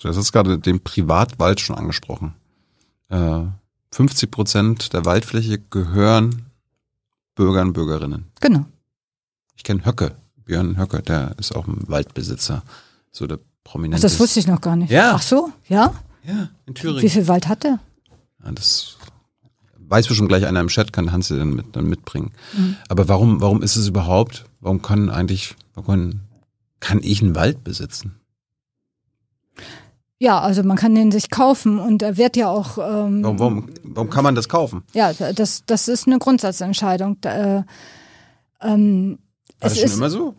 Du hast gerade den Privatwald schon angesprochen. Äh, 50 Prozent der Waldfläche gehören Bürgern und Bürgerinnen. Genau. Ich kenne Höcke, Björn Höcke, der ist auch ein Waldbesitzer. So der prominente. Das wusste ich noch gar nicht. Ja. Ach so, ja? Ja, in Wie Thüringen. viel Wald hat er? Ja, das weiß bestimmt gleich einer im Chat, kann Hans dir dann, mit, dann mitbringen. Mhm. Aber warum, warum ist es überhaupt, warum kann eigentlich, warum kann, kann ich einen Wald besitzen? Ja, also man kann den sich kaufen und er wird ja auch, ähm, Warum, warum, warum kann man das kaufen? ja, das, das ist eine Grundsatzentscheidung. Da, äh, ähm, War es das schon ist, immer so?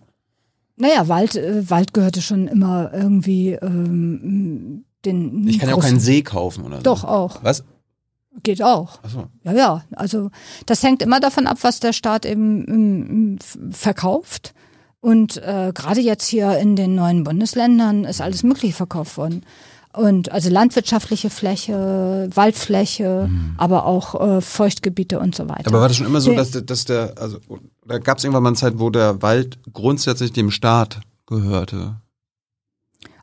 naja, Wald, äh, Wald gehörte schon immer irgendwie ähm, den. Ich kann ja auch keinen See kaufen oder so. Doch, auch. Was? Geht auch. Achso. Ja, ja. Also das hängt immer davon ab, was der Staat eben ähm, f- verkauft. Und äh, gerade jetzt hier in den neuen Bundesländern ist alles Mögliche verkauft worden. Und also landwirtschaftliche Fläche, Waldfläche, aber auch äh, Feuchtgebiete und so weiter. Aber war das schon immer so, dass, der- dass der, also, da gab es irgendwann mal eine Zeit, wo der Wald grundsätzlich dem Staat gehörte?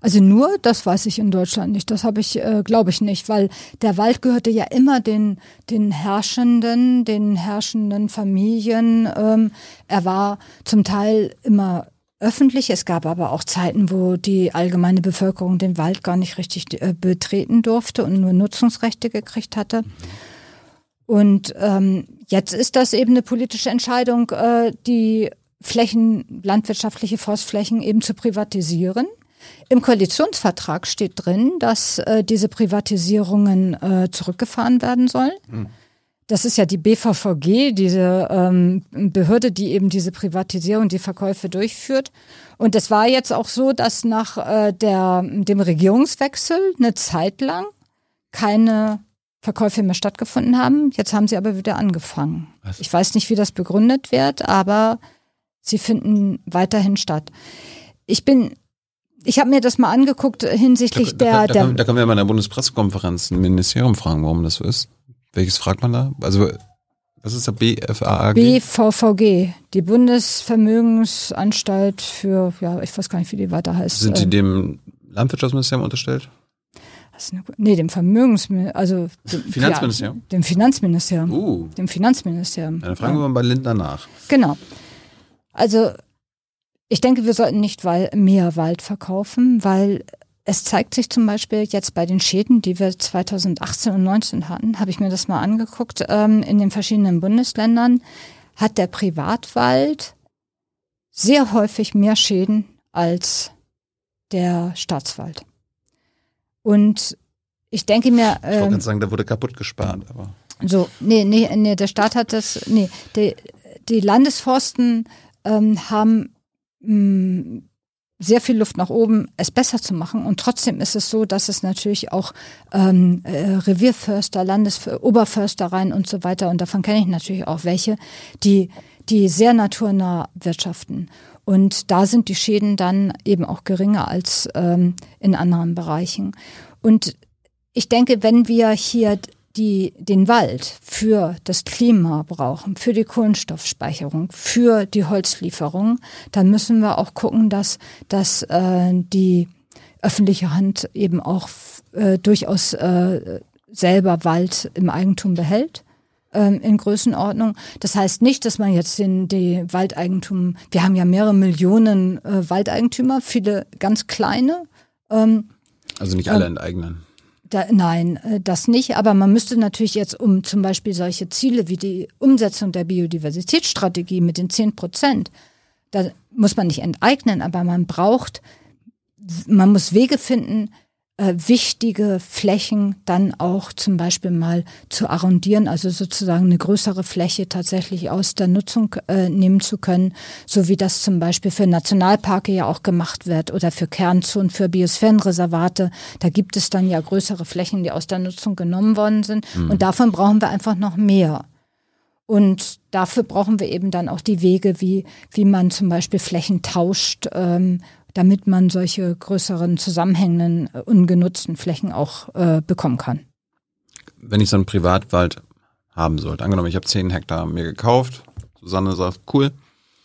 Also nur, das weiß ich in Deutschland nicht. Das habe ich, äh, glaube ich nicht, weil der Wald gehörte ja immer den, den Herrschenden, den herrschenden Familien. Ähm, er war zum Teil immer öffentlich. Es gab aber auch Zeiten, wo die allgemeine Bevölkerung den Wald gar nicht richtig äh, betreten durfte und nur Nutzungsrechte gekriegt hatte. Und ähm, jetzt ist das eben eine politische Entscheidung, äh, die Flächen, landwirtschaftliche Forstflächen eben zu privatisieren. Im Koalitionsvertrag steht drin, dass äh, diese Privatisierungen äh, zurückgefahren werden sollen. Das ist ja die BVVG, diese ähm, Behörde, die eben diese Privatisierung, die Verkäufe durchführt. Und es war jetzt auch so, dass nach äh, der, dem Regierungswechsel eine Zeit lang keine Verkäufe mehr stattgefunden haben. Jetzt haben sie aber wieder angefangen. Was? Ich weiß nicht, wie das begründet wird, aber sie finden weiterhin statt. Ich bin, ich habe mir das mal angeguckt hinsichtlich da, der, da, der können, da können wir bei der Bundespressekonferenz ein Ministerium fragen, warum das so ist. Welches fragt man da? Also, was ist der BFAAG? BVVG, die Bundesvermögensanstalt für, ja, ich weiß gar nicht, wie die weiter heißt. Sind die Ähm, dem Landwirtschaftsministerium unterstellt? das ist eine, nee, dem Vermögensministerium, also dem, Finanzministerium? Ja, dem Finanzministerium. Uh, Dem Finanzministerium. ja, dann fragen wir mal bei Lindner nach. Genau. Also ich denke, wir sollten nicht mehr Wald verkaufen, weil es zeigt sich zum Beispiel jetzt bei den Schäden, die wir 2018 und 2019 hatten, habe ich mir das mal angeguckt, ähm, in den verschiedenen Bundesländern hat der Privatwald sehr häufig mehr Schäden als der Staatswald. Und ich denke mir. ich wollte ähm, sagen, da wurde kaputt gespart, aber. So, nee, nee, nee, der Staat hat das, nee, die, die Landesforsten ähm, haben mh, mm, sehr viel Luft nach oben, es besser zu machen. Und trotzdem ist es so, dass es natürlich auch ähm, äh, Revierförster, Landesoberförstereien und so weiter, und davon kenne ich natürlich auch welche, die, die sehr naturnah wirtschaften. Und da sind die Schäden dann eben auch geringer als ähm, in anderen Bereichen. Und ich denke, wenn wir hier die den Wald für das Klima brauchen, für die Kohlenstoffspeicherung, für die Holzlieferung, dann müssen wir auch gucken, dass, dass äh, die öffentliche Hand eben auch äh, durchaus äh, selber Wald im Eigentum behält ähm, in Größenordnung. Das heißt nicht, dass man jetzt den die Waldeigentum, wir haben ja mehrere Millionen äh, Waldeigentümer, viele ganz kleine. Ähm, also nicht alle ähm, enteignen. Da, nein, äh, das nicht. Aber man müsste natürlich jetzt, um zum Beispiel solche Ziele wie die Umsetzung der Biodiversitätsstrategie mit den 10 Prozent, da muss man nicht enteignen, aber man braucht, man muss Wege finden, äh, wichtige Flächen dann auch zum Beispiel mal zu arrondieren, also sozusagen eine größere Fläche tatsächlich aus der Nutzung äh, nehmen zu können, so wie das zum Beispiel für Nationalparke ja auch gemacht wird oder für Kernzonen, für Biosphärenreservate. Da gibt es dann ja größere Flächen, die aus der Nutzung genommen worden sind. Mhm. Und davon brauchen wir einfach noch mehr. Und dafür brauchen wir eben dann auch die Wege, wie, wie man zum Beispiel Flächen tauscht ähm, damit man solche größeren zusammenhängenden, äh, ungenutzten Flächen auch äh, bekommen kann. Wenn ich so einen Privatwald haben sollte, angenommen, ich habe zehn Hektar mir gekauft, Susanne sagt, cool,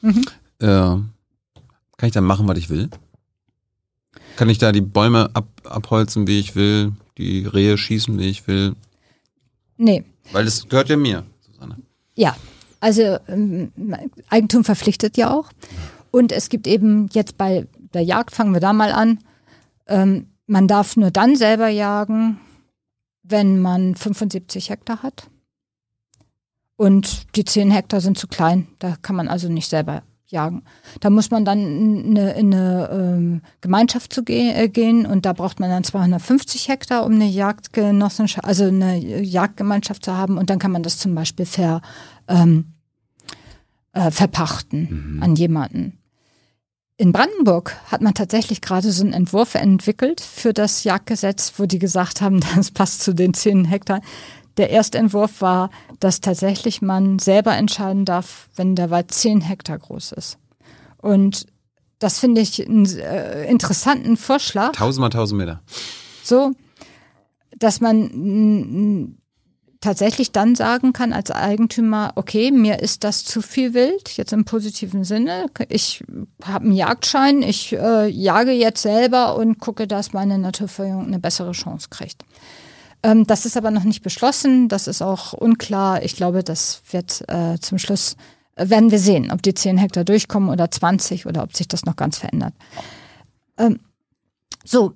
mhm. äh, kann ich dann machen, was ich will? Kann ich da die Bäume ab, abholzen, wie ich will, die Rehe schießen, wie ich will? Nee. Weil das gehört ja mir, Susanne. Ja, also ähm, Eigentum verpflichtet ja auch. Und es gibt eben jetzt bei der Jagd, fangen wir da mal an. Ähm, man darf nur dann selber jagen, wenn man 75 Hektar hat. Und die 10 Hektar sind zu klein, da kann man also nicht selber jagen. Da muss man dann in eine, in eine ähm, Gemeinschaft zu ge äh, gehen und da braucht man dann 250 Hektar, um eine Jagdgenossenschaft, also eine Jagdgemeinschaft zu haben und dann kann man das zum Beispiel ver, ähm, äh, verpachten mhm. an jemanden. In Brandenburg hat man tatsächlich gerade so einen Entwurf entwickelt für das Jagdgesetz, wo die gesagt haben, das passt zu den zehn Hektar. Der erste Entwurf war, dass tatsächlich man selber entscheiden darf, wenn der Wald zehn Hektar groß ist. Und das finde ich einen äh, interessanten Vorschlag. Tausend mal tausend Meter. So, dass man tatsächlich dann sagen kann als Eigentümer, okay, mir ist das zu viel wild, jetzt im positiven Sinne. Ich habe einen Jagdschein, ich äh, jage jetzt selber und gucke, dass meine Naturverjüngung eine bessere Chance kriegt. Ähm, das ist aber noch nicht beschlossen, das ist auch unklar. Ich glaube, das wird äh, zum Schluss, äh, werden wir sehen, ob die 10 Hektar durchkommen oder 20 oder ob sich das noch ganz verändert. Ähm, so,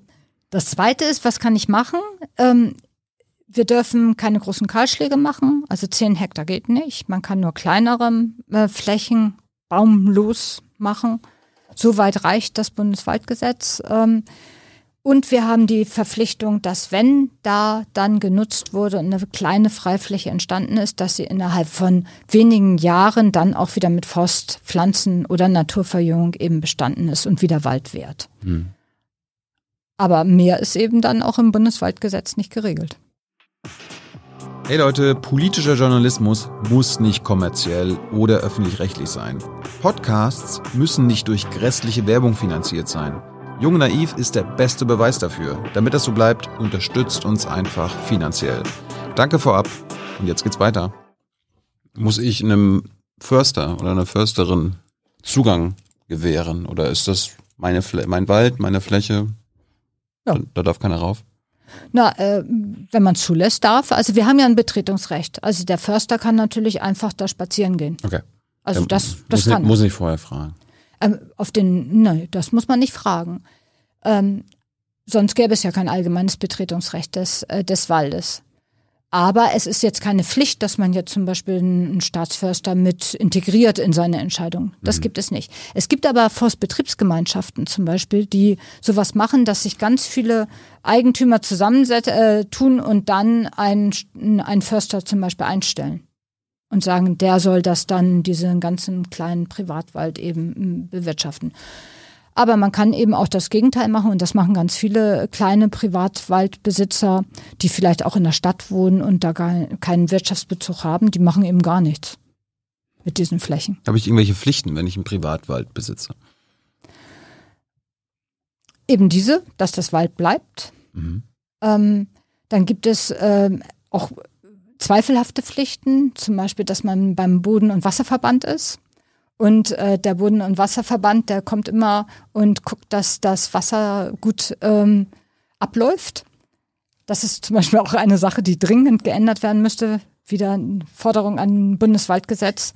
das Zweite ist, was kann ich machen? Ähm, wir dürfen keine großen Kahlschläge machen, also 10 Hektar geht nicht. Man kann nur kleinere äh, Flächen baumlos machen. Soweit reicht das Bundeswaldgesetz. Ähm, und wir haben die Verpflichtung, dass wenn da dann genutzt wurde und eine kleine Freifläche entstanden ist, dass sie innerhalb von wenigen Jahren dann auch wieder mit Forstpflanzen oder Naturverjüngung eben bestanden ist und wieder Wald wert. Hm. Aber mehr ist eben dann auch im Bundeswaldgesetz nicht geregelt. Hey Leute, politischer Journalismus muss nicht kommerziell oder öffentlich-rechtlich sein. Podcasts müssen nicht durch grässliche Werbung finanziert sein. Jung Naiv ist der beste Beweis dafür. Damit das so bleibt, unterstützt uns einfach finanziell. Danke vorab und jetzt geht's weiter. Muss ich einem Förster oder einer Försterin Zugang gewähren oder ist das meine mein Wald, meine Fläche? Ja. Da, da darf keiner rauf. Na, äh, wenn man zulässt, darf. Also wir haben ja ein Betretungsrecht. Also der Förster kann natürlich einfach da spazieren gehen. Okay. Also ja, das, das muss kann. Nicht, muss nicht vorher fragen. Ähm, auf den, nein, das muss man nicht fragen. Ähm, sonst gäbe es ja kein allgemeines Betretungsrecht des, äh, des Waldes. Aber es ist jetzt keine Pflicht, dass man jetzt zum Beispiel einen Staatsförster mit integriert in seine Entscheidung. Das mhm. gibt es nicht. Es gibt aber Forstbetriebsgemeinschaften zum Beispiel, die sowas machen, dass sich ganz viele Eigentümer zusammentun äh, tun und dann einen, einen Förster zum Beispiel einstellen und sagen, der soll das dann, diesen ganzen kleinen Privatwald eben bewirtschaften. Aber man kann eben auch das Gegenteil machen und das machen ganz viele kleine Privatwaldbesitzer, die vielleicht auch in der Stadt wohnen und da gar keinen Wirtschaftsbezug haben. Die machen eben gar nichts mit diesen Flächen. Habe ich irgendwelche Pflichten, wenn ich einen Privatwald besitze? Eben diese, dass das Wald bleibt. Mhm. Ähm, dann gibt es ähm, auch zweifelhafte Pflichten, zum Beispiel, dass man beim Boden- und Wasserverband ist. Und äh, der Boden- und Wasserverband, der kommt immer und guckt, dass das Wasser gut ähm, abläuft. Das ist zum Beispiel auch eine Sache, die dringend geändert werden müsste. Wieder eine Forderung an Bundeswaldgesetz.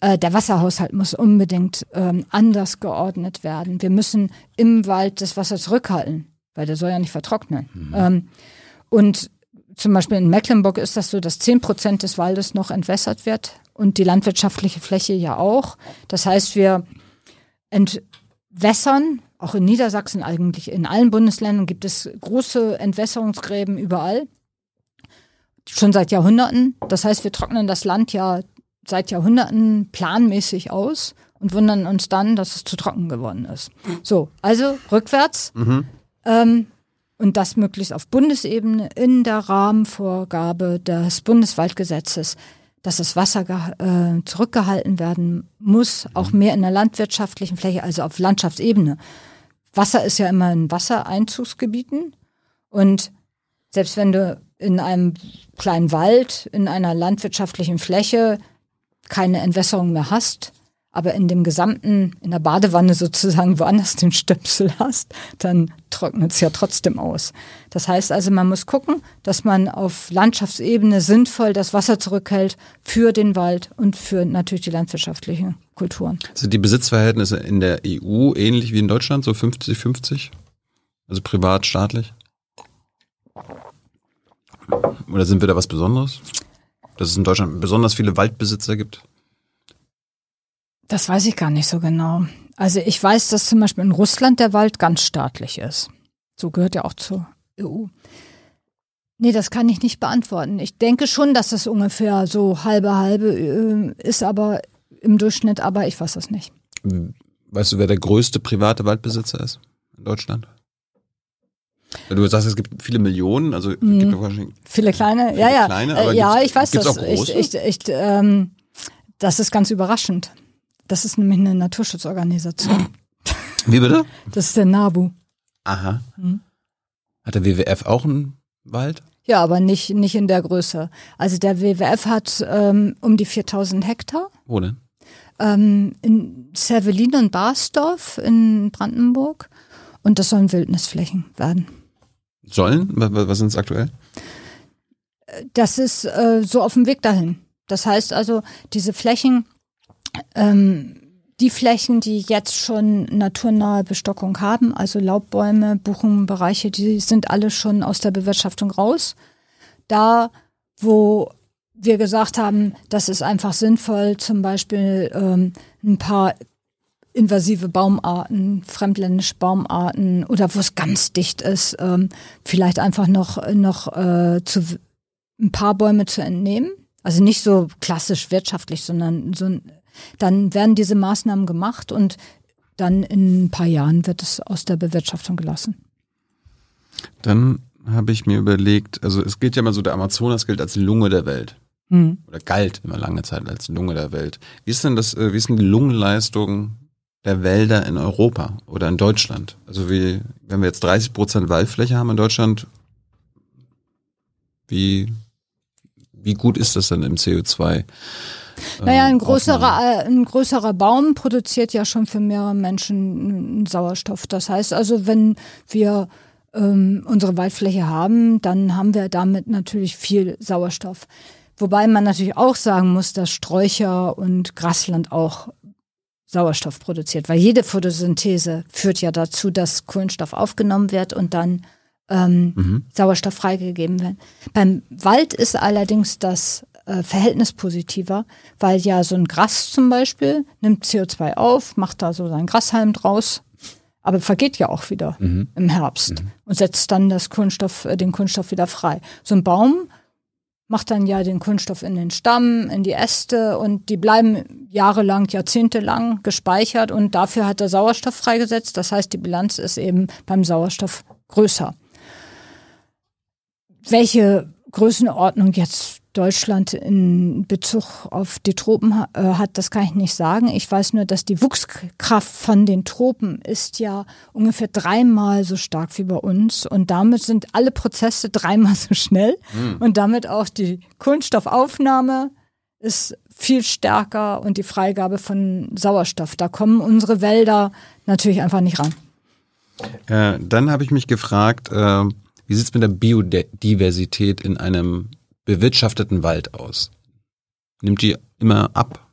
Äh, der Wasserhaushalt muss unbedingt ähm, anders geordnet werden. Wir müssen im Wald das Wasser zurückhalten, weil der soll ja nicht vertrocknen. Mhm. Ähm, und zum Beispiel in Mecklenburg ist das so, dass zehn Prozent des Waldes noch entwässert wird und die landwirtschaftliche Fläche ja auch. Das heißt, wir entwässern, auch in Niedersachsen eigentlich, in allen Bundesländern gibt es große Entwässerungsgräben überall. Schon seit Jahrhunderten. Das heißt, wir trocknen das Land ja seit Jahrhunderten planmäßig aus und wundern uns dann, dass es zu trocken geworden ist. So, also rückwärts. Mhm. Ähm, und das möglichst auf Bundesebene in der Rahmenvorgabe des Bundeswaldgesetzes, dass das Wasser äh, zurückgehalten werden muss, auch mhm. mehr in der landwirtschaftlichen Fläche, also auf Landschaftsebene. Wasser ist ja immer in Wassereinzugsgebieten und selbst wenn du in einem kleinen Wald, in einer landwirtschaftlichen Fläche keine Entwässerung mehr hast, aber in dem gesamten, in der Badewanne sozusagen woanders den Stöpsel hast, dann trocknet es ja trotzdem aus. Das heißt also, man muss gucken, dass man auf Landschaftsebene sinnvoll das Wasser zurückhält für den Wald und für natürlich die landwirtschaftlichen Kulturen. Sind die Besitzverhältnisse in der EU ähnlich wie in Deutschland, so 50-50? Also privat, staatlich? Oder sind wir da was Besonderes? Dass es in Deutschland besonders viele Waldbesitzer gibt? Das weiß ich gar nicht so genau. Also ich weiß, dass zum Beispiel in Russland der Wald ganz staatlich ist. So gehört ja auch zur EU. Nee, das kann ich nicht beantworten. Ich denke schon, dass das ungefähr so halbe halbe äh, ist, aber im Durchschnitt, aber ich weiß das nicht. Weißt du, wer der größte private Waldbesitzer ist in Deutschland? Du sagst, es gibt viele Millionen, also mhm. gibt wahrscheinlich viele kleine, viele ja, ja, kleine, aber äh, ja, ich weiß das. Auch große? Ich, ich, ich, ähm, das ist ganz überraschend. Das ist nämlich eine Naturschutzorganisation. Wie bitte? Das ist der NABU. Aha. Hm. Hat der WWF auch einen Wald? Ja, aber nicht, nicht in der Größe. Also der WWF hat ähm, um die 4000 Hektar. Wo denn? Ähm, in Servelin und Barsdorf in Brandenburg. Und das sollen Wildnisflächen werden. Sollen? Was sind es aktuell? Das ist äh, so auf dem Weg dahin. Das heißt also, diese Flächen ähm, die Flächen, die jetzt schon naturnahe Bestockung haben, also Laubbäume, Buchenbereiche, die sind alle schon aus der Bewirtschaftung raus. Da, wo wir gesagt haben, das ist einfach sinnvoll, zum Beispiel ähm, ein paar invasive Baumarten, fremdländische Baumarten oder wo es ganz dicht ist, ähm, vielleicht einfach noch, noch äh, zu, ein paar Bäume zu entnehmen. Also nicht so klassisch wirtschaftlich, sondern so ein dann werden diese Maßnahmen gemacht und dann in ein paar Jahren wird es aus der Bewirtschaftung gelassen. Dann habe ich mir überlegt, also es gilt ja immer so, der Amazonas gilt als Lunge der Welt. Mhm. Oder galt immer lange Zeit als Lunge der Welt. Wie ist denn das, äh, wie ist denn die Lungenleistung der Wälder in Europa oder in Deutschland? Also wie, wenn wir jetzt 30 Prozent Waldfläche haben in Deutschland, wie, wie gut ist das denn im CO2? Naja, ein größerer, äh, ein größerer Baum produziert ja schon für mehrere Menschen Sauerstoff. Das heißt also, wenn wir ähm, unsere Waldfläche haben, dann haben wir damit natürlich viel Sauerstoff. Wobei man natürlich auch sagen muss, dass Sträucher und Grasland auch Sauerstoff produziert, weil jede Photosynthese führt ja dazu, dass Kohlenstoff aufgenommen wird und dann ähm, mhm. Sauerstoff freigegeben werden. Beim Wald ist allerdings das äh, Verhältnis positiver, weil ja so ein Gras zum Beispiel nimmt CO2 auf, macht da so seinen Grashalm draus, aber vergeht ja auch wieder mhm. im Herbst mhm. und setzt dann das Kunststoff, äh, den Kunststoff wieder frei. So ein Baum macht dann ja den Kunststoff in den Stamm, in die Äste und die bleiben jahrelang, jahrzehntelang gespeichert und dafür hat er Sauerstoff freigesetzt. Das heißt, die Bilanz ist eben beim Sauerstoff größer. Welche Größenordnung jetzt Deutschland in Bezug auf die Tropen äh, hat, das kann ich nicht sagen. Ich weiß nur, dass die Wuchskraft von den Tropen ist ja ungefähr dreimal so stark wie bei uns und damit sind alle Prozesse dreimal so schnell mhm. und damit auch die Kohlenstoffaufnahme ist viel stärker und die Freigabe von Sauerstoff. Da kommen unsere Wälder natürlich einfach nicht ran. Äh, dann habe ich mich gefragt, äh, wie sieht es mit der Biodiversität in einem bewirtschafteten Wald aus? Nimmt die immer ab?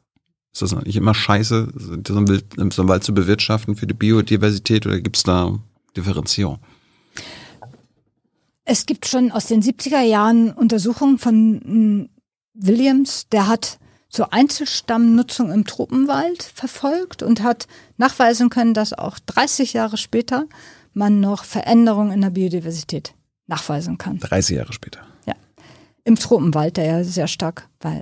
Ist das nicht immer scheiße, so einen Wald zu bewirtschaften für die Biodiversität oder gibt es da Differenzierung? Es gibt schon aus den 70er Jahren Untersuchungen von hm, Williams, der hat zur Einzelstammnutzung im Tropenwald verfolgt und hat nachweisen können, dass auch 30 Jahre später man noch Veränderungen in der Biodiversität nachweisen kann. 30 Jahre später im Tropenwald, der ja sehr stark war.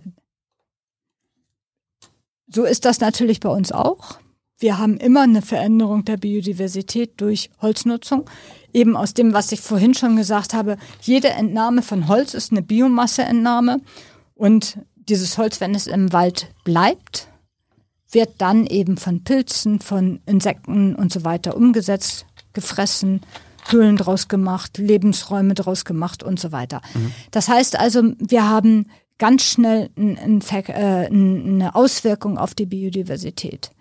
So ist das natürlich bei uns auch. Wir haben immer eine Veränderung der Biodiversität durch Holznutzung. Eben aus dem, was ich vorhin schon gesagt habe, jede Entnahme von Holz ist eine Biomasseentnahme. Und dieses Holz, wenn es im Wald bleibt, wird dann eben von Pilzen, von Insekten und so weiter umgesetzt, gefressen, Höhlen draus gemacht, Lebensräume draus gemacht und so weiter. Mhm. Das heißt also, wir haben ganz schnell äh, eine Auswirkung auf die Biodiversität.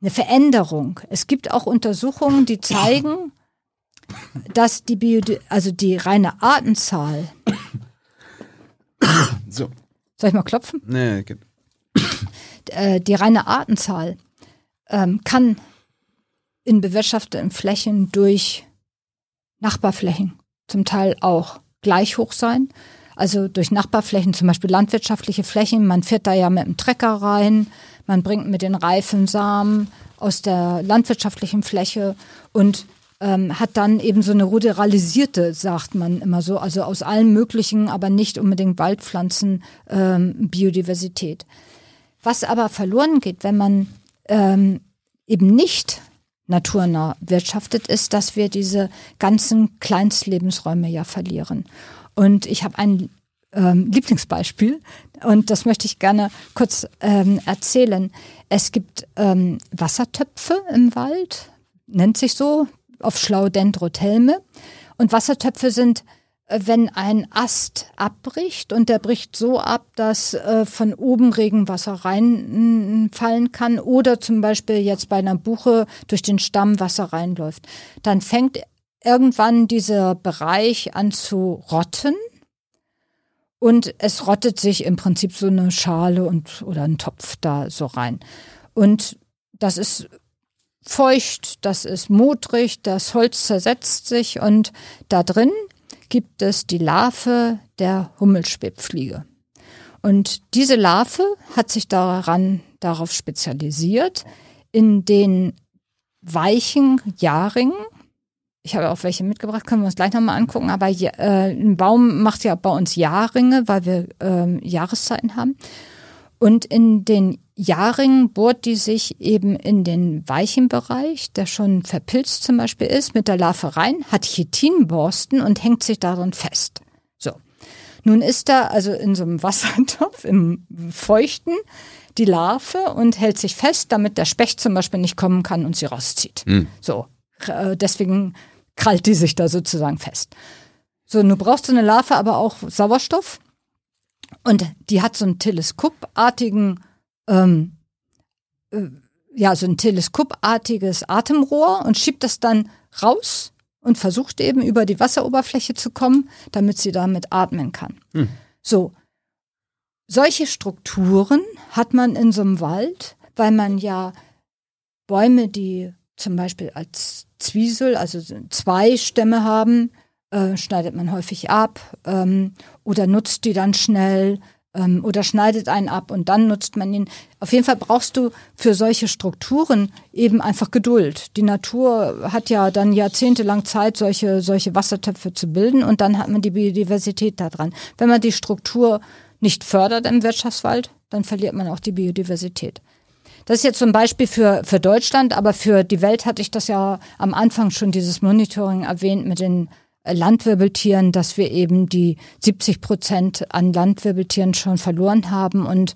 Eine Veränderung. Es gibt auch Untersuchungen, die zeigen, dass die Biodi also die reine Artenzahl. So. Soll ich mal klopfen? Nee, geht. Äh, die reine Artenzahl ähm, kann in bewirtschafteten Flächen durch Nachbarflächen zum Teil auch gleich hoch sein. Also durch Nachbarflächen, zum Beispiel landwirtschaftliche Flächen. Man fährt da ja mit dem Trecker rein, man bringt mit den Reifen Samen aus der landwirtschaftlichen Fläche und ähm, hat dann eben so eine ruderalisierte, sagt man immer so, also aus allen möglichen, aber nicht unbedingt Waldpflanzen ähm, Biodiversität. Was aber verloren geht, wenn man ähm, eben nicht naturnah wirtschaftet, ist, dass wir diese ganzen Kleinstlebensräume ja verlieren. Und ich habe ein ähm, Lieblingsbeispiel und das möchte ich gerne kurz ähm, erzählen. Es gibt ähm, Wassertöpfe im Wald, nennt sich so, auf Schlau Dendrothelme. Und Wassertöpfe sind wenn ein Ast abbricht und der bricht so ab, dass äh, von oben Regenwasser reinfallen kann oder zum Beispiel jetzt bei einer Buche durch den Stamm Wasser reinläuft, dann fängt irgendwann dieser Bereich an zu rotten und es rottet sich im Prinzip so eine Schale und oder ein Topf da so rein. Und das ist feucht, das ist modrig, das Holz zersetzt sich und da drin gibt es die Larve der Hummelschwebfliege. Und diese Larve hat sich daran, darauf spezialisiert, in den weichen Jahrringen, ich habe auch welche mitgebracht, können wir uns gleich nochmal angucken, aber äh, ein Baum macht ja bei uns Jahrringe, weil wir äh, Jahreszeiten haben. Und in den Jahrringen bohrt die sich eben in den weichen Bereich, der schon verpilzt zum Beispiel ist, mit der Larve rein, hat Chitinborsten und hängt sich darin fest. So. Nun ist da also in so einem Wassertopf, im Feuchten, die Larve und hält sich fest, damit der Specht zum Beispiel nicht kommen kann und sie rauszieht. Mhm. So. Äh, deswegen krallt die sich da sozusagen fest. So, nun brauchst du eine Larve aber auch Sauerstoff. Und die hat so einen teleskopartigen ähm, äh, ja, so ein teleskopartiges Atemrohr und schiebt das dann raus und versucht eben über die Wasseroberfläche zu kommen, damit sie damit atmen kann. Hm. So. Solche Strukturen hat man in so einem Wald, weil man ja Bäume, die zum Beispiel als Zwiesel, also zwei Stämme haben, äh, schneidet man häufig ab ähm, oder nutzt die dann schnell ähm, oder schneidet einen ab und dann nutzt man ihn. Auf jeden Fall brauchst du für solche Strukturen eben einfach Geduld. Die Natur hat ja dann jahrzehntelang Zeit, solche, solche Wassertöpfe zu bilden und dann hat man die Biodiversität da dran. Wenn man die Struktur nicht fördert im Wirtschaftswald, dann verliert man auch die Biodiversität. Das ist jetzt zum Beispiel für, für Deutschland, aber für die Welt hatte ich das ja am Anfang schon dieses Monitoring erwähnt mit den Landwirbeltieren, dass wir eben die 70 Prozent an Landwirbeltieren schon verloren haben und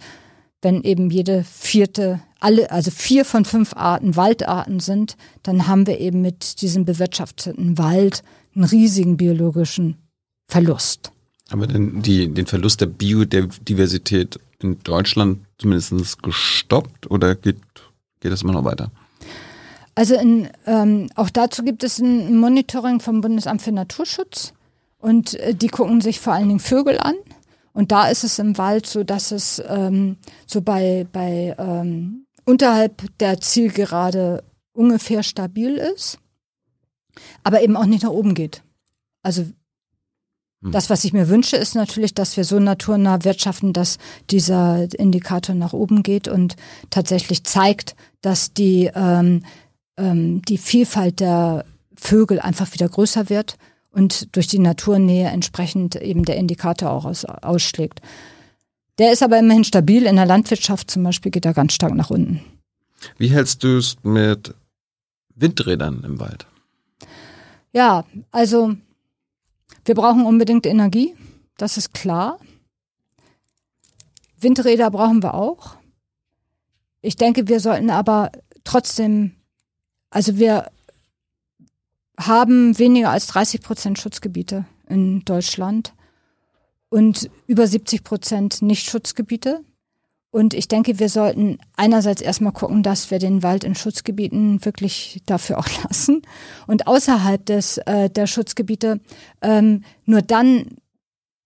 wenn eben jede vierte, alle, also vier von fünf Arten Waldarten sind, dann haben wir eben mit diesem bewirtschafteten Wald einen riesigen biologischen Verlust. Aber denn die, den Verlust der Biodiversität in Deutschland zumindest gestoppt oder geht, geht das immer noch weiter? Also in, ähm, auch dazu gibt es ein Monitoring vom Bundesamt für Naturschutz und äh, die gucken sich vor allen Dingen Vögel an. Und da ist es im Wald so, dass es ähm, so bei, bei ähm, unterhalb der Zielgerade ungefähr stabil ist, aber eben auch nicht nach oben geht. Also hm. das, was ich mir wünsche, ist natürlich, dass wir so naturnah wirtschaften, dass dieser Indikator nach oben geht und tatsächlich zeigt, dass die ähm, ähm, die Vielfalt der Vögel einfach wieder größer wird und durch die Naturnähe entsprechend eben der Indikator auch aus, ausschlägt. Der ist aber immerhin stabil. In der Landwirtschaft zum Beispiel geht er ganz stark nach unten. Wie hältst du es mit Windrädern im Wald? Ja, also wir brauchen unbedingt Energie, das ist klar. Windräder brauchen wir auch. Ich denke, wir sollten aber trotzdem also wir haben weniger als 30 Prozent Schutzgebiete in Deutschland und über 70 Prozent Nicht-Schutzgebiete. Und ich denke, wir sollten einerseits erstmal gucken, dass wir den Wald in Schutzgebieten wirklich dafür auch lassen und außerhalb des, äh, der Schutzgebiete ähm, nur dann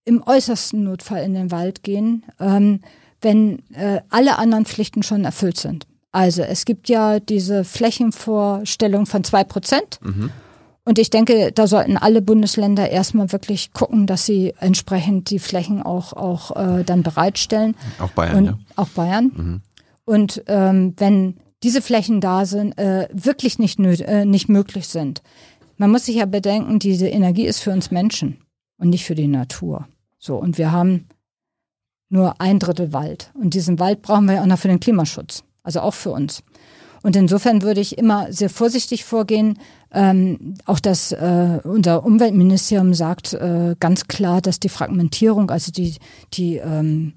im äußersten Notfall in den Wald gehen, ähm, wenn äh, alle anderen Pflichten schon erfüllt sind. Also es gibt ja diese Flächenvorstellung von zwei Prozent. Mhm. Und ich denke, da sollten alle Bundesländer erstmal wirklich gucken, dass sie entsprechend die Flächen auch, auch äh, dann bereitstellen. Auch Bayern, Und, ja. Auch Bayern. Mhm. Und ähm, wenn diese Flächen da sind, äh, wirklich nicht, äh, nicht möglich sind. Man muss sich ja bedenken, diese Energie ist für uns Menschen und nicht für die Natur. So, und wir haben nur ein Drittel Wald. Und diesen Wald brauchen wir ja auch noch für den Klimaschutz also auch für uns. Und insofern würde ich immer sehr vorsichtig vorgehen. Ähm, auch das äh, unser Umweltministerium sagt äh, ganz klar, dass die Fragmentierung, also die die ähm,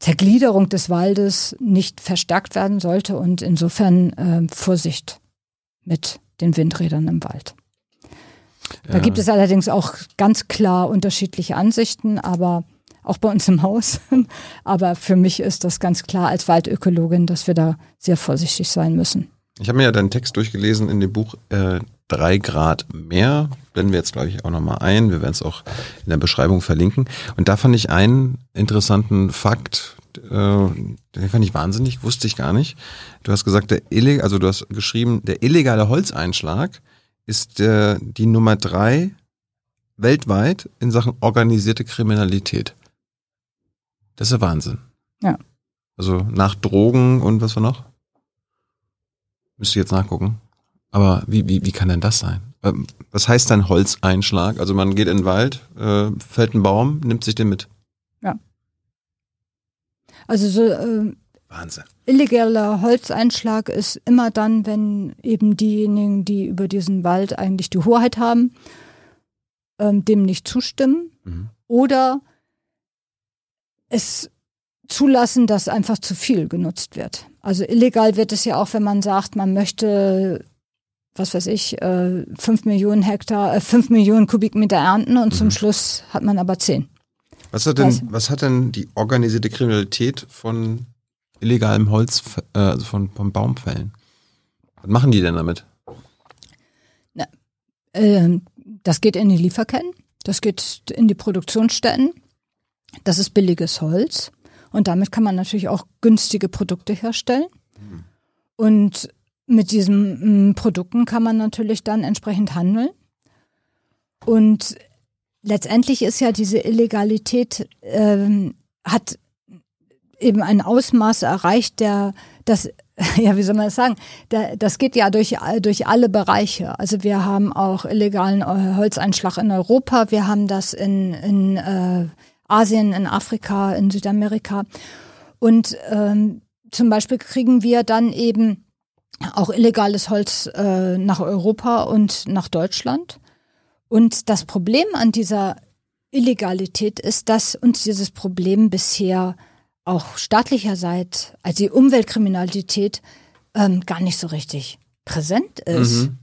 Zergliederung des Waldes nicht verstärkt werden sollte und insofern äh, Vorsicht mit den Windrädern im Wald. Da gibt es allerdings auch ganz klar unterschiedliche Ansichten, aber auch bei uns im Haus. Aber für mich ist das ganz klar als Waldökologin, dass wir da sehr vorsichtig sein müssen. Ich habe mir ja deinen Text durchgelesen in dem Buch äh, Drei Grad mehr. Blenden wir jetzt, glaube ich, auch nochmal ein. Wir werden es auch in der Beschreibung verlinken. Und da fand ich einen interessanten Fakt, äh, den fand ich wahnsinnig, wusste ich gar nicht. Du hast gesagt, der illeg also du hast geschrieben, der illegale Holzeinschlag ist äh, die Nummer drei weltweit in Sachen organisierte Kriminalität. Das ist ja Wahnsinn. Ja. Also nach Drogen und was war noch? Müsste ich jetzt nachgucken. Aber wie, wie, wie kann denn das sein? Ähm, was heißt dann Holzeinschlag? Also man geht in den Wald, äh, fällt einen Baum, nimmt sich den mit. Ja. Also so äh, Wahnsinn. Illegaler Holzeinschlag ist immer dann, wenn eben diejenigen, die über diesen Wald eigentlich die Hoheit haben, ähm, dem nicht zustimmen. Mhm. Oder es zulassen, dass einfach zu viel genutzt wird. Also illegal wird es ja auch, wenn man sagt, man möchte, was weiß ich, äh, fünf Millionen Hektar, äh, fünf Millionen Kubikmeter ernten und mhm. zum Schluss hat man aber zehn. Was hat denn, was hat denn die organisierte Kriminalität von illegalem Holz, äh, also von, von Baumfällen? Was machen die denn damit? Na, äh, das geht in die Lieferketten, das geht in die Produktionsstätten das ist billiges Holz und damit kann man natürlich auch günstige Produkte herstellen. Mhm. Und mit diesen mm, Produkten kann man natürlich dann entsprechend handeln. Und letztendlich ist ja diese Illegalität, ähm, hat eben ein Ausmaß erreicht, der das ja, wie soll man das sagen? das geht ja durch, durch alle Bereiche. Also wir haben auch illegalen äh, Holzeinschlag in Europa, wir haben das in, in äh, Asien, in Afrika, in Südamerika. Und ähm, zum Beispiel kriegen wir dann eben auch illegales Holz äh, nach Europa und nach Deutschland. Und das Problem an dieser Illegalität ist, dass uns dieses Problem bisher auch staatlicherseits, also die Umweltkriminalität, ähm, gar nicht so richtig präsent ist. Mhm.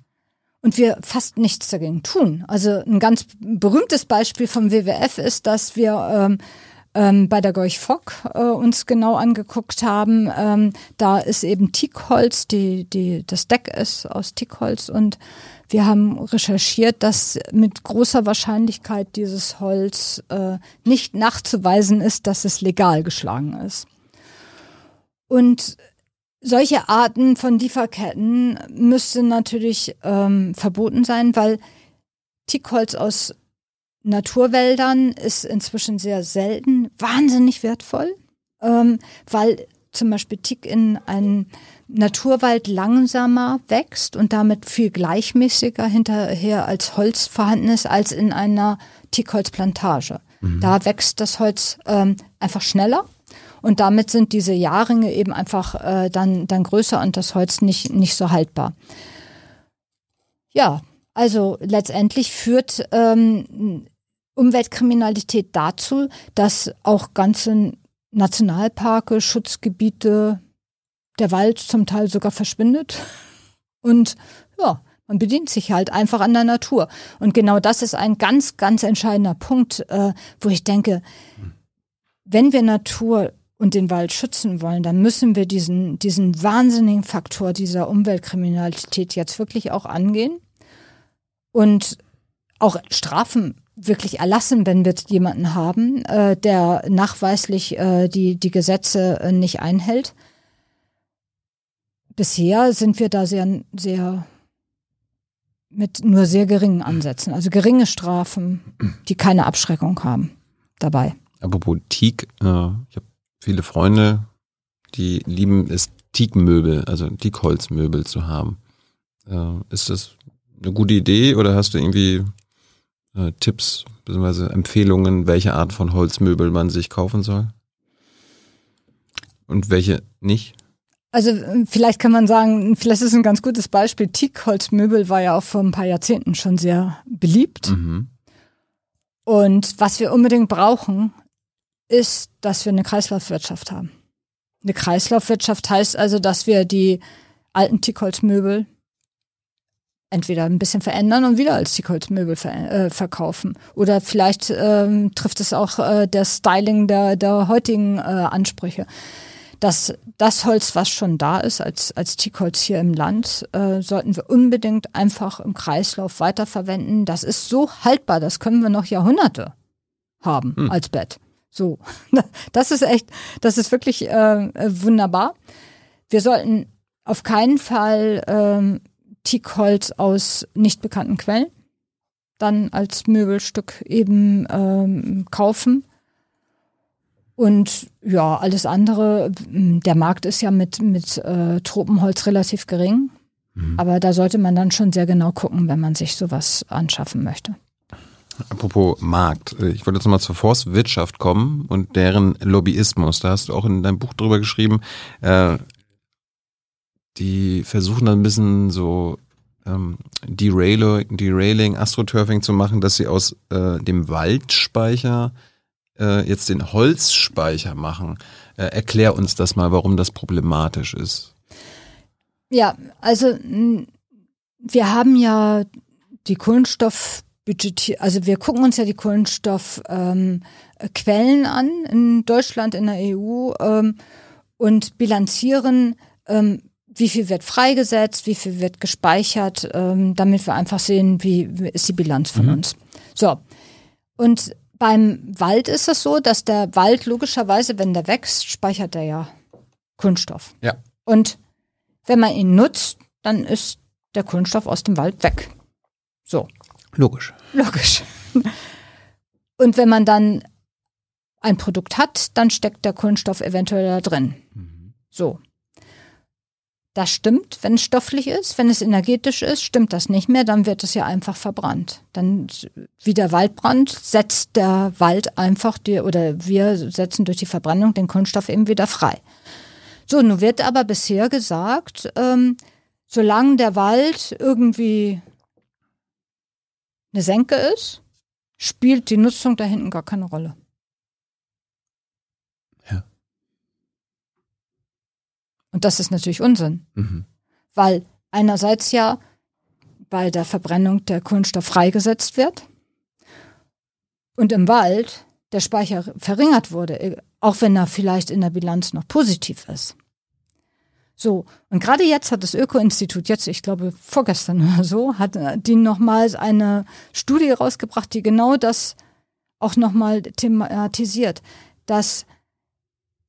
Und wir fast nichts dagegen tun. Also ein ganz berühmtes Beispiel vom WWF ist, dass wir ähm, ähm, bei der Gorch Fock äh, uns genau angeguckt haben. Ähm, da ist eben Teakholz, die, die, das Deck ist aus Teakholz und wir haben recherchiert, dass mit großer Wahrscheinlichkeit dieses Holz äh, nicht nachzuweisen ist, dass es legal geschlagen ist. Und solche Arten von Lieferketten müssten natürlich ähm, verboten sein, weil Teakholz aus Naturwäldern ist inzwischen sehr selten, wahnsinnig wertvoll, ähm, weil zum Beispiel Tick in einem Naturwald langsamer wächst und damit viel gleichmäßiger hinterher als Holz vorhanden ist als in einer Tickholzplantage. Mhm. Da wächst das Holz ähm, einfach schneller und damit sind diese Jahrringe eben einfach äh, dann, dann größer und das Holz nicht, nicht so haltbar. Ja, also letztendlich führt ähm, Umweltkriminalität dazu, dass auch ganze Nationalparke, Schutzgebiete, der Wald zum Teil sogar verschwindet. Und ja, man bedient sich halt einfach an der Natur. Und genau das ist ein ganz, ganz entscheidender Punkt, äh, wo ich denke, wenn wir Natur und den Wald schützen wollen, dann müssen wir diesen, diesen wahnsinnigen Faktor dieser Umweltkriminalität jetzt wirklich auch angehen und auch Strafen wirklich erlassen, wenn wir jemanden haben, äh, der nachweislich äh, die, die Gesetze äh, nicht einhält. Bisher sind wir da sehr, sehr mit nur sehr geringen Ansätzen, also geringe Strafen, die keine Abschreckung haben dabei. Apropos Teak, äh, ich habe viele Freunde, die lieben es, Teakmöbel, also Teakholzmöbel zu haben. Äh, ist das eine gute Idee oder hast du irgendwie äh, Tipps bzw. Empfehlungen, welche Art von Holzmöbel man sich kaufen soll? Und welche nicht? Also äh, vielleicht kann man sagen, vielleicht ist ein ganz gutes Beispiel. Teakholzmöbel war ja auch vor ein paar Jahrzehnten schon sehr beliebt. Mhm. Und was wir unbedingt brauchen, ist, dass wir eine Kreislaufwirtschaft haben. Eine Kreislaufwirtschaft heißt also, dass wir die alten Teakholzmöbel entweder ein bisschen verändern und wieder als Teakholzmöbel ver äh, verkaufen. Oder vielleicht ähm, trifft es auch äh, das Styling der, der heutigen äh, Ansprüche. Das, das Holz, was schon da ist als, als Teakholz hier im Land, äh, sollten wir unbedingt einfach im Kreislauf weiterverwenden. Das ist so haltbar, das können wir noch Jahrhunderte haben hm. als Bett. So, das ist echt, das ist wirklich äh, wunderbar. Wir sollten auf keinen Fall ähm, Teakholz aus nicht bekannten Quellen dann als Möbelstück eben ähm, kaufen. Und ja, alles andere, der Markt ist ja mit, mit äh, Tropenholz relativ gering. Mhm. Aber da sollte man dann schon sehr genau gucken, wenn man sich sowas anschaffen möchte. Apropos Markt, ich wollte jetzt nochmal zur Forstwirtschaft kommen und deren Lobbyismus. Da hast du auch in deinem Buch drüber geschrieben, äh, die versuchen dann ein bisschen so ähm, Derailing, Derailing, Astroturfing zu machen, dass sie aus äh, dem Waldspeicher äh, jetzt den Holzspeicher machen. Äh, erklär uns das mal, warum das problematisch ist. Ja, also wir haben ja die Kohlenstoffbudget, also wir gucken uns ja die Kohlenstoffquellen ähm, an in Deutschland, in der EU ähm, und bilanzieren, ähm, wie viel wird freigesetzt, wie viel wird gespeichert, ähm, damit wir einfach sehen, wie ist die Bilanz von mhm. uns. So. Und beim Wald ist es so, dass der Wald logischerweise, wenn der wächst, speichert er ja Kunststoff. Ja. Und wenn man ihn nutzt, dann ist der Kohlenstoff aus dem Wald weg. So. Logisch. Logisch. Und wenn man dann ein Produkt hat, dann steckt der Kohlenstoff eventuell da drin. So. Das stimmt, wenn es stofflich ist, wenn es energetisch ist, stimmt das nicht mehr, dann wird es ja einfach verbrannt. Dann wie der Waldbrand setzt der Wald einfach die, oder wir setzen durch die Verbrennung den Kohlenstoff eben wieder frei. So, nun wird aber bisher gesagt, ähm, solange der Wald irgendwie eine Senke ist, spielt die Nutzung da hinten gar keine Rolle. Ja. Und das ist natürlich Unsinn, Mhm. weil einerseits ja bei der Verbrennung der Kohlenstoff freigesetzt wird und im Wald der Speicher verringert wurde, auch wenn er vielleicht in der Bilanz noch positiv ist. So, und gerade jetzt hat das Öko-Institut, jetzt, ich glaube vorgestern oder so, hat äh, die nochmals eine Studie rausgebracht, die genau das auch nochmal thematisiert, dass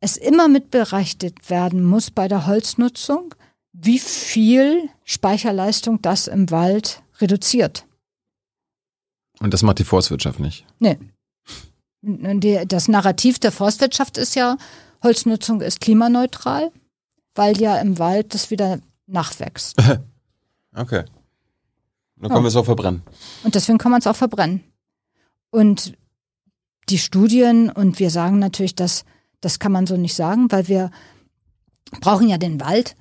es immer mitberechnet werden muss bei der Holznutzung, wie viel Speicherleistung das im Wald reduziert. Und das macht die Forstwirtschaft nicht. Nee. Das Narrativ der Forstwirtschaft ist ja, Holznutzung ist klimaneutral, weil ja im Wald das wieder nachwächst. Okay. Dann können wir es auch verbrennen. Und deswegen kann man es auch verbrennen. Und die Studien, und wir sagen natürlich, dass das kann man so nicht sagen, weil wir brauchen ja den Wald.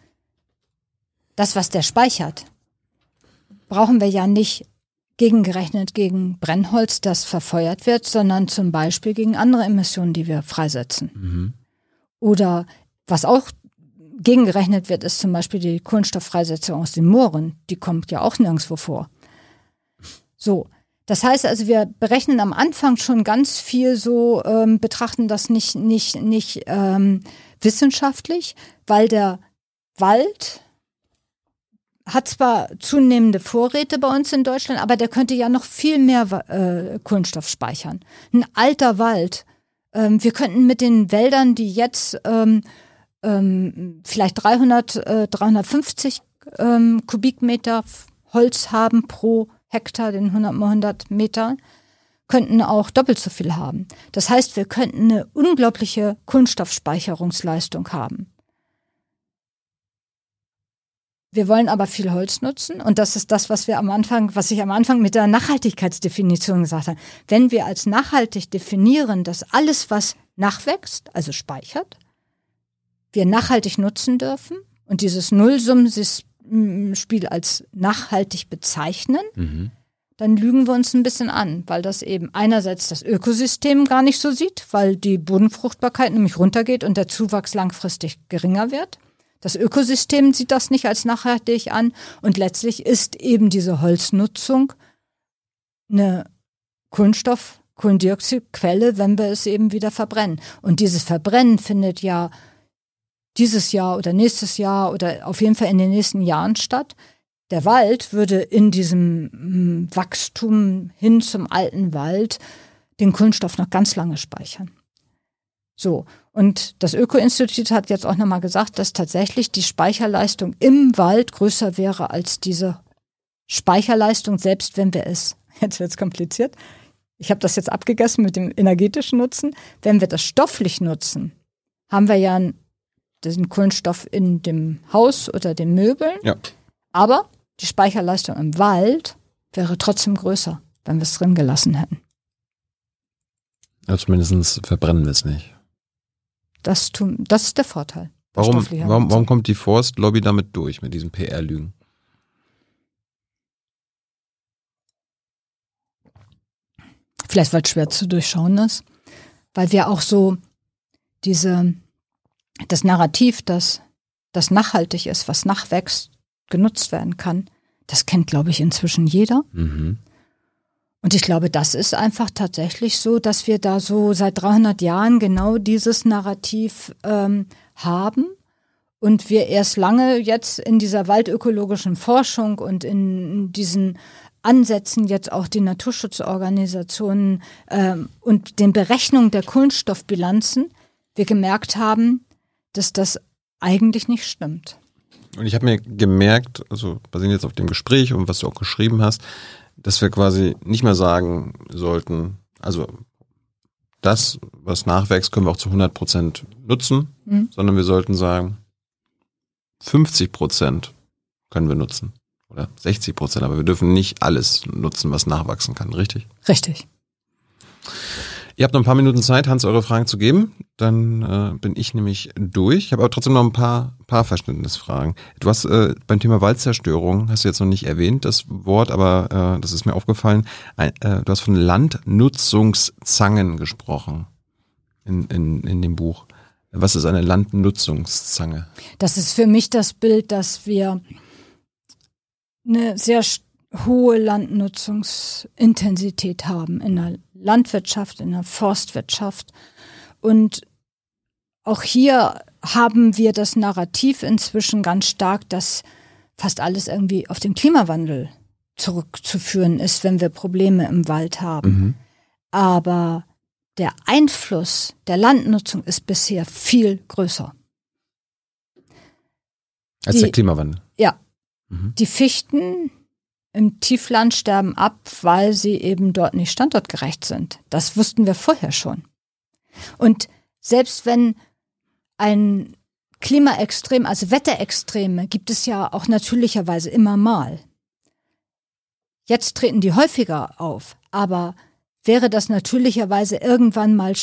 Das, was der speichert, brauchen wir ja nicht gegengerechnet gegen Brennholz, das verfeuert wird, sondern zum Beispiel gegen andere Emissionen, die wir freisetzen. Mhm. Oder was auch gegengerechnet wird, ist zum Beispiel die Kohlenstofffreisetzung aus den Mooren. Die kommt ja auch nirgendwo vor. So. Das heißt also, wir berechnen am Anfang schon ganz viel so, ähm, betrachten das nicht, nicht, nicht ähm, wissenschaftlich, weil der Wald hat zwar zunehmende Vorräte bei uns in Deutschland, aber der könnte ja noch viel mehr äh, Kohlenstoff speichern. Ein alter Wald. Ähm, wir könnten mit den Wäldern, die jetzt ähm, ähm, vielleicht 300, äh, 350 ähm, Kubikmeter Holz haben pro Hektar, den 100 mal 100 Meter, könnten auch doppelt so viel haben. Das heißt, wir könnten eine unglaubliche Kunststoffspeicherungsleistung haben. Wir wollen aber viel Holz nutzen und das ist das, was wir am Anfang, was ich am Anfang mit der Nachhaltigkeitsdefinition gesagt habe. Wenn wir als nachhaltig definieren, dass alles, was nachwächst, also speichert, wir nachhaltig nutzen dürfen und dieses Nullsummenspiel als nachhaltig bezeichnen, Mhm. dann lügen wir uns ein bisschen an, weil das eben einerseits das Ökosystem gar nicht so sieht, weil die Bodenfruchtbarkeit nämlich runtergeht und der Zuwachs langfristig geringer wird. Das Ökosystem sieht das nicht als nachhaltig an und letztlich ist eben diese Holznutzung eine Kohlenstoff, Kohlendioxidquelle, wenn wir es eben wieder verbrennen. Und dieses Verbrennen findet ja dieses Jahr oder nächstes Jahr oder auf jeden Fall in den nächsten Jahren statt. Der Wald würde in diesem mm, Wachstum hin zum alten Wald den Kohlenstoff noch ganz lange speichern. So, und das Öko-Institut hat jetzt auch nochmal gesagt, dass tatsächlich die Speicherleistung im Wald größer wäre als diese Speicherleistung, selbst wenn wir es, jetzt wird es kompliziert, ich habe das jetzt abgegessen mit dem energetischen Nutzen, wenn wir das stofflich nutzen, haben wir ja den Kohlenstoff in dem Haus oder den Möbeln, Ja. aber die Speicherleistung im Wald wäre trotzdem größer, wenn wir es drin gelassen hätten. ja. Zumindest verbrennen wir es nicht. Das, tun, das ist der Vorteil. Warum, warum, warum kommt die Forstlobby damit durch, mit diesen PR-Lügen? Vielleicht weil es schwer zu durchschauen ist, weil wir auch so diese, das Narrativ, dass das nachhaltig ist, was nachwächst, genutzt werden kann, das kennt, glaube ich, inzwischen jeder. Mhm. Und ich glaube, das ist einfach tatsächlich so, dass wir da so seit 300 Jahren genau dieses Narrativ ähm, haben und wir erst lange jetzt in dieser waldökologischen Forschung und in diesen Ansätzen jetzt auch die Naturschutzorganisationen ähm, und den Berechnungen der Kohlenstoffbilanzen wir gemerkt haben, dass das eigentlich nicht stimmt. Und ich habe mir gemerkt, also basierend jetzt auf dem Gespräch und was du auch geschrieben hast, dass wir quasi nicht mehr sagen sollten, also das, was nachwächst, können wir auch zu 100 Prozent nutzen, mhm. sondern wir sollten sagen, 50 Prozent können wir nutzen oder 60 Prozent, aber wir dürfen nicht alles nutzen, was nachwachsen kann, richtig? Richtig. Ihr habt noch ein paar Minuten Zeit, Hans, eure Fragen zu geben. Dann äh, bin ich nämlich durch. Ich habe aber trotzdem noch ein paar, paar Verständnisfragen. Du hast äh, beim Thema Waldzerstörung, hast du jetzt noch nicht erwähnt, das Wort, aber äh, das ist mir aufgefallen. Ein, äh, du hast von Landnutzungszangen gesprochen in, in, in dem Buch. Was ist eine Landnutzungszange? Das ist für mich das Bild, dass wir eine sehr hohe Landnutzungsintensität haben in der Landwirtschaft, in der Forstwirtschaft. Und auch hier haben wir das Narrativ inzwischen ganz stark, dass fast alles irgendwie auf den Klimawandel zurückzuführen ist, wenn wir Probleme im Wald haben. Mhm. Aber der Einfluss der Landnutzung ist bisher viel größer. Als Die, der Klimawandel. Ja. Mhm. Die Fichten, im Tiefland sterben ab, weil sie eben dort nicht standortgerecht sind. Das wussten wir vorher schon. Und selbst wenn ein Klimaextrem, also Wetterextreme, gibt es ja auch natürlicherweise immer mal. Jetzt treten die häufiger auf, aber wäre das natürlicherweise irgendwann mal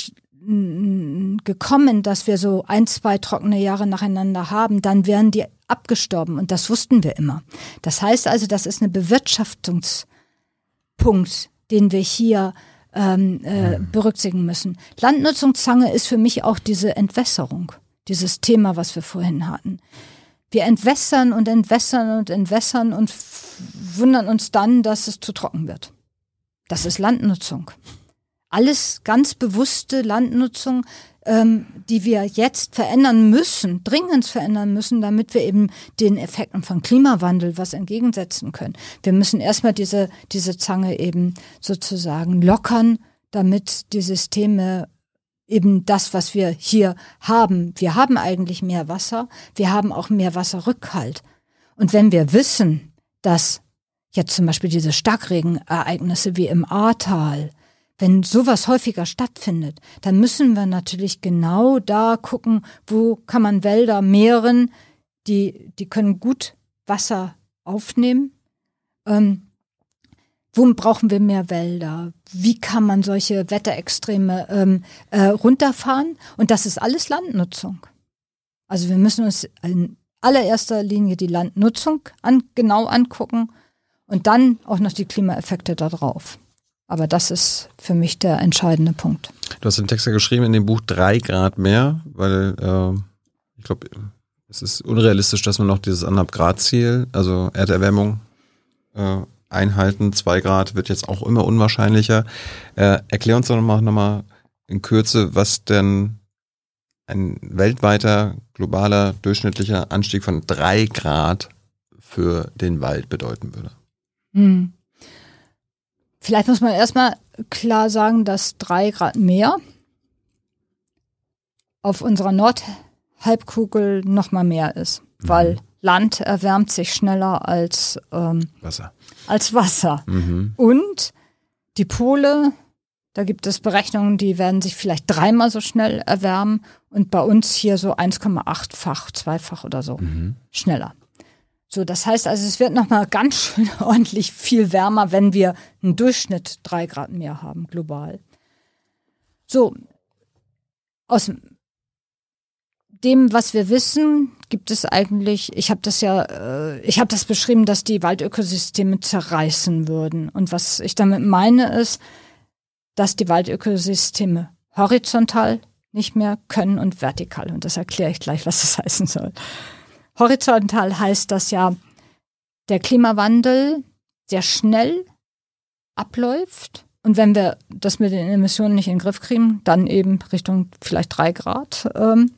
gekommen, dass wir so ein, zwei trockene Jahre nacheinander haben, dann wären die abgestorben und das wussten wir immer. Das heißt also, das ist ein Bewirtschaftungspunkt, den wir hier ähm, äh, berücksichtigen müssen. Landnutzungszange ist für mich auch diese Entwässerung, dieses Thema, was wir vorhin hatten. Wir entwässern und entwässern und entwässern und wundern uns dann, dass es zu trocken wird. Das ist Landnutzung alles ganz bewusste Landnutzung, ähm, die wir jetzt verändern müssen, dringend verändern müssen, damit wir eben den Effekten von Klimawandel was entgegensetzen können. Wir müssen erstmal diese, diese Zange eben sozusagen lockern, damit die Systeme eben das, was wir hier haben. Wir haben eigentlich mehr Wasser, wir haben auch mehr Wasserrückhalt. Und wenn wir wissen, dass jetzt zum Beispiel diese Starkregenereignisse wie im Ahrtal, wenn sowas häufiger stattfindet, dann müssen wir natürlich genau da gucken, wo kann man Wälder mehren, die, die können gut Wasser aufnehmen. Ähm, wo brauchen wir mehr Wälder? Wie kann man solche Wetterextreme ähm, äh, runterfahren? Und das ist alles Landnutzung. Also wir müssen uns in allererster Linie die Landnutzung an, genau angucken und dann auch noch die Klimaeffekte darauf. Aber das ist für mich der entscheidende Punkt. Du hast den Text ja geschrieben in dem Buch drei Grad mehr, weil äh, ich glaube, es ist unrealistisch, dass man noch dieses anderthalb Grad Ziel, also Erderwärmung, äh, einhalten. Zwei Grad wird jetzt auch immer unwahrscheinlicher. Äh, erklär uns doch nochmal noch mal in Kürze, was denn ein weltweiter, globaler, durchschnittlicher Anstieg von drei Grad für den Wald bedeuten würde. Hm. Vielleicht muss man erstmal klar sagen, dass drei Grad mehr auf unserer Nordhalbkugel noch mal mehr ist, mhm. weil Land erwärmt sich schneller als ähm, Wasser. Als Wasser. Mhm. Und die Pole, da gibt es Berechnungen, die werden sich vielleicht dreimal so schnell erwärmen und bei uns hier so 1,8-fach, zweifach oder so mhm. schneller. So, das heißt also, es wird nochmal ganz schön ordentlich viel wärmer, wenn wir einen Durchschnitt drei Grad mehr haben, global. So, aus dem, was wir wissen, gibt es eigentlich, ich habe das ja, äh, ich habe das beschrieben, dass die Waldökosysteme zerreißen würden. Und was ich damit meine ist, dass die Waldökosysteme horizontal nicht mehr können und vertikal. Und das erkläre ich gleich, was das heißen soll. Horizontal heißt das ja, der Klimawandel sehr schnell abläuft. Und wenn wir das mit den Emissionen nicht in den Griff kriegen, dann eben Richtung vielleicht drei Grad. Ähm.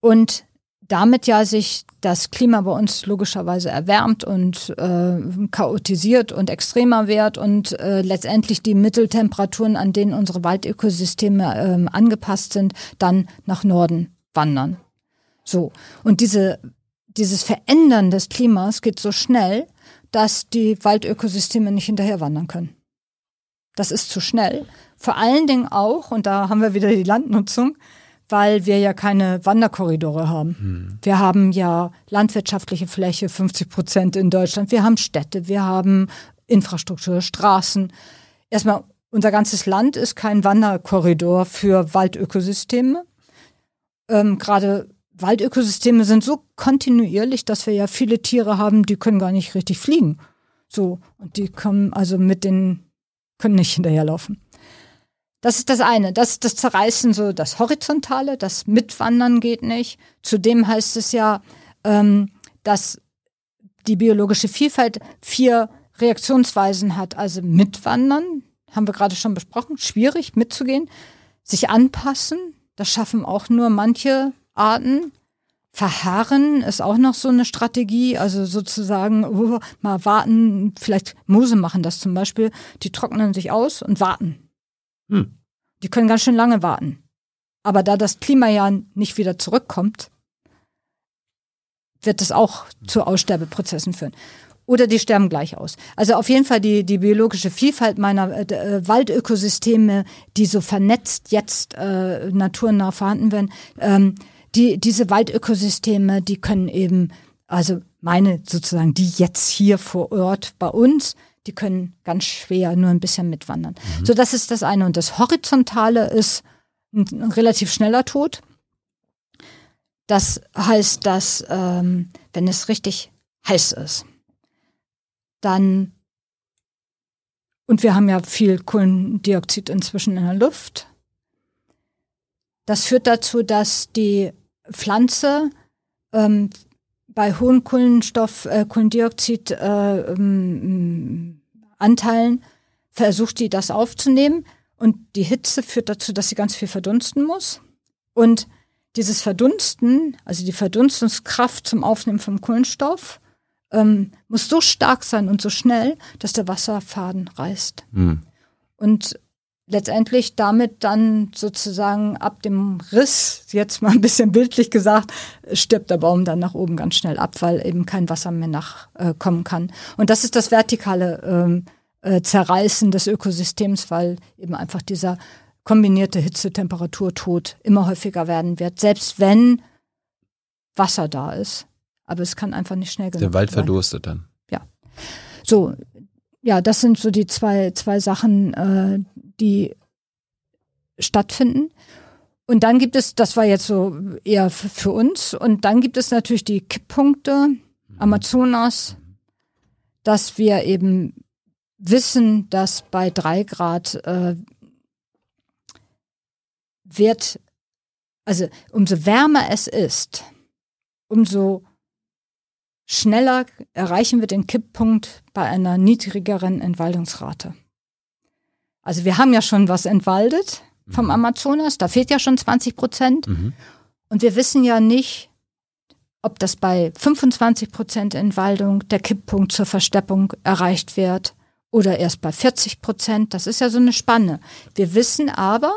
Und damit ja sich das Klima bei uns logischerweise erwärmt und äh, chaotisiert und extremer wird und äh, letztendlich die Mitteltemperaturen, an denen unsere Waldökosysteme äh, angepasst sind, dann nach Norden wandern. So. Und diese dieses Verändern des Klimas geht so schnell, dass die Waldökosysteme nicht hinterher wandern können. Das ist zu schnell. Vor allen Dingen auch, und da haben wir wieder die Landnutzung, weil wir ja keine Wanderkorridore haben. Hm. Wir haben ja landwirtschaftliche Fläche, 50 Prozent in Deutschland. Wir haben Städte, wir haben Infrastruktur, Straßen. Erstmal, unser ganzes Land ist kein Wanderkorridor für Waldökosysteme. Ähm, Gerade Waldökosysteme sind so kontinuierlich, dass wir ja viele Tiere haben, die können gar nicht richtig fliegen. So, und die kommen also mit den, können nicht hinterherlaufen. Das ist das eine. Das das Zerreißen, so das Horizontale, das Mitwandern geht nicht. Zudem heißt es ja, ähm, dass die biologische Vielfalt vier Reaktionsweisen hat. Also mitwandern, haben wir gerade schon besprochen, schwierig mitzugehen. Sich anpassen, das schaffen auch nur manche Arten. Verharren ist auch noch so eine Strategie, also sozusagen uh, mal warten, vielleicht Mose machen das zum Beispiel, die trocknen sich aus und warten. Hm. Die können ganz schön lange warten. Aber da das Klima ja nicht wieder zurückkommt, wird es auch zu Aussterbeprozessen führen. Oder die sterben gleich aus. Also auf jeden Fall die, die biologische Vielfalt meiner äh, äh Waldökosysteme, die so vernetzt jetzt äh, naturnah vorhanden werden, ähm, die, diese Waldökosysteme, die können eben, also meine sozusagen, die jetzt hier vor Ort bei uns, die können ganz schwer nur ein bisschen mitwandern. Mhm. So, das ist das eine. Und das Horizontale ist ein, ein relativ schneller Tod. Das heißt, dass ähm, wenn es richtig heiß ist, dann und wir haben ja viel Kohlendioxid inzwischen in der Luft. Das führt dazu, dass die Pflanze ähm, bei hohen Kohlenstoff, äh, Kohlendioxid äh, ähm, Anteilen versucht die das aufzunehmen und die Hitze führt dazu, dass sie ganz viel verdunsten muss. Und dieses Verdunsten, also die Verdunstungskraft zum Aufnehmen vom Kohlenstoff, ähm, muss so stark sein und so schnell, dass der Wasserfaden reißt. Mhm. Und letztendlich damit dann sozusagen ab dem Riss, jetzt mal ein bisschen bildlich gesagt, stirbt der Baum dann nach oben ganz schnell ab, weil eben kein Wasser mehr nachkommen äh, kann. Und das ist das vertikale ähm, äh, Zerreißen des Ökosystems, weil eben einfach dieser kombinierte Hitze-Temperaturtod immer häufiger werden wird, selbst wenn Wasser da ist. Aber es kann einfach nicht schnell genug Der Wald verdurstet dann. Ja. So, ja, das sind so die zwei, zwei Sachen, äh, die stattfinden. Und dann gibt es, das war jetzt so eher für uns, und dann gibt es natürlich die Kipppunkte, Amazonas, dass wir eben wissen, dass bei drei Grad äh, wird, also umso wärmer es ist, umso schneller erreichen wir den Kipppunkt bei einer niedrigeren Entwaldungsrate. Also wir haben ja schon was entwaldet vom mhm. Amazonas, da fehlt ja schon 20 Prozent. Mhm. Und wir wissen ja nicht, ob das bei 25 Prozent Entwaldung der Kipppunkt zur Versteppung erreicht wird oder erst bei 40 Prozent. Das ist ja so eine Spanne. Wir wissen aber,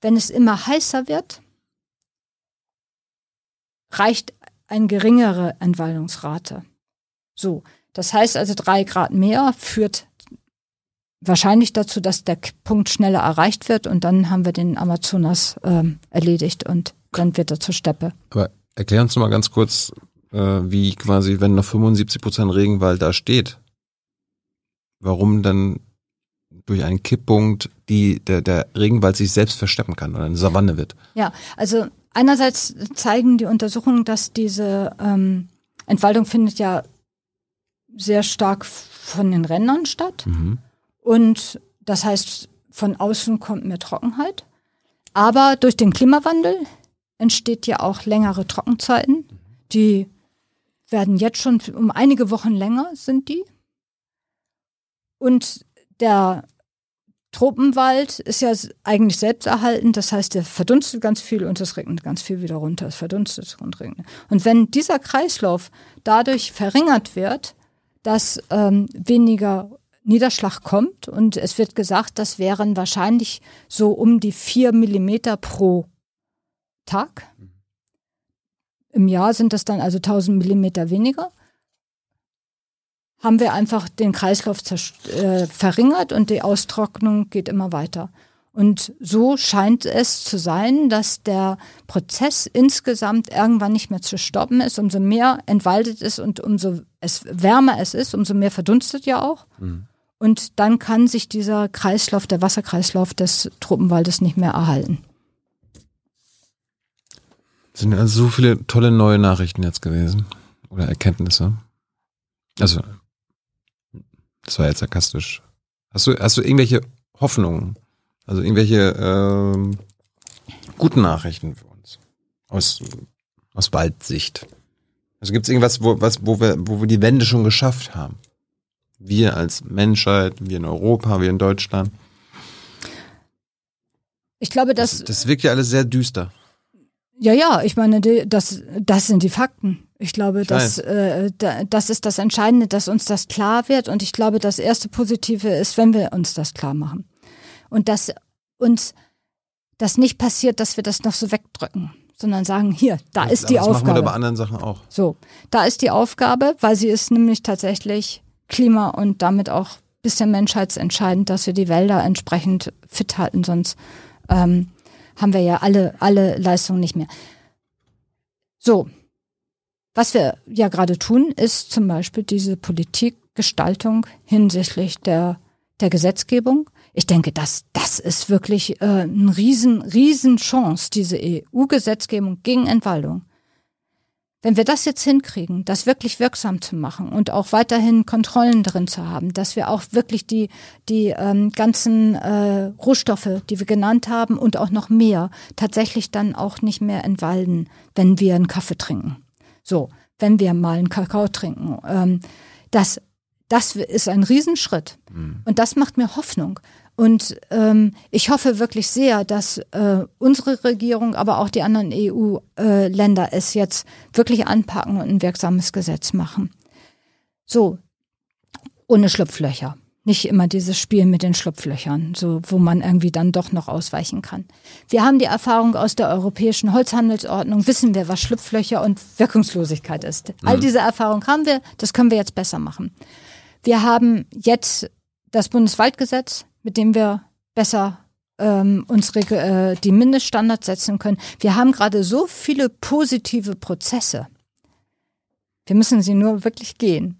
wenn es immer heißer wird, reicht eine geringere Entwaldungsrate. So, das heißt also drei Grad mehr führt wahrscheinlich dazu, dass der Punkt schneller erreicht wird und dann haben wir den Amazonas ähm, erledigt und dann wird er zur Steppe. Aber erklär uns mal ganz kurz, äh, wie quasi, wenn noch 75 Prozent Regenwald da steht, warum dann durch einen Kipppunkt die, der, der Regenwald sich selbst versteppen kann oder eine Savanne wird. Ja, also einerseits zeigen die Untersuchungen, dass diese ähm, Entwaldung findet ja sehr stark von den Rändern statt. Mhm. Und das heißt, von außen kommt mehr Trockenheit. Aber durch den Klimawandel entsteht ja auch längere Trockenzeiten. Die werden jetzt schon um einige Wochen länger sind die. Und der Tropenwald ist ja eigentlich selbsterhaltend, das heißt, der verdunstet ganz viel und es regnet ganz viel wieder runter. Es verdunstet und regnet. Und wenn dieser Kreislauf dadurch verringert wird, dass ähm, weniger Niederschlag kommt und es wird gesagt, das wären wahrscheinlich so um die vier Millimeter pro Tag im Jahr sind das dann also 1000 Millimeter weniger, haben wir einfach den Kreislauf äh, verringert und die Austrocknung geht immer weiter. Und so scheint es zu sein, dass der Prozess insgesamt irgendwann nicht mehr zu stoppen ist. Umso mehr entwaldet ist und umso es wärmer es ist, umso mehr verdunstet ja auch. Mhm. Und dann kann sich dieser Kreislauf, der Wasserkreislauf des Tropenwaldes nicht mehr erhalten. Sind also so viele tolle neue Nachrichten jetzt gewesen oder Erkenntnisse. Also, das war jetzt sarkastisch. Hast du, hast du irgendwelche Hoffnungen? Also irgendwelche ähm, guten Nachrichten für uns aus, aus Waldsicht? Also gibt es irgendwas, wo, was, wo, wir, wo wir die Wende schon geschafft haben? Wir als Menschheit, wir in Europa, wir in Deutschland. Ich glaube, dass. Das, das wirkt ja alles sehr düster. Ja, ja, ich meine, das, das sind die Fakten. Ich glaube, ich dass, äh, das ist das Entscheidende, dass uns das klar wird. Und ich glaube, das erste Positive ist, wenn wir uns das klar machen. Und dass uns das nicht passiert, dass wir das noch so wegdrücken, sondern sagen, hier, da ja, ist die das Aufgabe. Das machen wir bei anderen Sachen auch. So, da ist die Aufgabe, weil sie ist nämlich tatsächlich Klima und damit auch bisschen menschheitsentscheidend, dass wir die Wälder entsprechend fit halten, sonst ähm, haben wir ja alle, alle Leistungen nicht mehr. So, was wir ja gerade tun, ist zum Beispiel diese Politikgestaltung hinsichtlich der, der Gesetzgebung. Ich denke, das, das ist wirklich äh, eine riesen, riesen Chance, diese EU-Gesetzgebung gegen Entwaldung. Wenn wir das jetzt hinkriegen, das wirklich wirksam zu machen und auch weiterhin Kontrollen drin zu haben, dass wir auch wirklich die, die ähm, ganzen äh, Rohstoffe, die wir genannt haben und auch noch mehr, tatsächlich dann auch nicht mehr entwalden, wenn wir einen Kaffee trinken. So, wenn wir mal einen Kakao trinken. Ähm, das, das ist ein Riesenschritt. Mhm. Und das macht mir Hoffnung. Und ähm, ich hoffe wirklich sehr, dass äh, unsere Regierung, aber auch die anderen EU-Länder äh, es jetzt wirklich anpacken und ein wirksames Gesetz machen. So, ohne Schlupflöcher. Nicht immer dieses Spiel mit den Schlupflöchern, so wo man irgendwie dann doch noch ausweichen kann. Wir haben die Erfahrung aus der europäischen Holzhandelsordnung, wissen wir, was Schlupflöcher und Wirkungslosigkeit ist. Mhm. All diese Erfahrung haben wir, das können wir jetzt besser machen. Wir haben jetzt das Bundeswaldgesetz, mit dem wir besser ähm, unsere äh, die Mindeststandards setzen können. Wir haben gerade so viele positive Prozesse. Wir müssen sie nur wirklich gehen.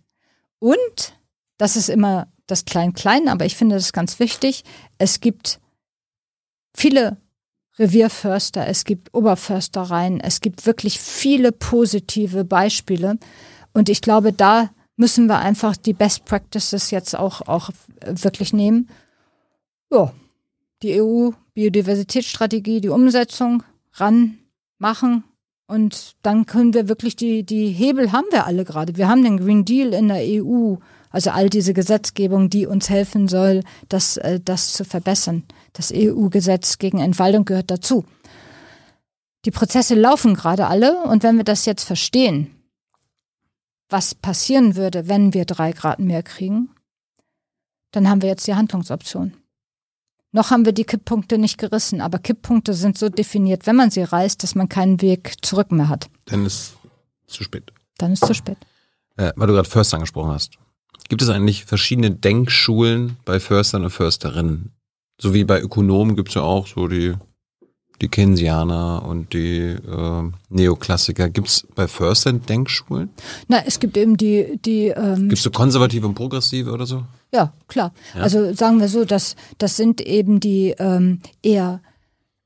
Und das ist immer das Klein-Klein, aber ich finde das ganz wichtig. Es gibt viele Revierförster, es gibt Oberförstereien, es gibt wirklich viele positive Beispiele. Und ich glaube, da müssen wir einfach die Best Practices jetzt auch, auch wirklich nehmen ja, die EU-Biodiversitätsstrategie, die Umsetzung ranmachen und dann können wir wirklich die, die Hebel haben wir alle gerade. Wir haben den Green Deal in der EU, also all diese Gesetzgebung, die uns helfen soll, das, äh, das zu verbessern. Das EU-Gesetz gegen Entwaldung gehört dazu. Die Prozesse laufen gerade alle und wenn wir das jetzt verstehen, was passieren würde, wenn wir drei Grad mehr kriegen, dann haben wir jetzt die Handlungsoption. Noch haben wir die Kipppunkte nicht gerissen, aber Kipppunkte sind so definiert, wenn man sie reißt, dass man keinen Weg zurück mehr hat. Dann ist zu spät. Dann ist zu spät. Äh, weil du gerade Förster angesprochen hast. Gibt es eigentlich verschiedene Denkschulen bei Förstern und Försterinnen? So wie bei Ökonomen gibt es ja auch so die, die Keynesianer und die äh, Neoklassiker. Gibt es bei Förstern Denkschulen? Na, es gibt eben die. die ähm, gibt es so konservative und progressive oder so? Ja, klar. Ja? Also sagen wir so, dass das sind eben die ähm, eher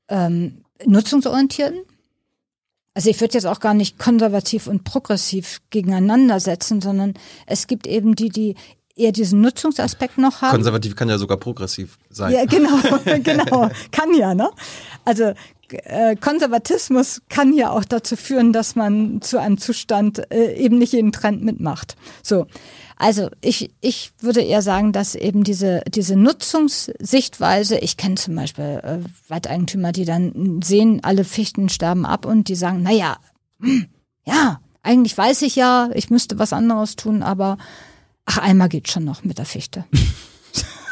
ähm, nutzungsorientierten. Also ich würde jetzt auch gar nicht konservativ und progressiv gegeneinander setzen, sondern es gibt eben die, die eher diesen Nutzungsaspekt noch haben. Konservativ kann ja sogar progressiv sein. Ja, genau, genau. Kann ja, ne? Also äh, Konservatismus kann ja auch dazu führen, dass man zu einem Zustand äh, eben nicht jeden Trend mitmacht. So. Also ich, ich würde eher sagen, dass eben diese, diese Nutzungssichtweise, ich kenne zum Beispiel äh, Waldeigentümer, die dann sehen, alle Fichten sterben ab und die sagen, naja, hm, ja, eigentlich weiß ich ja, ich müsste was anderes tun, aber ach, einmal geht schon noch mit der Fichte.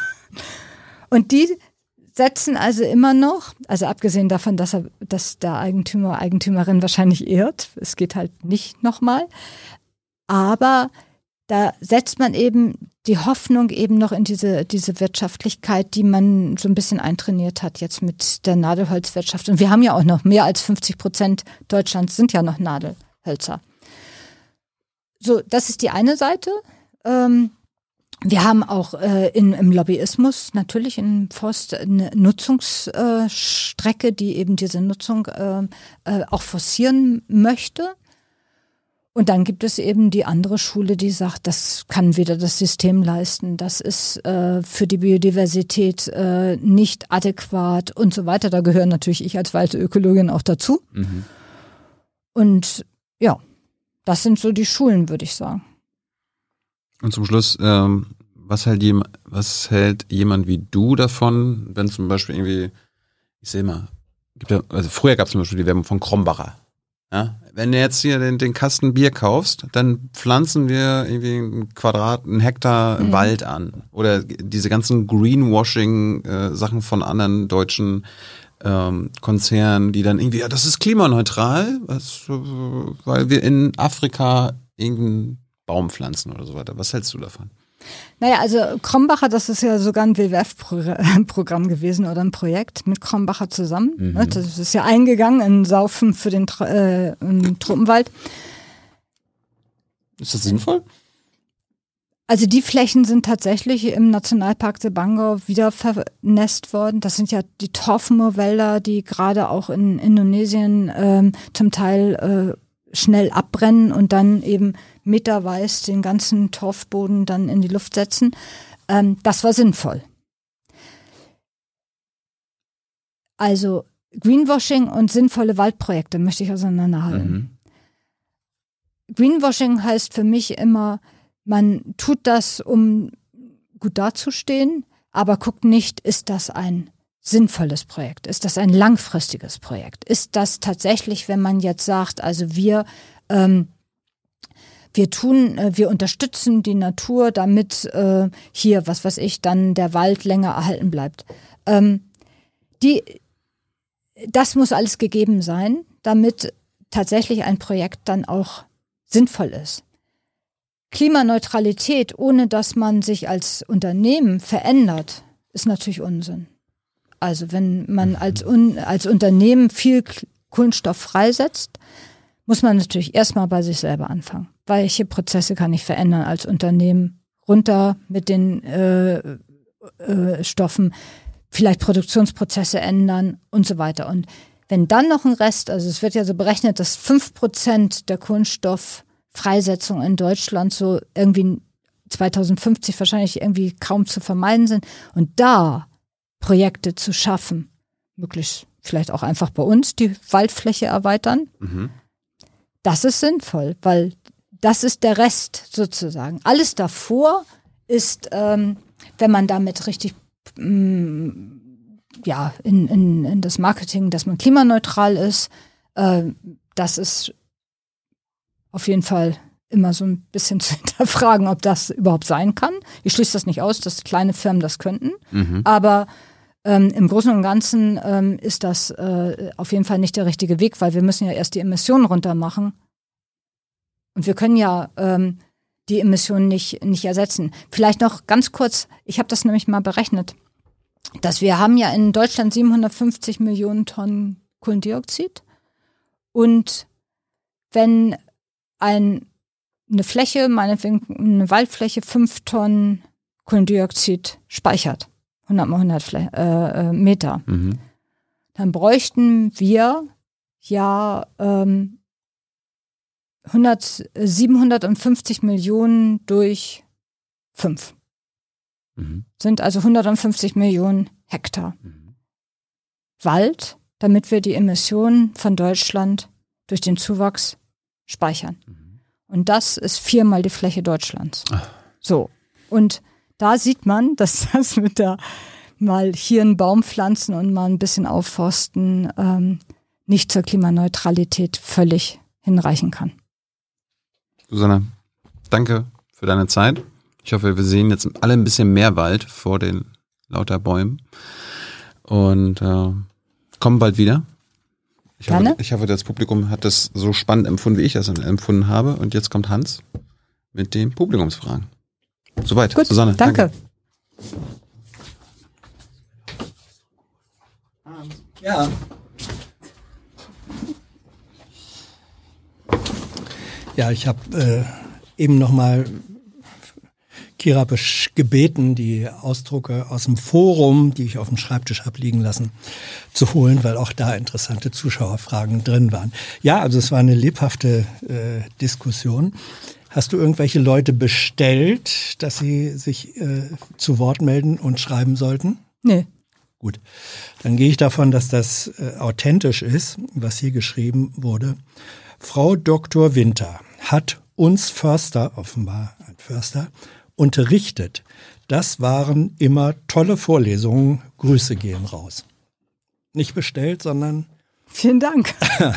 und die setzen also immer noch, also abgesehen davon, dass er, dass der Eigentümer, Eigentümerin wahrscheinlich irrt, es geht halt nicht nochmal, aber da setzt man eben die Hoffnung eben noch in diese, diese Wirtschaftlichkeit, die man so ein bisschen eintrainiert hat jetzt mit der Nadelholzwirtschaft. Und wir haben ja auch noch mehr als 50 Prozent Deutschlands sind ja noch Nadelhölzer. So, das ist die eine Seite. Ähm, wir haben auch äh, in, im Lobbyismus natürlich in Forst eine Nutzungsstrecke, äh, die eben diese Nutzung äh, äh, auch forcieren möchte. Und dann gibt es eben die andere Schule, die sagt, das kann weder das System leisten, das ist äh, für die Biodiversität äh, nicht adäquat und so weiter. Da gehören natürlich ich als Waldökologin auch dazu. Mhm. Und ja, das sind so die Schulen, würde ich sagen. Und zum Schluss, ähm, was, hält jem, was hält jemand wie du davon, wenn zum Beispiel irgendwie, ich sehe mal, gibt ja, also früher gab es zum Beispiel die Werbung von Krombacher. Ja, wenn du jetzt hier den, den Kasten Bier kaufst, dann pflanzen wir irgendwie einen Quadrat, einen Hektar mhm. Wald an. Oder diese ganzen Greenwashing-Sachen äh, von anderen deutschen ähm, Konzernen, die dann irgendwie, ja, das ist klimaneutral, was, äh, weil wir in Afrika irgendeinen Baum pflanzen oder so weiter. Was hältst du davon? Naja, also Krombacher, das ist ja sogar ein WWF-Programm gewesen oder ein Projekt mit Krombacher zusammen. Mhm. Ne? Das ist ja eingegangen in Saufen für den äh, Truppenwald. Ist das sinnvoll? Also die Flächen sind tatsächlich im Nationalpark Sebangau wieder vernässt worden. Das sind ja die Torfmoorwälder, die gerade auch in Indonesien ähm, zum Teil äh, schnell abbrennen und dann eben meterweiß den ganzen Torfboden dann in die Luft setzen. Ähm, das war sinnvoll. Also Greenwashing und sinnvolle Waldprojekte möchte ich auseinanderhalten. Mhm. Greenwashing heißt für mich immer, man tut das, um gut dazustehen, aber guckt nicht, ist das ein sinnvolles Projekt? Ist das ein langfristiges Projekt? Ist das tatsächlich, wenn man jetzt sagt, also wir ähm, wir tun, äh, wir unterstützen die Natur, damit äh, hier, was weiß ich, dann der Wald länger erhalten bleibt. Ähm, die, das muss alles gegeben sein, damit tatsächlich ein Projekt dann auch sinnvoll ist. Klimaneutralität, ohne dass man sich als Unternehmen verändert, ist natürlich Unsinn. Also wenn man als, Un als Unternehmen viel Kohlenstoff freisetzt, muss man natürlich erstmal bei sich selber anfangen. Welche Prozesse kann ich verändern als Unternehmen? Runter mit den äh, äh, Stoffen, vielleicht Produktionsprozesse ändern und so weiter. Und wenn dann noch ein Rest, also es wird ja so berechnet, dass fünf Prozent der Kohlenstofffreisetzung in Deutschland so irgendwie 2050 wahrscheinlich irgendwie kaum zu vermeiden sind. Und da Projekte zu schaffen, möglichst vielleicht auch einfach bei uns die Waldfläche erweitern, mhm. Das ist sinnvoll, weil das ist der Rest sozusagen. Alles davor ist, ähm, wenn man damit richtig mm, ja, in, in, in das Marketing, dass man klimaneutral ist, äh, das ist auf jeden Fall immer so ein bisschen zu hinterfragen, ob das überhaupt sein kann. Ich schließe das nicht aus, dass kleine Firmen das könnten, mhm. aber ähm, Im Großen und Ganzen ähm, ist das äh, auf jeden Fall nicht der richtige Weg, weil wir müssen ja erst die Emissionen runter machen. Und wir können ja ähm, die Emissionen nicht, nicht ersetzen. Vielleicht noch ganz kurz, ich habe das nämlich mal berechnet, dass wir haben ja in Deutschland 750 Millionen Tonnen Kohlendioxid. Und wenn ein, eine Fläche, meinetwegen eine Waldfläche, fünf Tonnen Kohlendioxid speichert, 100 mal 100 Fl äh, äh, Meter. Mhm. Dann bräuchten wir ja ähm, 100, 750 Millionen durch 5. Mhm. Sind also 150 Millionen Hektar. Mhm. Wald, damit wir die Emissionen von Deutschland durch den Zuwachs speichern. Mhm. Und das ist viermal die Fläche Deutschlands. Ach. So. Und da sieht man, dass das mit der mal hier einen Baum pflanzen und mal ein bisschen aufforsten ähm, nicht zur Klimaneutralität völlig hinreichen kann. Susanne, danke für deine Zeit. Ich hoffe, wir sehen jetzt alle ein bisschen mehr Wald vor den lauter Bäumen. und äh, kommen bald wieder. Ich Gerne. hoffe, ich hoffe, das Publikum hat das so spannend empfunden, wie ich das empfunden habe. Und jetzt kommt Hans mit den Publikumsfragen. Soweit. Gut, Susanne. danke. Ja. Ja, ich habe äh, eben noch mal Kira gebeten, die Ausdrucke aus dem Forum, die ich auf dem Schreibtisch habe liegen lassen, zu holen, weil auch da interessante Zuschauerfragen drin waren. Ja, also es war eine lebhafte äh, Diskussion. Hast du irgendwelche Leute bestellt, dass sie sich äh, zu Wort melden und schreiben sollten? Nee. Gut, dann gehe ich davon, dass das äh, authentisch ist, was hier geschrieben wurde. Frau Dr. Winter hat uns Förster, offenbar ein Förster, unterrichtet. Das waren immer tolle Vorlesungen. Grüße gehen raus. Nicht bestellt, sondern Vielen Dank.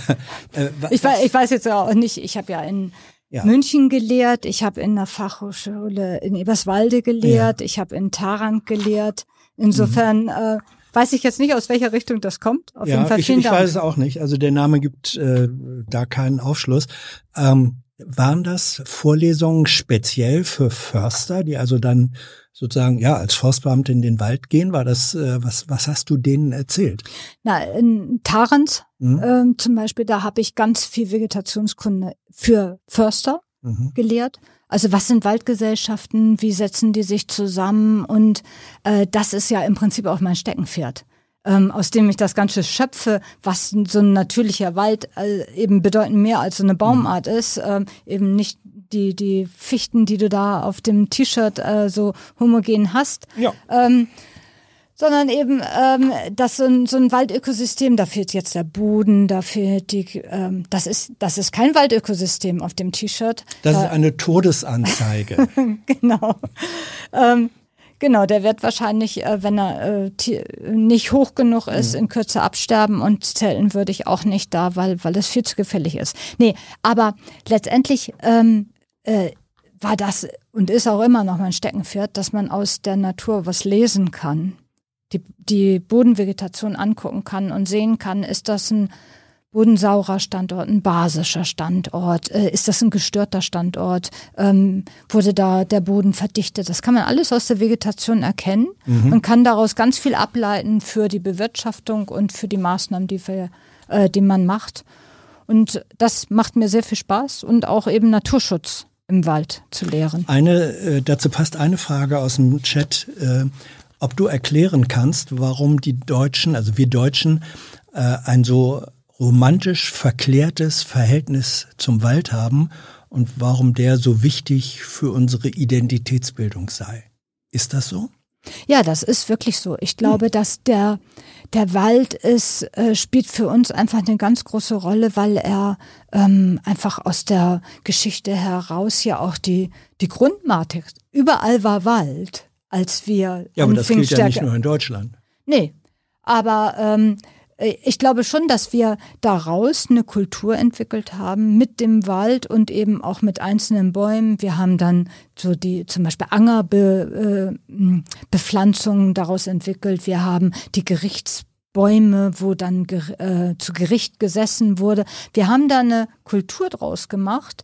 äh, Ich weiß, ich weiß jetzt auch nicht, ich habe ja in Ja. München gelehrt, ich habe in der Fachhochschule in Eberswalde gelehrt, ich habe in Tarant gelehrt. Insofern äh, weiß ich jetzt nicht, aus welcher Richtung das kommt. Auf jeden ja, Fall ich, ich weiß es auch nicht. Also der Name gibt äh, da keinen Aufschluss. Ähm, waren das Vorlesungen speziell für Förster, die also dann sozusagen ja als Forstbeamte in den Wald gehen? War das äh, was? Was hast du denen erzählt? Na, in Tarant Mhm. ähm, zum Beispiel, da habe ich ganz viel Vegetationskunde für Förster Mhm. gelehrt. Also was sind Waldgesellschaften, wie setzen die sich zusammen und äh, das ist ja im Prinzip auch mein Steckenpferd, ähm, aus dem ich das Ganze schöpfe, was so ein natürlicher Wald äh, eben bedeutend mehr als so eine Baumart ist, ähm, eben nicht die, die Fichten, die du da auf dem T-Shirt äh, so homogen hast, Ja. ähm, sondern eben ähm, dass so ein, so ein Waldökosystem, da fehlt jetzt der Boden, da fehlt die, ähm, das ist das ist kein Waldökosystem auf dem T-Shirt. Das Da- ist eine Todesanzeige. genau. Ähm, genau, der wird wahrscheinlich, äh, wenn er äh, nicht hoch genug ist, in Kürze absterben und zelten würde ich auch nicht da, weil, weil es viel zu gefährlich ist. Nee, aber letztendlich ähm, äh, war das und ist auch immer noch mein Steckenpferd, dass man aus der Natur was lesen kann, die, die Bodenvegetation angucken kann und sehen kann, ist das ein bodensaurer Standort, ein basischer Standort, äh, ist das ein gestörter Standort, ähm, wurde da der Boden verdichtet. Das kann man alles aus der Vegetation erkennen und kann daraus ganz viel ableiten für die Bewirtschaftung und für die Maßnahmen, die, wir, äh, die man macht. Und das macht mir sehr viel Spaß und auch eben Naturschutz im Wald zu lehren. Eine, äh, dazu passt eine Frage aus dem Chat, äh, ob du erklären kannst, warum die Deutschen, also wir Deutschen, äh, ein so romantisch verklärtes Verhältnis zum Wald haben und warum der so wichtig für unsere Identitätsbildung sei. Ist das so? Ja, das ist wirklich so. Ich glaube, dass der, der Wald ist, äh, spielt für uns einfach eine ganz große Rolle, weil er ähm, einfach aus der Geschichte heraus ja auch die, die Grundmatik, überall war Wald, als wir Ja, aber das gilt ja nicht nur in Deutschland. Nee, aber ähm, ich glaube schon, dass wir daraus eine Kultur entwickelt haben mit dem Wald und eben auch mit einzelnen Bäumen. Wir haben dann so die zum Beispiel Angerbepflanzungen daraus entwickelt. Wir haben die Gerichtsbäume, wo dann äh, zu Gericht gesessen wurde. Wir haben da eine Kultur draus gemacht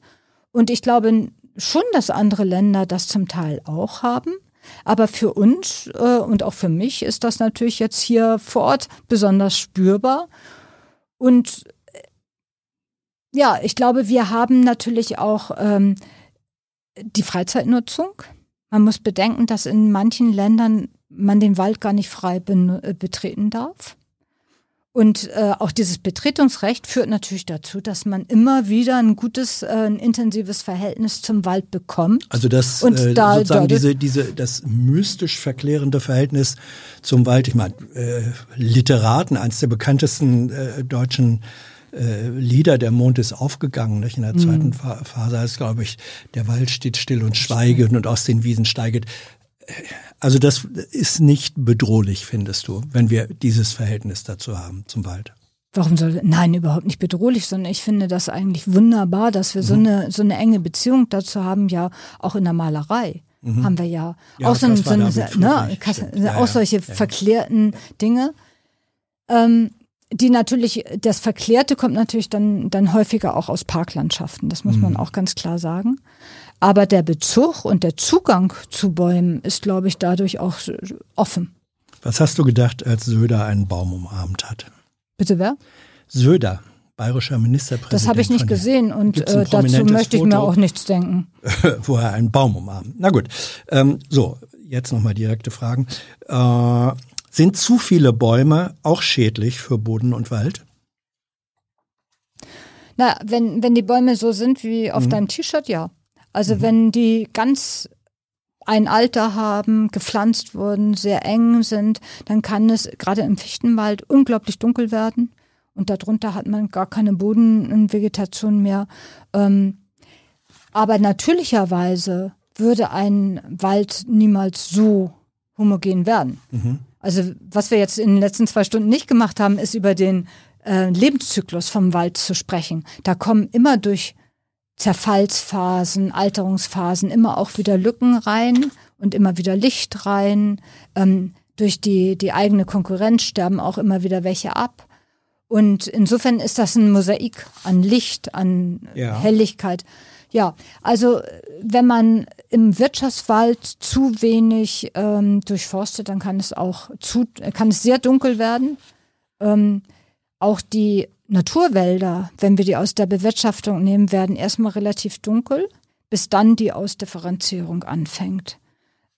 und ich glaube schon, dass andere Länder das zum Teil auch haben. Aber für uns äh, und auch für mich ist das natürlich jetzt hier vor Ort besonders spürbar. Und äh, ja, ich glaube, wir haben natürlich auch ähm, die Freizeitnutzung. Man muss bedenken, dass in manchen Ländern man den Wald gar nicht frei äh, betreten darf. Und äh, auch dieses Betretungsrecht führt natürlich dazu, dass man immer wieder ein gutes, äh, ein intensives Verhältnis zum Wald bekommt. Also das Und äh, da- sozusagen da- diese, diese, das mystisch verklärende Verhältnis zum Wald. Ich meine, äh, Literaten, eines der bekanntesten äh, deutschen äh, Lieder, der Mond ist aufgegangen, nicht? in der zweiten Fa Phase heißt, glaube ich, der Wald steht still und schweiget und aus den Wiesen steiget. Also das ist nicht bedrohlich, findest du, wenn wir dieses Verhältnis dazu haben zum Wald. Warum soll, nein, überhaupt nicht bedrohlich, sondern ich finde das eigentlich wunderbar, dass wir so Mhm. eine, so eine enge Beziehung dazu haben, ja, auch in der Malerei. Haben wir ja, Mhm. Ja, auch so, so eine, ne. Ja, auch ja, solche verklärten Dinge. Ähm, die natürlich, das Verklärte kommt natürlich dann, dann häufiger auch aus Parklandschaften. Das muss man auch ganz klar sagen. Aber der Bezug und der Zugang zu Bäumen ist, glaube ich, dadurch auch offen. Was hast du gedacht, als Söder einen Baum umarmt hat? Bitte wer? Söder, bayerischer Ministerpräsident. Das habe ich nicht gesehen und äh, dazu möchte ich mir Foto? auch nichts denken. wo er einen Baum umarmt. Na gut, ähm, so, jetzt nochmal direkte Fragen. Äh, sind zu viele Bäume auch schädlich für Boden und Wald? Na, wenn, wenn die Bäume so sind wie auf deinem T-Shirt, ja. Also wenn die ganz ein Alter haben, gepflanzt wurden, sehr eng sind, dann kann es gerade im Fichtenwald unglaublich dunkel werden. Und darunter hat man gar keine Bodenvegetation mehr. Ähm, aber natürlicherweise würde ein Wald niemals so homogen werden. Also was wir jetzt in den letzten zwei Stunden nicht gemacht haben, ist über den äh, Lebenszyklus vom Wald zu sprechen. Da kommen immer durch Zerfallsphasen, Alterungsphasen immer auch wieder Lücken rein und immer wieder Licht rein. Ähm, durch die, die eigene Konkurrenz sterben auch immer wieder welche ab. Und insofern ist das ein Mosaik an Licht, an Ja. Helligkeit. Ja, also wenn man im Wirtschaftswald zu wenig ähm, durchforstet, dann kann es auch zu, kann es sehr dunkel werden. Ähm, auch die Naturwälder, wenn wir die aus der Bewirtschaftung nehmen, werden erstmal relativ dunkel, bis dann die Ausdifferenzierung anfängt.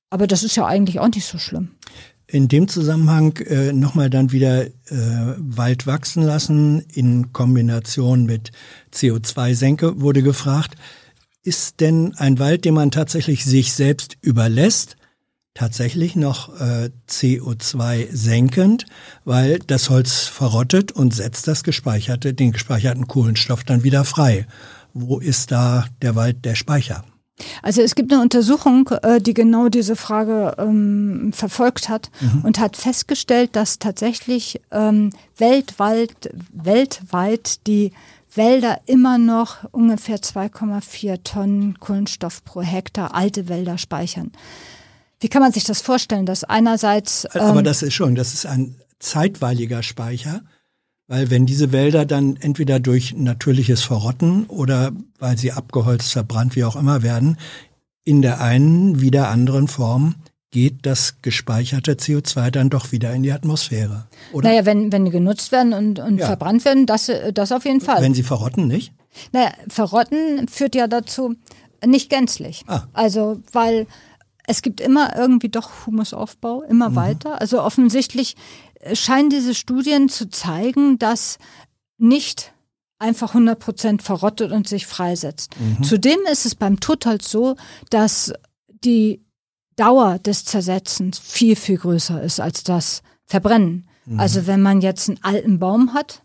Aber das ist ja eigentlich auch nicht so schlimm. In dem Zusammenhang äh, nochmal dann wieder äh, Wald wachsen lassen in Kombination mit CO2-Senke wurde gefragt. Ist denn ein Wald, den man tatsächlich sich selbst überlässt, tatsächlich noch äh, CO2 senkend, weil das Holz verrottet und setzt das gespeicherte, den gespeicherten Kohlenstoff dann wieder frei. Wo ist da der Wald der Speicher? Also es gibt eine Untersuchung, äh, die genau diese Frage ähm, verfolgt hat und hat festgestellt, dass tatsächlich ähm, weltweit, weltweit die Wälder immer noch ungefähr 2,4 Tonnen Kohlenstoff pro Hektar alte Wälder speichern. Wie kann man sich das vorstellen, dass einerseits Aber ähm, das ist schon, das ist ein zeitweiliger Speicher, weil wenn diese Wälder dann entweder durch natürliches Verrotten oder weil sie abgeholzt, verbrannt, wie auch immer werden, in der einen wie der anderen Form geht das gespeicherte CO2 dann doch wieder in die Atmosphäre. Oder naja, wenn, wenn die genutzt werden und, und Ja. verbrannt werden, das, das auf jeden Fall. wenn sie verrotten, nicht? Naja, verrotten führt ja dazu nicht gänzlich. Ah. Also, weil es gibt immer irgendwie doch Humusaufbau, immer weiter. Also offensichtlich äh, scheinen diese Studien zu zeigen, dass nicht einfach 100 Prozent verrottet und sich freisetzt. Zudem ist es beim Totholz so, dass die Dauer des Zersetzens viel, viel größer ist als das Verbrennen. Also wenn man jetzt einen alten Baum hat,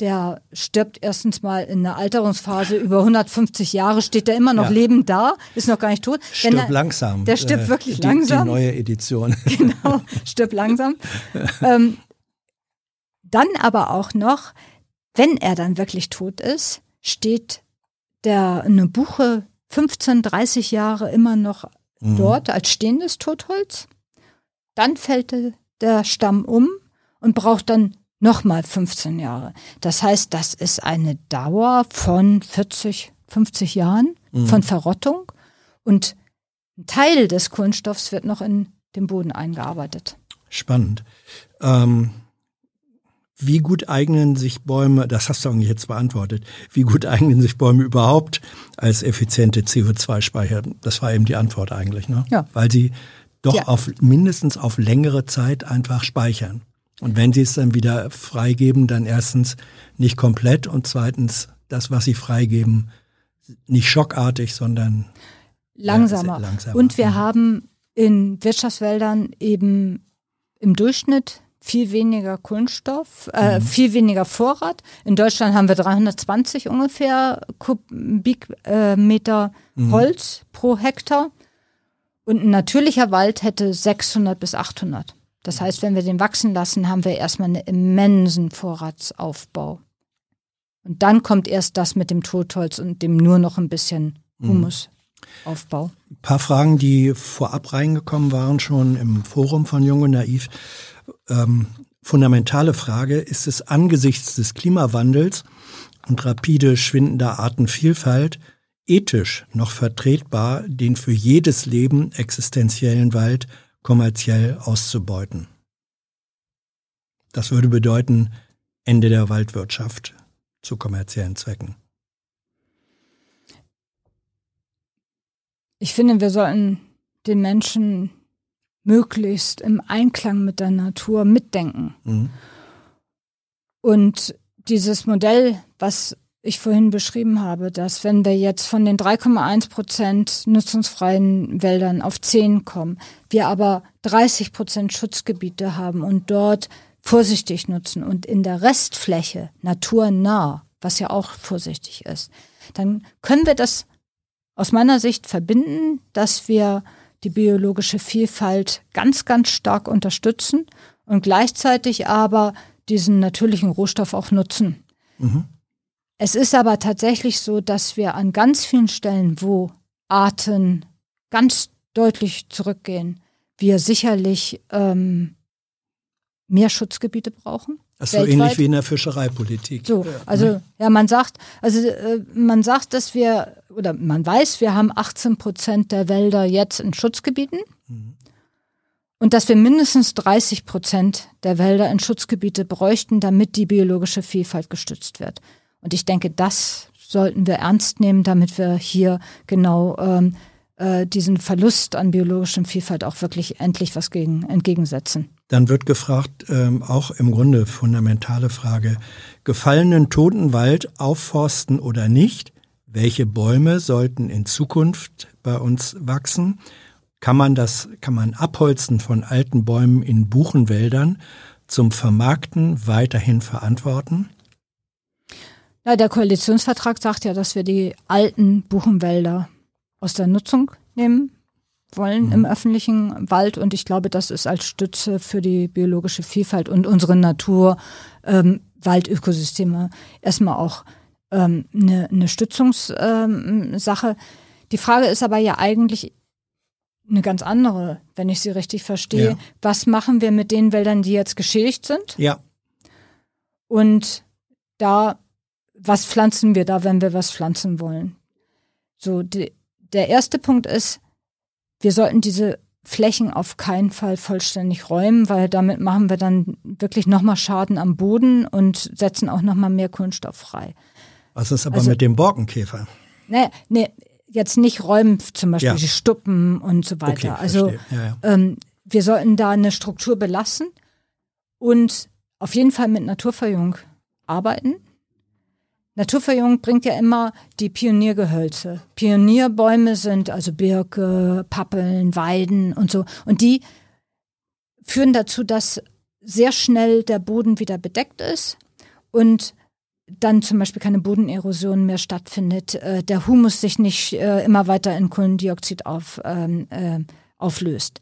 der stirbt erstens mal in der Alterungsphase über 150 Jahre, steht der immer noch Ja. lebend da, ist noch gar nicht tot. Stirb er- langsam. Der stirbt Äh, wirklich die, langsam. Die neue Edition. genau, stirbt langsam. ähm, dann aber auch noch, wenn er dann wirklich tot ist, steht der eine Buche 15, 30 Jahre immer noch dort als stehendes Totholz. Dann fällt der- der Stamm um und braucht dann nochmal 15 Jahre. Das heißt, das ist eine Dauer von 40, 50 Jahren von Verrottung und ein Teil des Kohlenstoffs wird noch in den Boden eingearbeitet. Spannend. Ähm, wie gut eignen sich Bäume, das hast du eigentlich jetzt beantwortet, wie gut eignen sich Bäume überhaupt als effiziente CO2-Speicher? Das war eben die Antwort eigentlich, ne? Ja. Weil sie doch Ja. auf mindestens auf längere Zeit einfach speichern. Und wenn sie es dann wieder freigeben, dann erstens nicht komplett und zweitens das, was sie freigeben, nicht schockartig, sondern Langsamer. Ja, sehr langsamer. Und wir Mhm. haben in Wirtschaftswäldern eben im Durchschnitt viel weniger Kohlenstoff, äh, Mhm. viel weniger Vorrat. In Deutschland haben wir 320 ungefähr Kubikmeter Mhm. Holz pro Hektar. Und ein natürlicher Wald hätte 600 bis 800. Das heißt, wenn wir den wachsen lassen, haben wir erstmal einen immensen Vorratsaufbau. Und dann kommt erst das mit dem Totholz und dem nur noch ein bisschen Mhm. Humusaufbau. Ein paar Fragen, die vorab reingekommen waren, schon im Forum von Jung und Naiv. Ähm, fundamentale Frage, ist es angesichts des Klimawandels und rapide schwindender Artenvielfalt ethisch noch vertretbar, den für jedes Leben existenziellen Wald kommerziell auszubeuten. Das würde bedeuten Ende der Waldwirtschaft zu kommerziellen Zwecken. Ich finde, wir sollten den Menschen möglichst im Einklang mit der Natur mitdenken. Mhm. Und dieses Modell, was ich vorhin beschrieben habe, dass wenn wir jetzt von den 3,1 Prozent nutzungsfreien Wäldern auf 10 kommen, wir aber 30 Prozent Schutzgebiete haben und dort vorsichtig nutzen und in der Restfläche naturnah, was ja auch vorsichtig ist, dann können wir das aus meiner Sicht verbinden, dass wir die biologische Vielfalt ganz, ganz stark unterstützen und gleichzeitig aber diesen natürlichen Rohstoff auch nutzen. Mhm. Es ist aber tatsächlich so, dass wir an ganz vielen Stellen, wo Arten ganz deutlich zurückgehen, wir sicherlich ähm, mehr Schutzgebiete brauchen. Das ist so ähnlich wie in der Fischereipolitik. So, also ja, man sagt, also äh, man sagt, dass wir oder man weiß, wir haben 18 Prozent der Wälder jetzt in Schutzgebieten mhm. und dass wir mindestens 30 Prozent der Wälder in Schutzgebiete bräuchten, damit die biologische Vielfalt gestützt wird. Und ich denke, das sollten wir ernst nehmen, damit wir hier genau ähm, äh, diesen Verlust an biologischer Vielfalt auch wirklich endlich was gegen, entgegensetzen. Dann wird gefragt, ähm, auch im Grunde fundamentale Frage, gefallenen toten Wald aufforsten oder nicht? Welche Bäume sollten in Zukunft bei uns wachsen? Kann man das, kann man Abholzen von alten Bäumen in Buchenwäldern zum Vermarkten weiterhin verantworten? Ja, der Koalitionsvertrag sagt ja, dass wir die alten Buchenwälder aus der Nutzung nehmen wollen mhm. im öffentlichen Wald. Und ich glaube, das ist als Stütze für die biologische Vielfalt und unsere Natur, ähm, Waldökosysteme erstmal auch ähm, eine, eine Stützungssache. Ähm, die Frage ist aber ja eigentlich eine ganz andere, wenn ich sie richtig verstehe. Ja. Was machen wir mit den Wäldern, die jetzt geschädigt sind? Ja. Und da, was pflanzen wir da, wenn wir was pflanzen wollen? So, die, der erste Punkt ist, wir sollten diese Flächen auf keinen Fall vollständig räumen, weil damit machen wir dann wirklich nochmal Schaden am Boden und setzen auch nochmal mehr Kunststoff frei. Was ist aber also, mit dem Borkenkäfer? Nee, nee, jetzt nicht räumen, zum Beispiel ja. die Stuppen und so weiter. Okay, also ja, ja. Ähm, wir sollten da eine Struktur belassen und auf jeden Fall mit Naturverjüngung arbeiten. Naturverjüngung bringt ja immer die Pioniergehölze. Pionierbäume sind also Birke, Pappeln, Weiden und so. Und die führen dazu, dass sehr schnell der Boden wieder bedeckt ist und dann zum Beispiel keine Bodenerosion mehr stattfindet, äh, der Humus sich nicht äh, immer weiter in Kohlendioxid auf, ähm, äh, auflöst.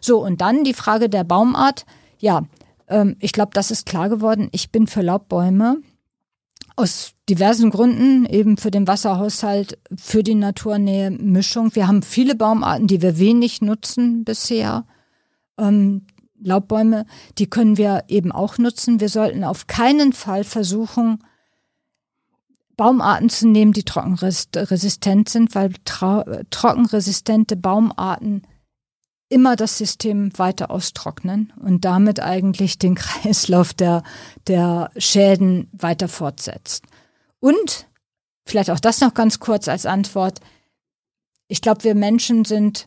So, und dann die Frage der Baumart. Ja, ähm, ich glaube, das ist klar geworden. Ich bin für Laubbäume aus diversen Gründen, eben für den Wasserhaushalt, für die Naturnähe, Mischung. Wir haben viele Baumarten, die wir wenig nutzen bisher. Ähm, Laubbäume, die können wir eben auch nutzen. Wir sollten auf keinen Fall versuchen, Baumarten zu nehmen, die trockenresistent sind, weil trockenresistente Baumarten immer das System weiter austrocknen und damit eigentlich den Kreislauf der, der Schäden weiter fortsetzt. Und vielleicht auch das noch ganz kurz als Antwort. Ich glaube, wir Menschen sind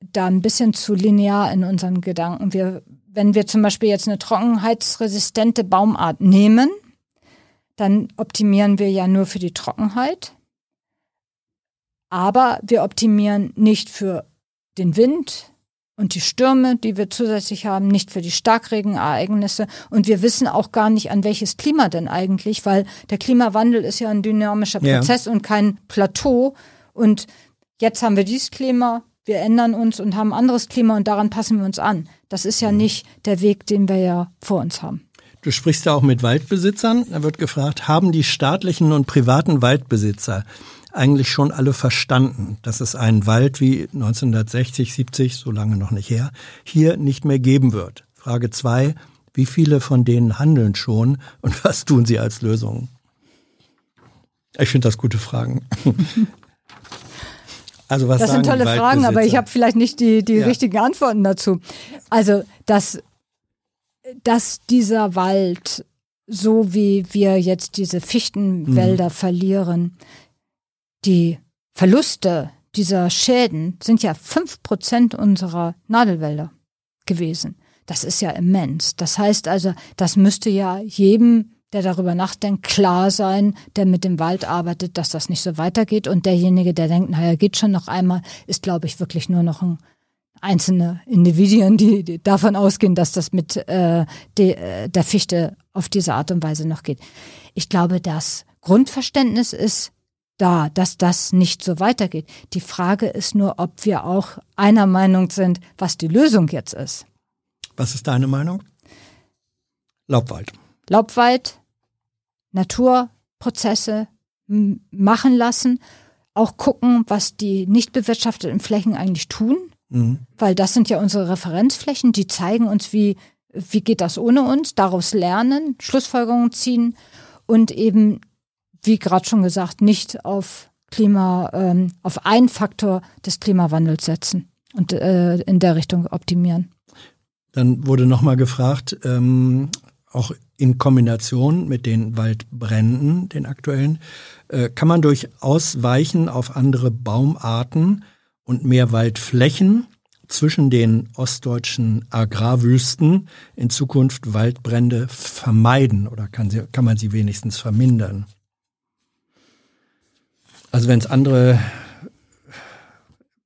da ein bisschen zu linear in unseren Gedanken. Wir, wenn wir zum Beispiel jetzt eine trockenheitsresistente Baumart nehmen, dann optimieren wir ja nur für die Trockenheit. Aber wir optimieren nicht für den Wind und die Stürme, die wir zusätzlich haben, nicht für die Starkregenereignisse. Und wir wissen auch gar nicht, an welches Klima denn eigentlich, weil der Klimawandel ist ja ein dynamischer Prozess ja. und kein Plateau. Und jetzt haben wir dieses Klima, wir ändern uns und haben ein anderes Klima und daran passen wir uns an. Das ist ja mhm. nicht der Weg, den wir ja vor uns haben. Du sprichst ja auch mit Waldbesitzern. Da wird gefragt, haben die staatlichen und privaten Waldbesitzer eigentlich schon alle verstanden, dass es einen Wald wie 1960, 70, so lange noch nicht her, hier nicht mehr geben wird. Frage zwei, Wie viele von denen handeln schon und was tun sie als Lösung? Ich finde das gute Fragen. Also was das sind tolle Fragen, aber ich habe vielleicht nicht die, die ja. richtigen Antworten dazu. Also, dass, dass dieser Wald, so wie wir jetzt diese Fichtenwälder mhm. verlieren, die Verluste dieser Schäden sind ja fünf Prozent unserer Nadelwälder gewesen. Das ist ja immens. Das heißt also, das müsste ja jedem der darüber nachdenkt, klar sein, der mit dem Wald arbeitet, dass das nicht so weitergeht. Und derjenige, der denkt, naja, geht schon noch einmal, ist, glaube ich, wirklich nur noch ein einzelne Individuen, die, davon ausgehen, dass das mit äh, de, äh, der Fichte auf diese Art und Weise noch geht. Ich glaube, das Grundverständnis ist da, dass das nicht so weitergeht. Die Frage ist nur, ob wir auch einer Meinung sind, was die Lösung jetzt ist. Was ist deine Meinung? Laubwald. Laubwald, Naturprozesse machen lassen, auch gucken, was die nicht bewirtschafteten Flächen eigentlich tun, mhm. weil das sind ja unsere Referenzflächen, die zeigen uns, wie, wie geht das ohne uns, daraus lernen, Schlussfolgerungen ziehen und eben, wie gerade schon gesagt, nicht auf Klima, ähm, auf einen Faktor des Klimawandels setzen und äh, in der Richtung optimieren. Dann wurde nochmal gefragt, ähm, auch in Kombination mit den Waldbränden, den aktuellen, äh, kann man durch Ausweichen auf andere Baumarten und mehr Waldflächen zwischen den ostdeutschen Agrarwüsten in Zukunft Waldbrände vermeiden oder kann, sie, kann man sie wenigstens vermindern? Also wenn es andere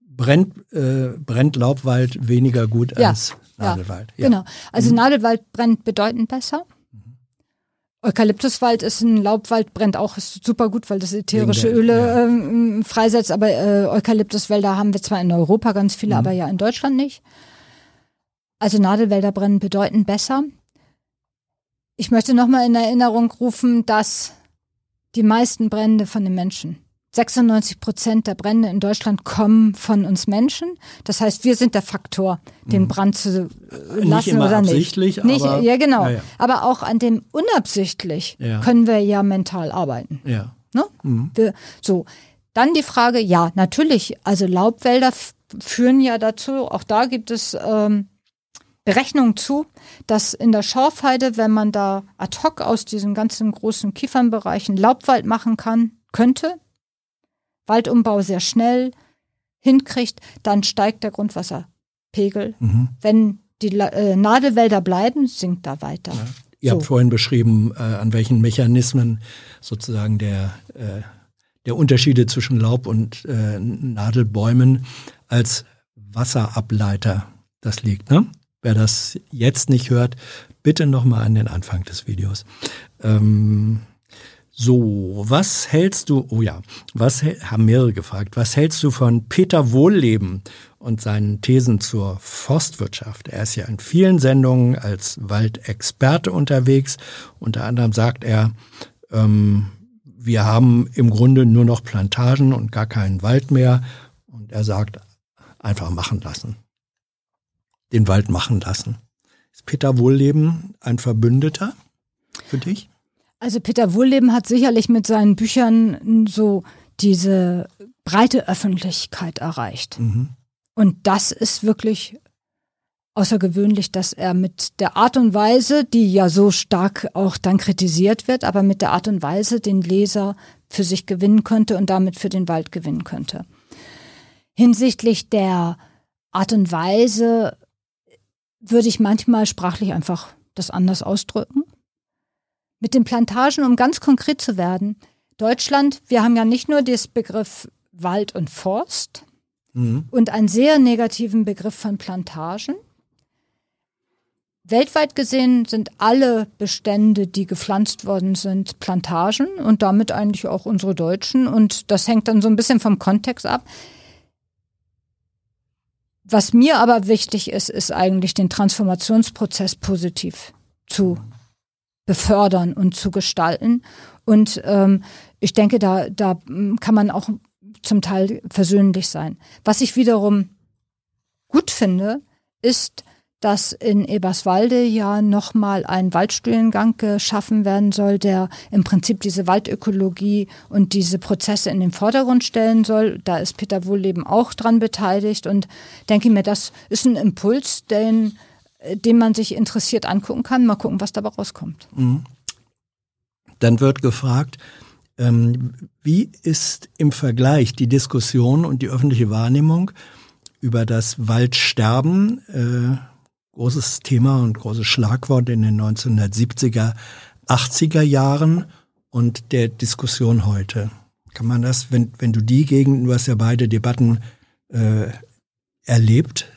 brennt, äh, brennt Laubwald weniger gut ja, als Nadelwald. Ja, Genau. Also mhm. Nadelwald brennt bedeutend besser. Eukalyptuswald ist ein Laubwald, brennt auch super gut, weil das ätherische der, Öle ja. ähm, freisetzt. Aber äh, Eukalyptuswälder haben wir zwar in Europa ganz viele, mhm. aber ja in Deutschland nicht. Also Nadelwälder brennen bedeutend besser. Ich möchte nochmal in Erinnerung rufen, dass die meisten Brände von den Menschen 96 Prozent der Brände in Deutschland kommen von uns Menschen. Das heißt, wir sind der Faktor, den mhm. Brand zu lassen nicht immer oder absichtlich, nicht. Aber, ja, genau. Ja. Aber auch an dem unabsichtlich ja. können wir ja mental arbeiten. Ja. Ne? Mhm. Wir, so. Dann die Frage, ja, natürlich, also Laubwälder führen ja dazu, auch da gibt es ähm, Berechnungen zu, dass in der Schorfheide, wenn man da ad hoc aus diesen ganzen großen Kiefernbereichen Laubwald machen kann, könnte, Waldumbau sehr schnell hinkriegt, dann steigt der Grundwasserpegel. Mhm. Wenn die äh, Nadelwälder bleiben, sinkt da weiter. Ja. Ihr so. habt vorhin beschrieben, äh, an welchen Mechanismen sozusagen der, äh, der Unterschiede zwischen Laub und äh, Nadelbäumen als Wasserableiter das liegt. Ne? Wer das jetzt nicht hört, bitte nochmal an den Anfang des Videos. Ähm, so, was hältst du, oh ja, was haben mehrere gefragt, was hältst du von Peter Wohlleben und seinen Thesen zur Forstwirtschaft? Er ist ja in vielen Sendungen als Waldexperte unterwegs. Unter anderem sagt er, ähm, wir haben im Grunde nur noch Plantagen und gar keinen Wald mehr. Und er sagt, einfach machen lassen. Den Wald machen lassen. Ist Peter Wohlleben ein Verbündeter für dich? Also Peter Wohlleben hat sicherlich mit seinen Büchern so diese breite Öffentlichkeit erreicht. Mhm. Und das ist wirklich außergewöhnlich, dass er mit der Art und Weise, die ja so stark auch dann kritisiert wird, aber mit der Art und Weise den Leser für sich gewinnen könnte und damit für den Wald gewinnen könnte. Hinsichtlich der Art und Weise würde ich manchmal sprachlich einfach das anders ausdrücken. Mit den Plantagen, um ganz konkret zu werden, Deutschland, wir haben ja nicht nur das Begriff Wald und Forst mhm. und einen sehr negativen Begriff von Plantagen. Weltweit gesehen sind alle Bestände, die gepflanzt worden sind, Plantagen und damit eigentlich auch unsere Deutschen. Und das hängt dann so ein bisschen vom Kontext ab. Was mir aber wichtig ist, ist eigentlich den Transformationsprozess positiv zu befördern und zu gestalten. Und ähm, ich denke, da, da kann man auch zum Teil versöhnlich sein. Was ich wiederum gut finde, ist, dass in Eberswalde ja nochmal ein Waldstudiengang geschaffen werden soll, der im Prinzip diese Waldökologie und diese Prozesse in den Vordergrund stellen soll. Da ist Peter Wohlleben auch dran beteiligt und denke mir, das ist ein Impuls, den, den man sich interessiert angucken kann. Mal gucken, was dabei rauskommt. Mhm. Dann wird gefragt, ähm, wie ist im Vergleich die Diskussion und die öffentliche Wahrnehmung über das Waldsterben äh, großes Thema und großes Schlagwort in den 1970er, 80er Jahren und der Diskussion heute. Kann man das, wenn, wenn du die gegen, du hast ja beide Debatten äh, erlebt,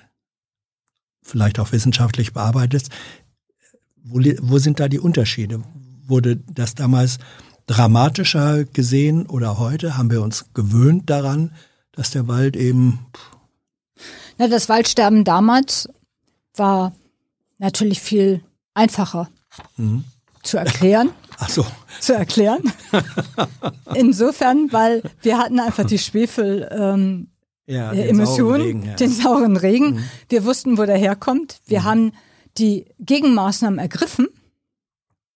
vielleicht auch wissenschaftlich bearbeitet, wo, wo sind da die Unterschiede? Wurde das damals dramatischer gesehen oder heute? Haben wir uns gewöhnt daran, dass der Wald eben. Na, das Waldsterben damals war natürlich viel einfacher mhm. zu erklären. Ach so. Zu erklären. Insofern, weil wir hatten einfach die Schwefel ähm, ja, den Emissionen, sauren Regen, ja. den sauren Regen. Mhm. Wir wussten, wo der herkommt. Wir mhm. haben die Gegenmaßnahmen ergriffen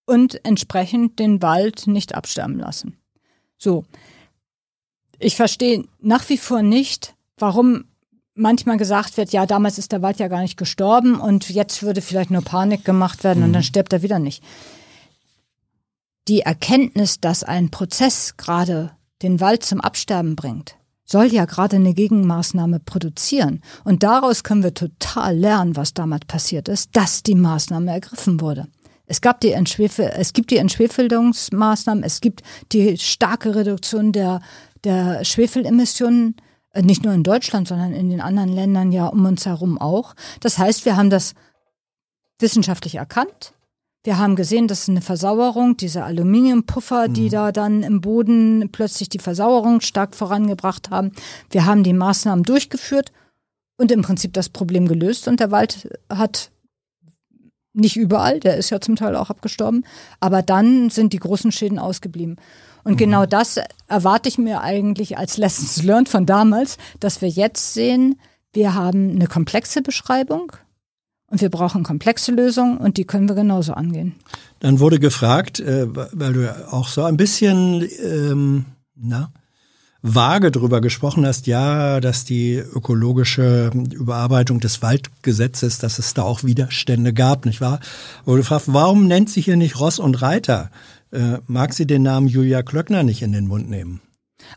und entsprechend den Wald nicht absterben lassen. So. Ich verstehe nach wie vor nicht, warum manchmal gesagt wird, ja, damals ist der Wald ja gar nicht gestorben und jetzt würde vielleicht nur Panik gemacht werden mhm. und dann mhm. stirbt er wieder nicht. Die Erkenntnis, dass ein Prozess gerade den Wald zum Absterben bringt, soll ja gerade eine Gegenmaßnahme produzieren. Und daraus können wir total lernen, was damals passiert ist, dass die Maßnahme ergriffen wurde. Es gab die Entschwefel, es gibt die Entschwefelungsmaßnahmen, es gibt die starke Reduktion der, der Schwefelemissionen äh, nicht nur in Deutschland, sondern in den anderen Ländern ja um uns herum auch. Das heißt, wir haben das wissenschaftlich erkannt. Wir haben gesehen, dass eine Versauerung, diese Aluminiumpuffer, die mhm. da dann im Boden plötzlich die Versauerung stark vorangebracht haben. Wir haben die Maßnahmen durchgeführt und im Prinzip das Problem gelöst und der Wald hat nicht überall, der ist ja zum Teil auch abgestorben, aber dann sind die großen Schäden ausgeblieben. Und mhm. genau das erwarte ich mir eigentlich als Lessons learned von damals, dass wir jetzt sehen, wir haben eine komplexe Beschreibung und wir brauchen komplexe Lösungen und die können wir genauso angehen. Dann wurde gefragt, äh, weil du auch so ein bisschen, ähm, na, vage drüber gesprochen hast, ja, dass die ökologische Überarbeitung des Waldgesetzes, dass es da auch Widerstände gab, nicht wahr? Wurde gefragt, warum nennt sich hier nicht Ross und Reiter? Äh, mag sie den Namen Julia Klöckner nicht in den Mund nehmen?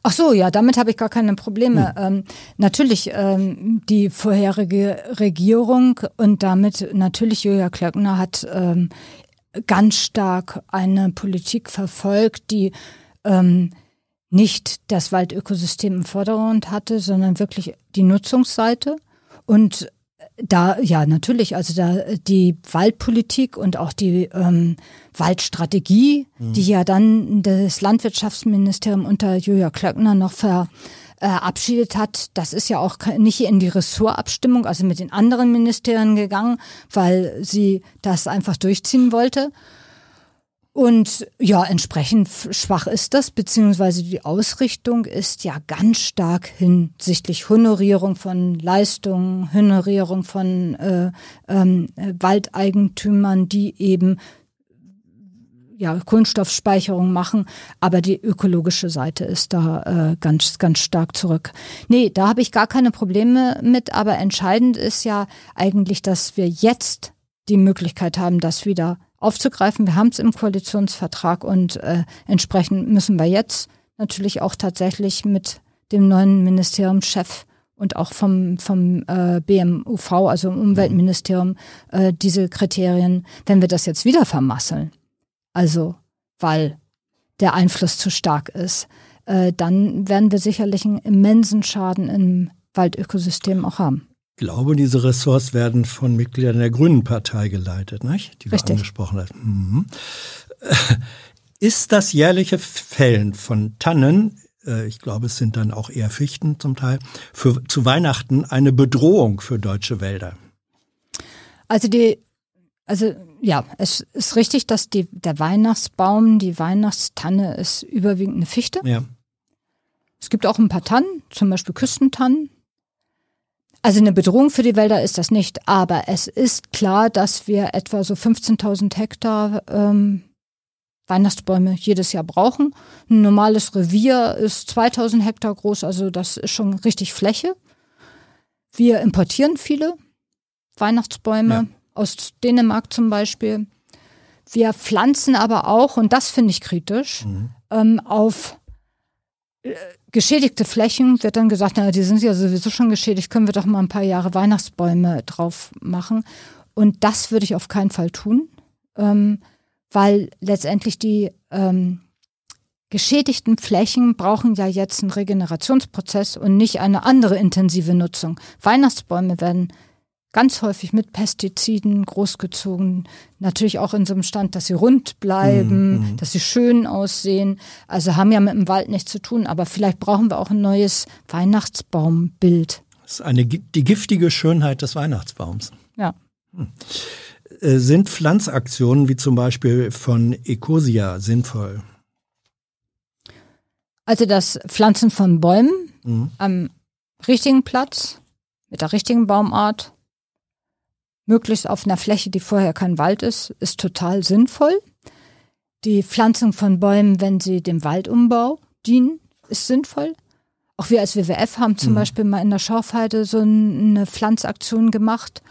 Ach so, ja, damit habe ich gar keine Probleme. Hm. Ähm, natürlich ähm, die vorherige Regierung und damit natürlich Julia Klöckner hat ähm, ganz stark eine Politik verfolgt, die ähm, nicht das Waldökosystem im Vordergrund hatte, sondern wirklich die Nutzungsseite. Und da, ja, natürlich, also da die Waldpolitik und auch die ähm, Waldstrategie, mhm. die ja dann das Landwirtschaftsministerium unter Julia Klöckner noch verabschiedet hat, das ist ja auch nicht in die Ressortabstimmung, also mit den anderen Ministerien gegangen, weil sie das einfach durchziehen wollte. Und ja, entsprechend schwach ist das, beziehungsweise die Ausrichtung ist ja ganz stark hinsichtlich Honorierung von Leistungen, Honorierung von äh, ähm, Waldeigentümern, die eben ja, Kohlenstoffspeicherung machen, aber die ökologische Seite ist da äh, ganz, ganz stark zurück. Nee, da habe ich gar keine Probleme mit, aber entscheidend ist ja eigentlich, dass wir jetzt die Möglichkeit haben, das wieder aufzugreifen. Wir haben es im Koalitionsvertrag und äh, entsprechend müssen wir jetzt natürlich auch tatsächlich mit dem neuen Ministeriumschef und auch vom, vom äh, BMUV, also Umweltministerium, äh, diese Kriterien, wenn wir das jetzt wieder vermasseln, also weil der Einfluss zu stark ist, äh, dann werden wir sicherlich einen immensen Schaden im Waldökosystem auch haben glaube, diese Ressorts werden von Mitgliedern der Grünen Partei geleitet, nicht? die Richtig. wir angesprochen haben. Mhm. Ist das jährliche Fällen von Tannen, äh, ich glaube, es sind dann auch eher Fichten zum Teil, für, zu Weihnachten eine Bedrohung für deutsche Wälder? Also die, also ja, es ist richtig, dass die, der Weihnachtsbaum, die Weihnachtstanne ist überwiegend eine Fichte. Ja. Es gibt auch ein paar Tannen, zum Beispiel Küstentannen, Also eine Bedrohung für die Wälder ist das nicht, aber es ist klar, dass wir etwa so 15.000 Hektar ähm, Weihnachtsbäume jedes Jahr brauchen. Ein normales Revier ist 2000 Hektar groß, also das ist schon richtig Fläche. Wir importieren viele Weihnachtsbäume ja. aus Dänemark zum Beispiel. Wir pflanzen aber auch, und das finde ich kritisch, mhm. ähm, auf geschädigte Flächen wird dann gesagt, na, die sind ja sowieso schon geschädigt, können wir doch mal ein paar Jahre Weihnachtsbäume drauf machen. Und das würde ich auf keinen Fall tun, ähm, weil letztendlich die ähm, geschädigten Flächen brauchen ja jetzt einen Regenerationsprozess und nicht eine andere intensive Nutzung. Weihnachtsbäume werden ganz häufig mit Pestiziden großgezogen. Natürlich auch in so einem Stand, dass sie rund bleiben, mhm. dass sie schön aussehen. Also haben ja mit dem Wald nichts zu tun, aber vielleicht brauchen wir auch ein neues Weihnachtsbaumbild. Das ist eine, die giftige Schönheit des Weihnachtsbaums. Ja. Hm. Äh, sind Pflanzaktionen wie zum Beispiel von Ecosia sinnvoll? Also das Pflanzen von Bäumen mhm. am richtigen Platz, mit der richtigen Baumart, möglichst auf einer Fläche, die vorher kein Wald ist, ist total sinnvoll. Die Pflanzung von Bäumen, wenn sie dem Waldumbau dienen, ist sinnvoll. Auch wir als WWF haben zum mhm. Beispiel mal in der Schorfheide so eine Pflanzaktion gemacht.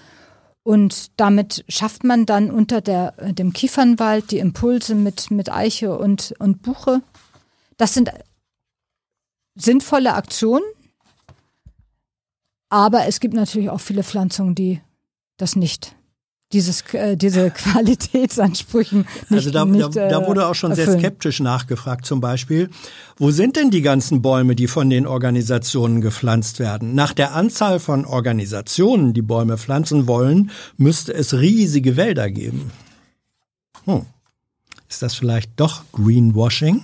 Und damit schafft man dann unter der, dem Kiefernwald die Impulse mit, mit Eiche und, und Buche. Das sind sinnvolle Aktionen. Aber es gibt natürlich auch viele Pflanzungen, die das nicht dieses, äh, diese Qualitätsansprüchen nicht, Also da, nicht, da, da wurde auch schon erfüllen. sehr skeptisch nachgefragt zum Beispiel, wo sind denn die ganzen Bäume, die von den Organisationen gepflanzt werden? Nach der Anzahl von Organisationen, die Bäume pflanzen wollen, müsste es riesige Wälder geben. Hm. Ist das vielleicht doch Greenwashing?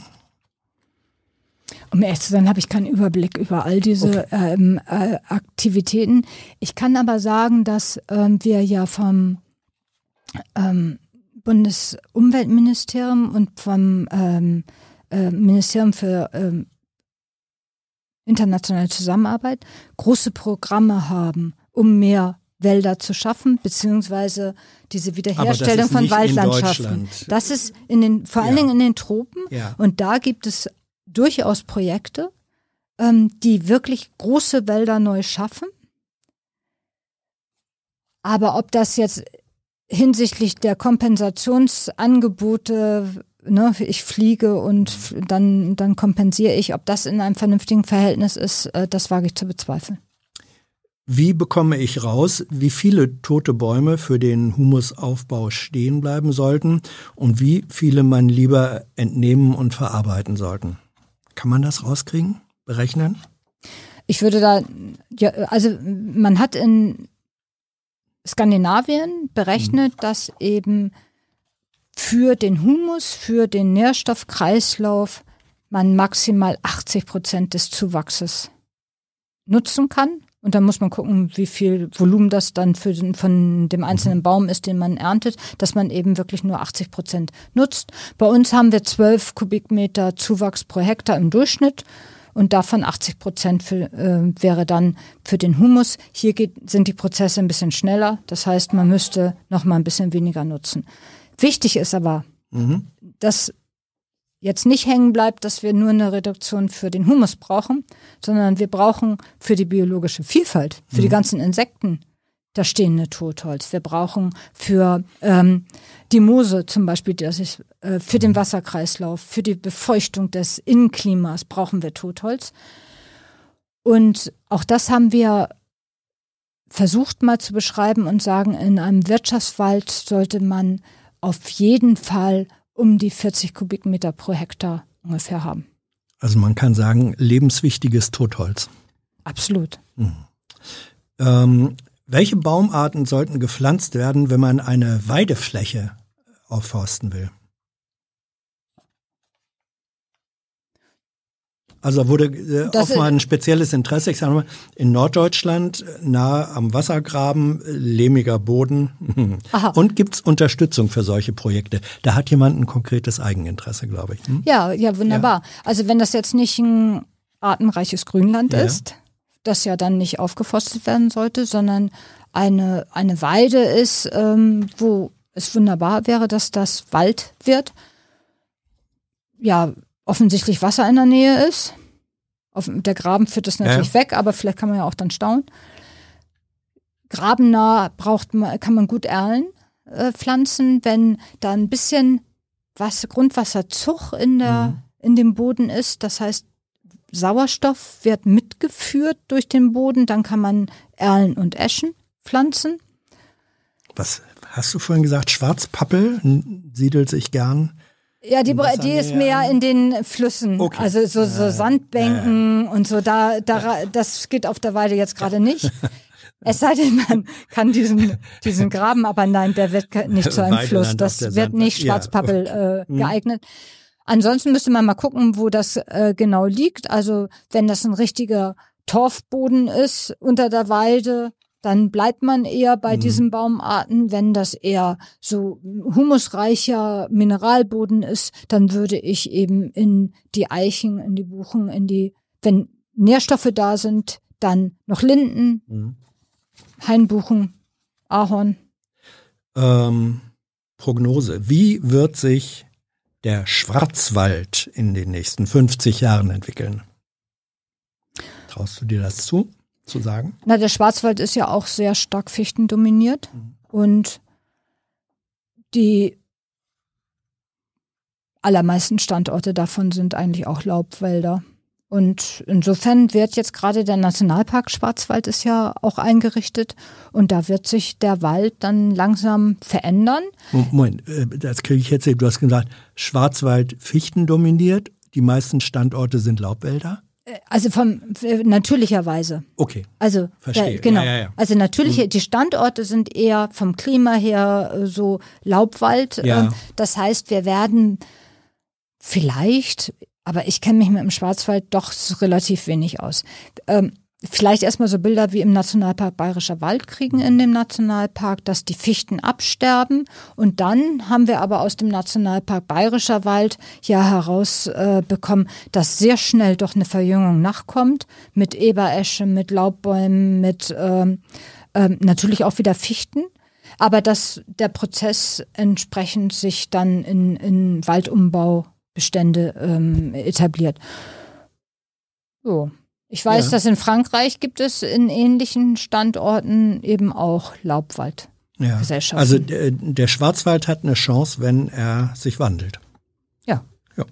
Um ehrlich zu sein, habe ich keinen Überblick über all diese okay. ähm, äh, Aktivitäten. Ich kann aber sagen, dass ähm, wir ja vom ähm, Bundesumweltministerium und vom ähm, äh, Ministerium für ähm, internationale Zusammenarbeit große Programme haben, um mehr Wälder zu schaffen, beziehungsweise diese Wiederherstellung von Waldlandschaften. Das ist in den, vor allen ja. Dingen in den Tropen. Ja. Und da gibt es durchaus Projekte, ähm, die wirklich große Wälder neu schaffen. Aber ob das jetzt hinsichtlich der Kompensationsangebote, ne, ich fliege und dann, dann kompensiere ich, ob das in einem vernünftigen Verhältnis ist, äh, das wage ich zu bezweifeln. Wie bekomme ich raus, wie viele tote Bäume für den Humusaufbau stehen bleiben sollten und wie viele man lieber entnehmen und verarbeiten sollten? Kann man das rauskriegen, berechnen? Ich würde da, ja, also man hat in Skandinavien berechnet, mhm. dass eben für den Humus, für den Nährstoffkreislauf man maximal 80 Prozent des Zuwachses nutzen kann. Und dann muss man gucken, wie viel Volumen das dann für den, von dem einzelnen mhm. Baum ist, den man erntet, dass man eben wirklich nur 80 Prozent nutzt. Bei uns haben wir 12 Kubikmeter Zuwachs pro Hektar im Durchschnitt und davon 80 Prozent für, äh, wäre dann für den Humus. Hier geht, sind die Prozesse ein bisschen schneller. Das heißt, man müsste noch mal ein bisschen weniger nutzen. Wichtig ist aber, mhm. dass jetzt nicht hängen bleibt, dass wir nur eine Reduktion für den Humus brauchen, sondern wir brauchen für die biologische Vielfalt, für mhm. die ganzen Insekten, da stehende Totholz. Wir brauchen für ähm, die Moose zum Beispiel, das ist, äh, für den mhm. Wasserkreislauf, für die Befeuchtung des Innenklimas brauchen wir Totholz. Und auch das haben wir versucht mal zu beschreiben und sagen, in einem Wirtschaftswald sollte man auf jeden Fall um die 40 Kubikmeter pro Hektar ungefähr haben. Also man kann sagen, lebenswichtiges Totholz. Absolut. Mhm. Ähm, welche Baumarten sollten gepflanzt werden, wenn man eine Weidefläche aufforsten will? Also da wurde äh, offenbar ein spezielles Interesse, ich sage mal, in Norddeutschland, nahe am Wassergraben, lehmiger Boden. Aha. Und gibt's Unterstützung für solche Projekte? Da hat jemand ein konkretes Eigeninteresse, glaube ich. Hm? Ja, ja, wunderbar. Ja. Also wenn das jetzt nicht ein artenreiches Grünland ja. ist, das ja dann nicht aufgeforstet werden sollte, sondern eine, eine Weide ist, ähm, wo es wunderbar wäre, dass das Wald wird. Ja, offensichtlich Wasser in der Nähe ist. Auf, der Graben führt das natürlich ja. weg, aber vielleicht kann man ja auch dann staunen. Grabennah braucht man, kann man gut erlen äh, pflanzen, wenn da ein bisschen was, Grundwasserzug in, der, mhm. in dem Boden ist. Das heißt, Sauerstoff wird mitgeführt durch den Boden, dann kann man Erlen und Eschen pflanzen. Was hast du vorhin gesagt? Schwarzpappel siedelt sich gern. Ja, die, die ist mehr in den Flüssen, okay. also so, so Sandbänken äh. und so. Da, da, das geht auf der Weide jetzt gerade nicht. Es sei denn, man kann diesen, diesen Graben, aber nein, der wird nicht zu einem Fluss. Das wird nicht Schwarzpappel ja, äh, geeignet. Ansonsten müsste man mal gucken, wo das äh, genau liegt. Also wenn das ein richtiger Torfboden ist unter der Weide, dann bleibt man eher bei mhm. diesen Baumarten. Wenn das eher so humusreicher Mineralboden ist, dann würde ich eben in die Eichen, in die Buchen, in die, wenn Nährstoffe da sind, dann noch Linden, mhm. Hainbuchen, Ahorn. Ähm, Prognose. Wie wird sich der Schwarzwald in den nächsten 50 Jahren entwickeln? Traust du dir das zu? Zu sagen? Na, der Schwarzwald ist ja auch sehr stark fichtendominiert mhm. und die allermeisten Standorte davon sind eigentlich auch Laubwälder. Und insofern wird jetzt gerade der Nationalpark Schwarzwald ist ja auch eingerichtet und da wird sich der Wald dann langsam verändern. Moment, äh, das kriege ich jetzt, du hast gesagt, Schwarzwald Fichten dominiert, die meisten Standorte sind Laubwälder? Also vom natürlicherweise. Okay. Also verstehe. Ja, genau. Ja, ja, also natürliche, mhm. die Standorte sind eher vom Klima her äh, so Laubwald. Ja. Ähm, das heißt, wir werden vielleicht, aber ich kenne mich mit dem Schwarzwald doch relativ wenig aus. Vielleicht erstmal so Bilder wie im Nationalpark Bayerischer Wald kriegen in dem Nationalpark, dass die Fichten absterben. Und dann haben wir aber aus dem Nationalpark Bayerischer Wald ja herausbekommen, äh, dass sehr schnell doch eine Verjüngung nachkommt mit Eberesche, mit Laubbäumen, mit ähm, ähm, natürlich auch wieder Fichten. Aber dass der Prozess entsprechend sich dann in, in Waldumbaubestände ähm, etabliert. So. Ich weiß, ja. dass in Frankreich gibt es in ähnlichen Standorten eben auch Laubwaldgesellschaften. Ja. Also der, der, Schwarzwald hat eine Chance, wenn er sich wandelt. Ja. ja.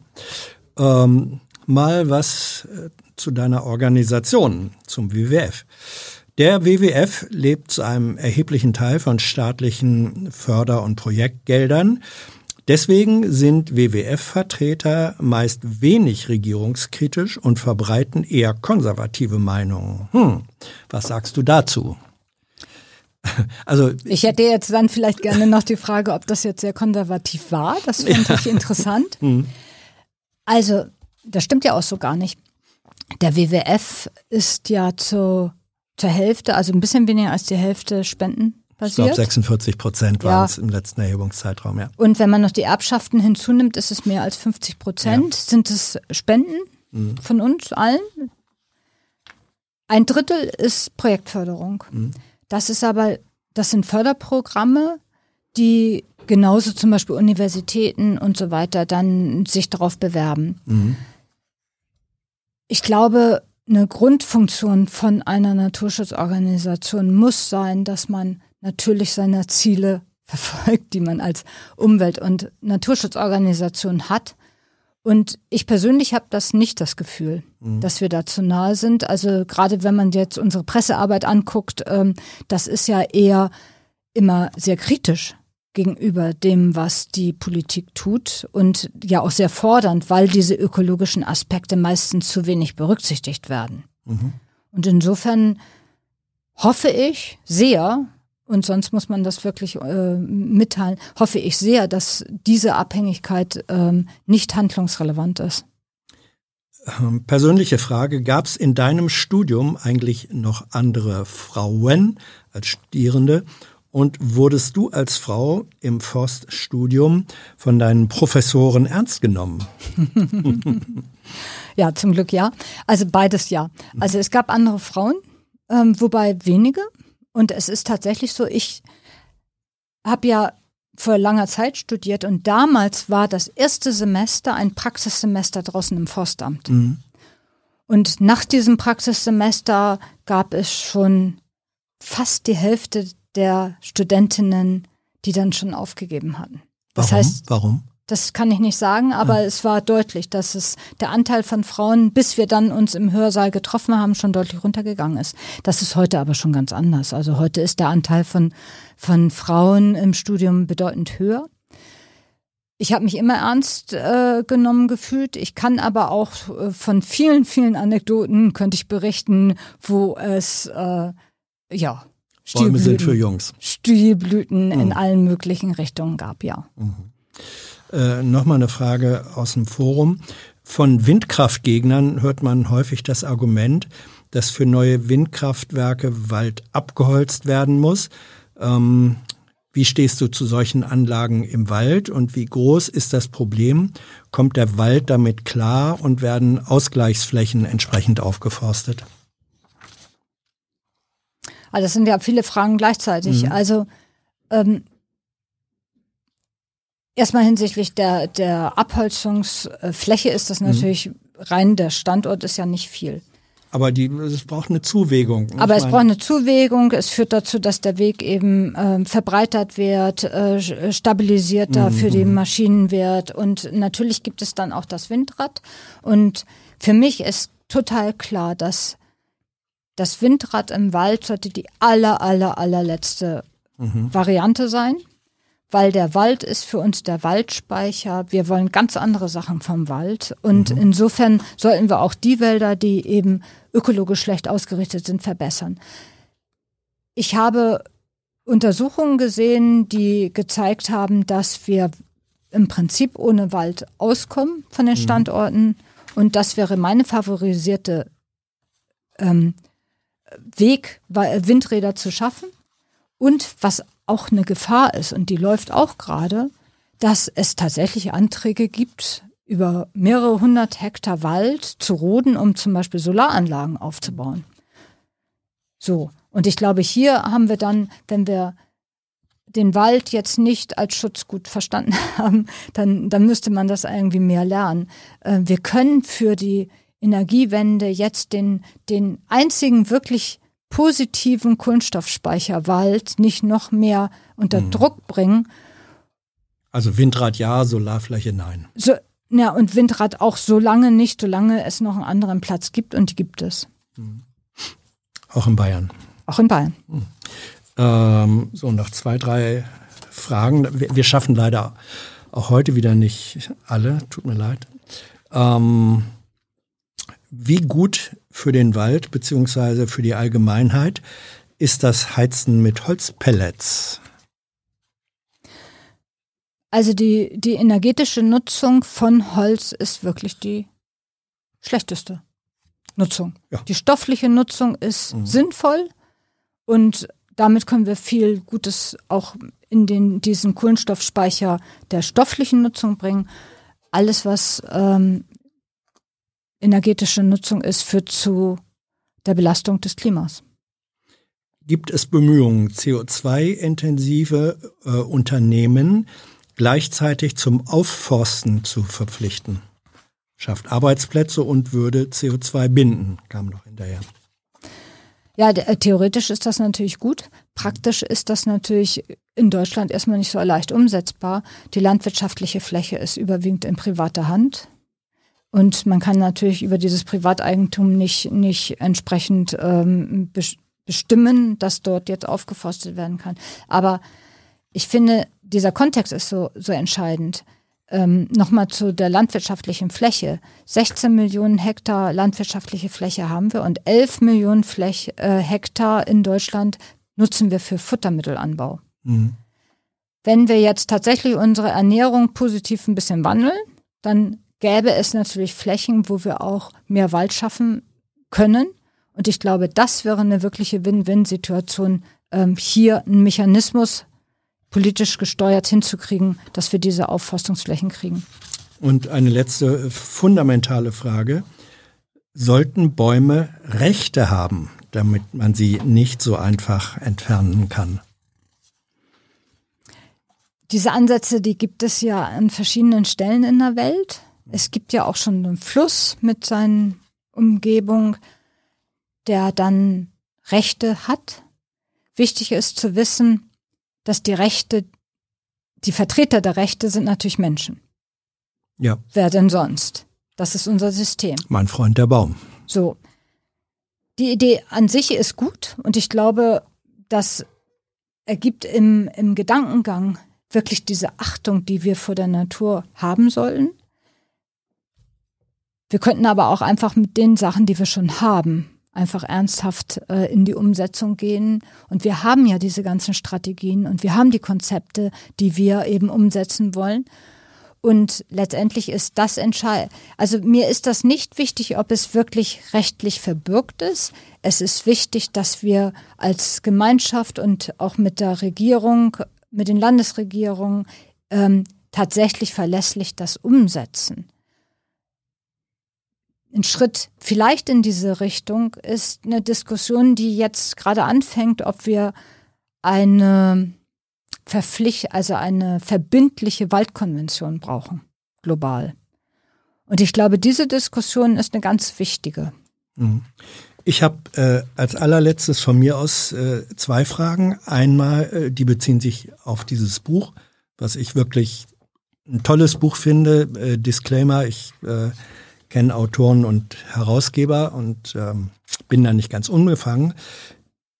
Ähm, mal was äh, zu deiner Organisation, zum WWF. Der WWF lebt zu einem erheblichen Teil von staatlichen Förder- und Projektgeldern. Deswegen sind WWF-Vertreter meist wenig regierungskritisch und verbreiten eher konservative Meinungen. Hm, was sagst du dazu? Also ich hätte jetzt dann vielleicht gerne noch die Frage, ob das jetzt sehr konservativ war. Das finde ich interessant. Hm. Also, das stimmt ja auch so gar nicht. Der WWF ist ja zu, zur Hälfte, also ein bisschen weniger als die Hälfte Spenden passiert. Ich glaube 46 Prozent waren es im letzten Erhebungszeitraum, ja. Und wenn man noch die Erbschaften hinzunimmt, ist es mehr als 50 Prozent. Ja. Sind es Spenden mhm. von uns allen? Ein Drittel ist Projektförderung. Mhm. Das ist aber, das sind Förderprogramme, die genauso zum Beispiel Universitäten und so weiter dann sich darauf bewerben. Mhm. Ich glaube, eine Grundfunktion von einer Naturschutzorganisation muss sein, dass man natürlich seine Ziele verfolgt, die man als Umwelt- und Naturschutzorganisation hat. Und ich persönlich habe das nicht das Gefühl, mhm. dass wir da zu nahe sind. Also gerade wenn man jetzt unsere Pressearbeit anguckt, ähm, das ist ja eher immer sehr kritisch gegenüber dem, was die Politik tut und ja auch sehr fordernd, weil diese ökologischen Aspekte meistens zu wenig berücksichtigt werden. Mhm. Und insofern hoffe ich sehr, und sonst muss man das wirklich äh, mitteilen, hoffe ich sehr, dass diese Abhängigkeit ähm, nicht handlungsrelevant ist. Ähm, persönliche Frage, gab es in deinem Studium eigentlich noch andere Frauen als Studierende Und wurdest du als Frau im Forststudium von deinen Professoren ernst genommen? ja, zum Glück ja. Also beides ja. Also es gab andere Frauen, ähm, wobei wenige. Und es ist tatsächlich so, ich habe ja vor langer Zeit studiert und damals war das erste Semester ein Praxissemester draußen im Forstamt. Mhm. Und nach diesem Praxissemester gab es schon fast die Hälfte der Studentinnen, die dann schon aufgegeben hatten. Das Warum? heißt, Warum? Das kann ich nicht sagen, aber ja. es war deutlich, dass es der Anteil von Frauen, bis wir dann uns im Hörsaal getroffen haben, schon deutlich runtergegangen ist. Das ist heute aber schon ganz anders. Also heute ist der Anteil von, von Frauen im Studium bedeutend höher. Ich habe mich immer ernst äh, genommen gefühlt. Ich kann aber auch äh, von vielen, vielen Anekdoten könnte ich berichten, wo es äh, ja Bäume sind für Jungs. Stilblüten mhm. in allen möglichen Richtungen gab, ja. Mhm. Äh, Nochmal eine Frage aus dem Forum. Von Windkraftgegnern hört man häufig das Argument, dass für neue Windkraftwerke Wald abgeholzt werden muss. Ähm, wie stehst du zu solchen Anlagen im Wald und wie groß ist das Problem? Kommt der Wald damit klar und werden Ausgleichsflächen entsprechend aufgeforstet? Also das sind ja viele Fragen gleichzeitig. Mhm. Also ähm, Erstmal hinsichtlich der, der Abholzungsfläche ist das mhm. natürlich mhm. rein, der Standort ist ja nicht viel. Aber die, es braucht eine Zuwägung. Aber es braucht eine Zuwägung. Es führt dazu, dass der Weg eben äh, verbreitert wird, äh, stabilisierter mhm. für die mhm. Maschinen wird. Und natürlich gibt es dann auch das Windrad. Und für mich ist total klar, dass das Windrad im Wald sollte die aller, aller, allerletzte mhm. Variante sein weil der Wald ist für uns der Waldspeicher. Wir wollen ganz andere Sachen vom Wald. Und mhm. insofern sollten wir auch die Wälder, die eben ökologisch schlecht ausgerichtet sind, verbessern. Ich habe Untersuchungen gesehen, die gezeigt haben, dass wir im Prinzip ohne Wald auskommen von den mhm. Standorten. Mhm. Und das wäre meine favorisierte ähm, Weg, Windräder zu schaffen. Und was auch eine Gefahr ist, und die läuft auch gerade, dass es tatsächlich Anträge gibt, über mehrere hundert Hektar Wald zu roden, um zum Beispiel Solaranlagen aufzubauen. So. Und ich glaube, hier haben wir dann, wenn wir den Wald jetzt nicht als Schutzgut verstanden haben, dann, dann müsste man das irgendwie mehr lernen. Äh, wir können für die Energiewende jetzt den, den einzigen wirklich positiven Kohlenstoffspeicher Wald nicht noch mehr unter mhm. Druck bringen. Also Windrad ja, Solarfläche nein. So, ja, und Windrad auch so lange nicht, solange es noch einen anderen Platz gibt und die gibt es. Mhm. Auch in Bayern. Auch in Bayern. Mhm. Ähm, so, noch zwei, drei Fragen. Wir, wir, schaffen leider auch heute wieder nicht alle, tut mir leid. Ähm, wie gut für den Wald beziehungsweise für die Allgemeinheit ist das Heizen mit Holzpellets? Also die, die energetische Nutzung von Holz ist wirklich die schlechteste Nutzung. Ja. Die stoffliche Nutzung ist mhm. sinnvoll und damit können wir viel Gutes auch in den, diesen Kohlenstoffspeicher der stofflichen Nutzung bringen. Alles, was ähm, energetische Nutzung ist, führt zu der Belastung des Klimas. Gibt es Bemühungen, CO2-intensive äh, Unternehmen gleichzeitig zum Aufforsten zu verpflichten? Schafft Arbeitsplätze und würde CO2 binden, kam noch hinterher. Ja, äh, theoretisch ist das natürlich gut. Praktisch ist das natürlich in Deutschland erstmal nicht so leicht umsetzbar. Die landwirtschaftliche Fläche ist überwiegend in privater Hand. Und man kann natürlich über dieses Privateigentum nicht, nicht entsprechend ähm, bestimmen, dass dort jetzt aufgeforstet werden kann. Aber ich finde, dieser Kontext ist so, so entscheidend. Ähm, Nochmal zu der landwirtschaftlichen Fläche. 16 Millionen Hektar landwirtschaftliche Fläche haben wir und 11 Millionen Flech, äh, Hektar in Deutschland nutzen wir für Futtermittelanbau. Mhm. Wenn wir jetzt tatsächlich unsere Ernährung positiv ein bisschen wandeln, dann gäbe es natürlich Flächen, wo wir auch mehr Wald schaffen können. Und ich glaube, das wäre eine wirkliche Win-Win-Situation ähm, hier einen Mechanismus politisch gesteuert hinzukriegen, dass wir diese Aufforstungsflächen kriegen. Und eine letzte fundamentale Frage. Sollten Bäume Rechte haben, damit man sie nicht so einfach entfernen kann? Diese Ansätze, die gibt es ja an verschiedenen Stellen in der Welt. Es gibt ja auch schon einen Fluss mit seinen Umgebung, der dann Rechte hat. Wichtig ist zu wissen, dass die Rechte, die Vertreter der Rechte sind natürlich Menschen. Ja. Wer denn sonst? Das ist unser System. Mein Freund der Baum. So. Die Idee an sich ist gut und ich glaube, das ergibt im, im Gedankengang wirklich diese Achtung, die wir vor der Natur haben sollten. Wir könnten aber auch einfach mit den Sachen, die wir schon haben, einfach ernsthaft äh, in die Umsetzung gehen. Und wir haben ja diese ganzen Strategien und wir haben die Konzepte, die wir eben umsetzen wollen. Und letztendlich ist das entscheidend. Also mir ist das nicht wichtig, ob es wirklich rechtlich verbürgt ist. Es ist wichtig, dass wir als Gemeinschaft und auch mit der Regierung, mit den Landesregierungen ähm, tatsächlich verlässlich das umsetzen. Ein Schritt vielleicht in diese Richtung ist eine Diskussion, die jetzt gerade anfängt, ob wir eine verpflicht, also eine verbindliche Waldkonvention brauchen, global. Und ich glaube, diese Diskussion ist eine ganz wichtige. Mhm. Ich habe äh, als allerletztes von mir aus äh, zwei Fragen. Einmal, äh, die beziehen sich auf dieses Buch, was ich wirklich ein tolles Buch finde. Äh, Disclaimer, ich äh, kenne Autoren und Herausgeber und ähm, bin da nicht ganz unbefangen.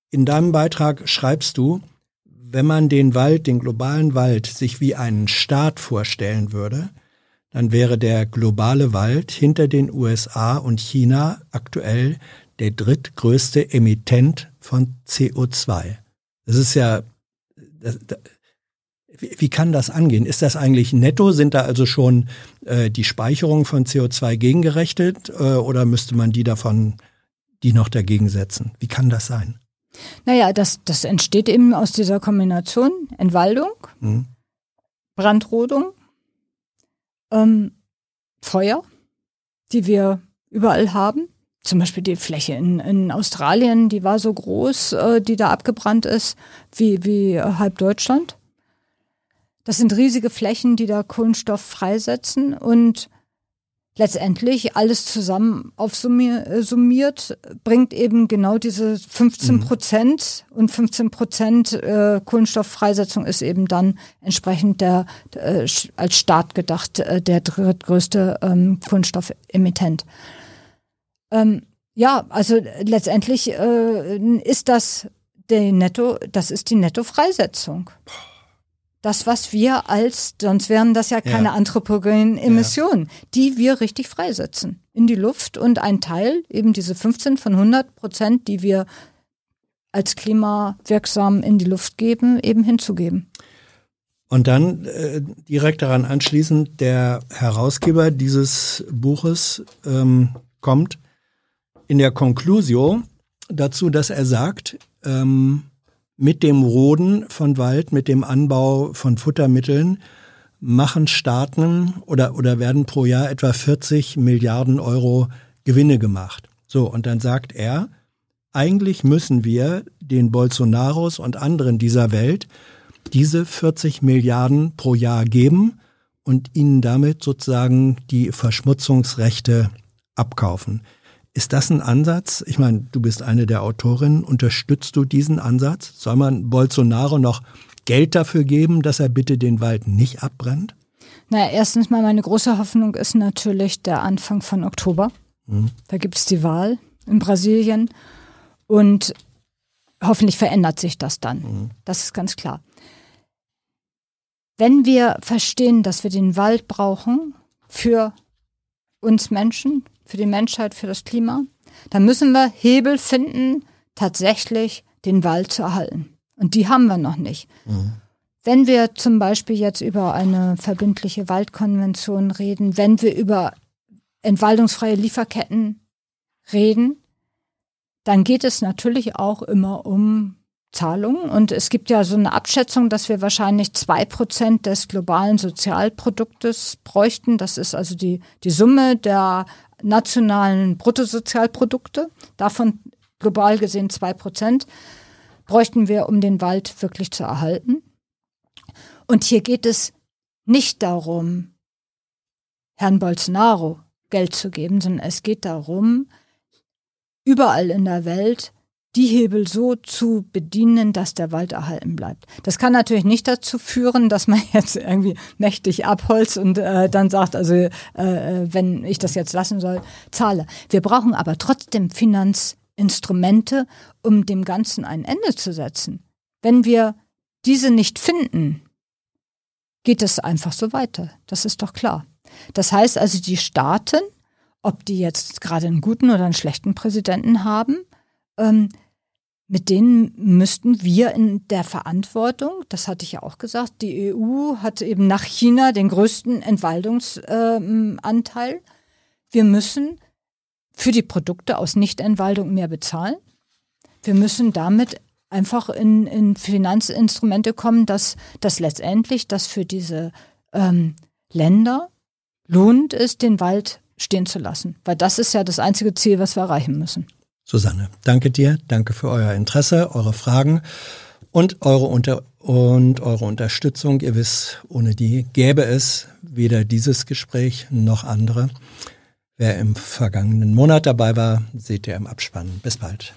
In deinem Beitrag schreibst du, wenn man den Wald, den globalen Wald, sich wie einen Staat vorstellen würde, dann wäre der globale Wald hinter den USA und China aktuell der drittgrößte Emittent von CO2. Das ist ja, das, wie kann das angehen? Ist das eigentlich netto? Sind da also schon äh, die Speicherungen von CO2 gegengerechnet äh, oder müsste man die davon, die noch dagegen setzen? Wie kann das sein? Naja, das, das entsteht eben aus dieser Kombination Entwaldung, mhm. Brandrodung, ähm, Feuer, die wir überall haben. Zum Beispiel die Fläche in, in Australien, die war so groß, äh, die da abgebrannt ist, wie, wie halb Deutschland. Das sind riesige Flächen, die da Kohlenstoff freisetzen und letztendlich alles zusammen aufsummiert, äh, bringt eben genau diese 15 Prozent mhm. und 15 Prozent äh, Kohlenstofffreisetzung ist eben dann entsprechend der äh, als Staat gedacht äh, der drittgrößte ähm, Kohlenstoffemittent. Ähm, ja, also letztendlich ist das der Netto, das ist die Nettofreisetzung das, was wir als, sonst wären das ja keine ja. anthropogenen Emissionen, ja. die wir richtig freisetzen in die Luft und ein Teil, eben diese 15 von 100 Prozent, die wir als klimawirksam in die Luft geben, eben hinzugeben. Und dann äh, direkt daran anschließend, der Herausgeber dieses Buches ähm, kommt in der Conclusio dazu, dass er sagt, ähm, mit dem Roden von Wald, mit dem Anbau von Futtermitteln machen Staaten oder, oder werden pro Jahr etwa 40 Milliarden Euro Gewinne gemacht. So, und dann sagt er, eigentlich müssen wir den Bolsonaros und anderen dieser Welt diese 40 Milliarden pro Jahr geben und ihnen damit sozusagen die Verschmutzungsrechte abkaufen. Ist das ein Ansatz? Ich meine, du bist eine der Autorinnen. Unterstützt du diesen Ansatz? Soll man Bolsonaro noch Geld dafür geben, dass er bitte den Wald nicht abbrennt? Naja, erstens mal meine große Hoffnung ist natürlich der Anfang von Oktober. Mhm. Da gibt es die Wahl in Brasilien und hoffentlich verändert sich das dann. Mhm. Das ist ganz klar. Wenn wir verstehen, dass wir den Wald brauchen für uns Menschen, für die Menschheit, für das Klima, dann müssen wir Hebel finden, tatsächlich den Wald zu erhalten. Und die haben wir noch nicht. Mhm. Wenn wir zum Beispiel jetzt über eine verbindliche Waldkonvention reden, wenn wir über entwaldungsfreie Lieferketten reden, dann geht es natürlich auch immer um Zahlungen. Und es gibt ja so eine Abschätzung, dass wir wahrscheinlich zwei Prozent des globalen Sozialproduktes bräuchten. Das ist also die, die Summe der nationalen Bruttosozialprodukte. Davon global gesehen zwei Prozent bräuchten wir, um den Wald wirklich zu erhalten. Und hier geht es nicht darum, Herrn Bolsonaro Geld zu geben, sondern es geht darum, überall in der Welt die Hebel so zu bedienen, dass der Wald erhalten bleibt. Das kann natürlich nicht dazu führen, dass man jetzt irgendwie mächtig abholzt und äh, dann sagt, also äh, wenn ich das jetzt lassen soll, zahle. Wir brauchen aber trotzdem Finanzinstrumente, um dem Ganzen ein Ende zu setzen. Wenn wir diese nicht finden, geht es einfach so weiter. Das ist doch klar. Das heißt also, die Staaten, ob die jetzt gerade einen guten oder einen schlechten Präsidenten haben, ähm, mit denen müssten wir in der Verantwortung, das hatte ich ja auch gesagt, die EU hat eben nach China den größten Entwaldungsanteil. wir müssen für die Produkte aus Nichtentwaldung mehr bezahlen. Wir müssen damit einfach in, in Finanzinstrumente kommen, dass, dass letztendlich das für diese ähm, Länder lohnt es, den Wald stehen zu lassen. Weil das ist ja das einzige Ziel, was wir erreichen müssen. Susanne, danke dir, danke für euer Interesse, eure Fragen und eure, Unter und eure Unterstützung. Ihr wisst, ohne die gäbe es weder dieses Gespräch noch andere. Wer im vergangenen Monat dabei war, seht ihr im Abspann. Bis bald.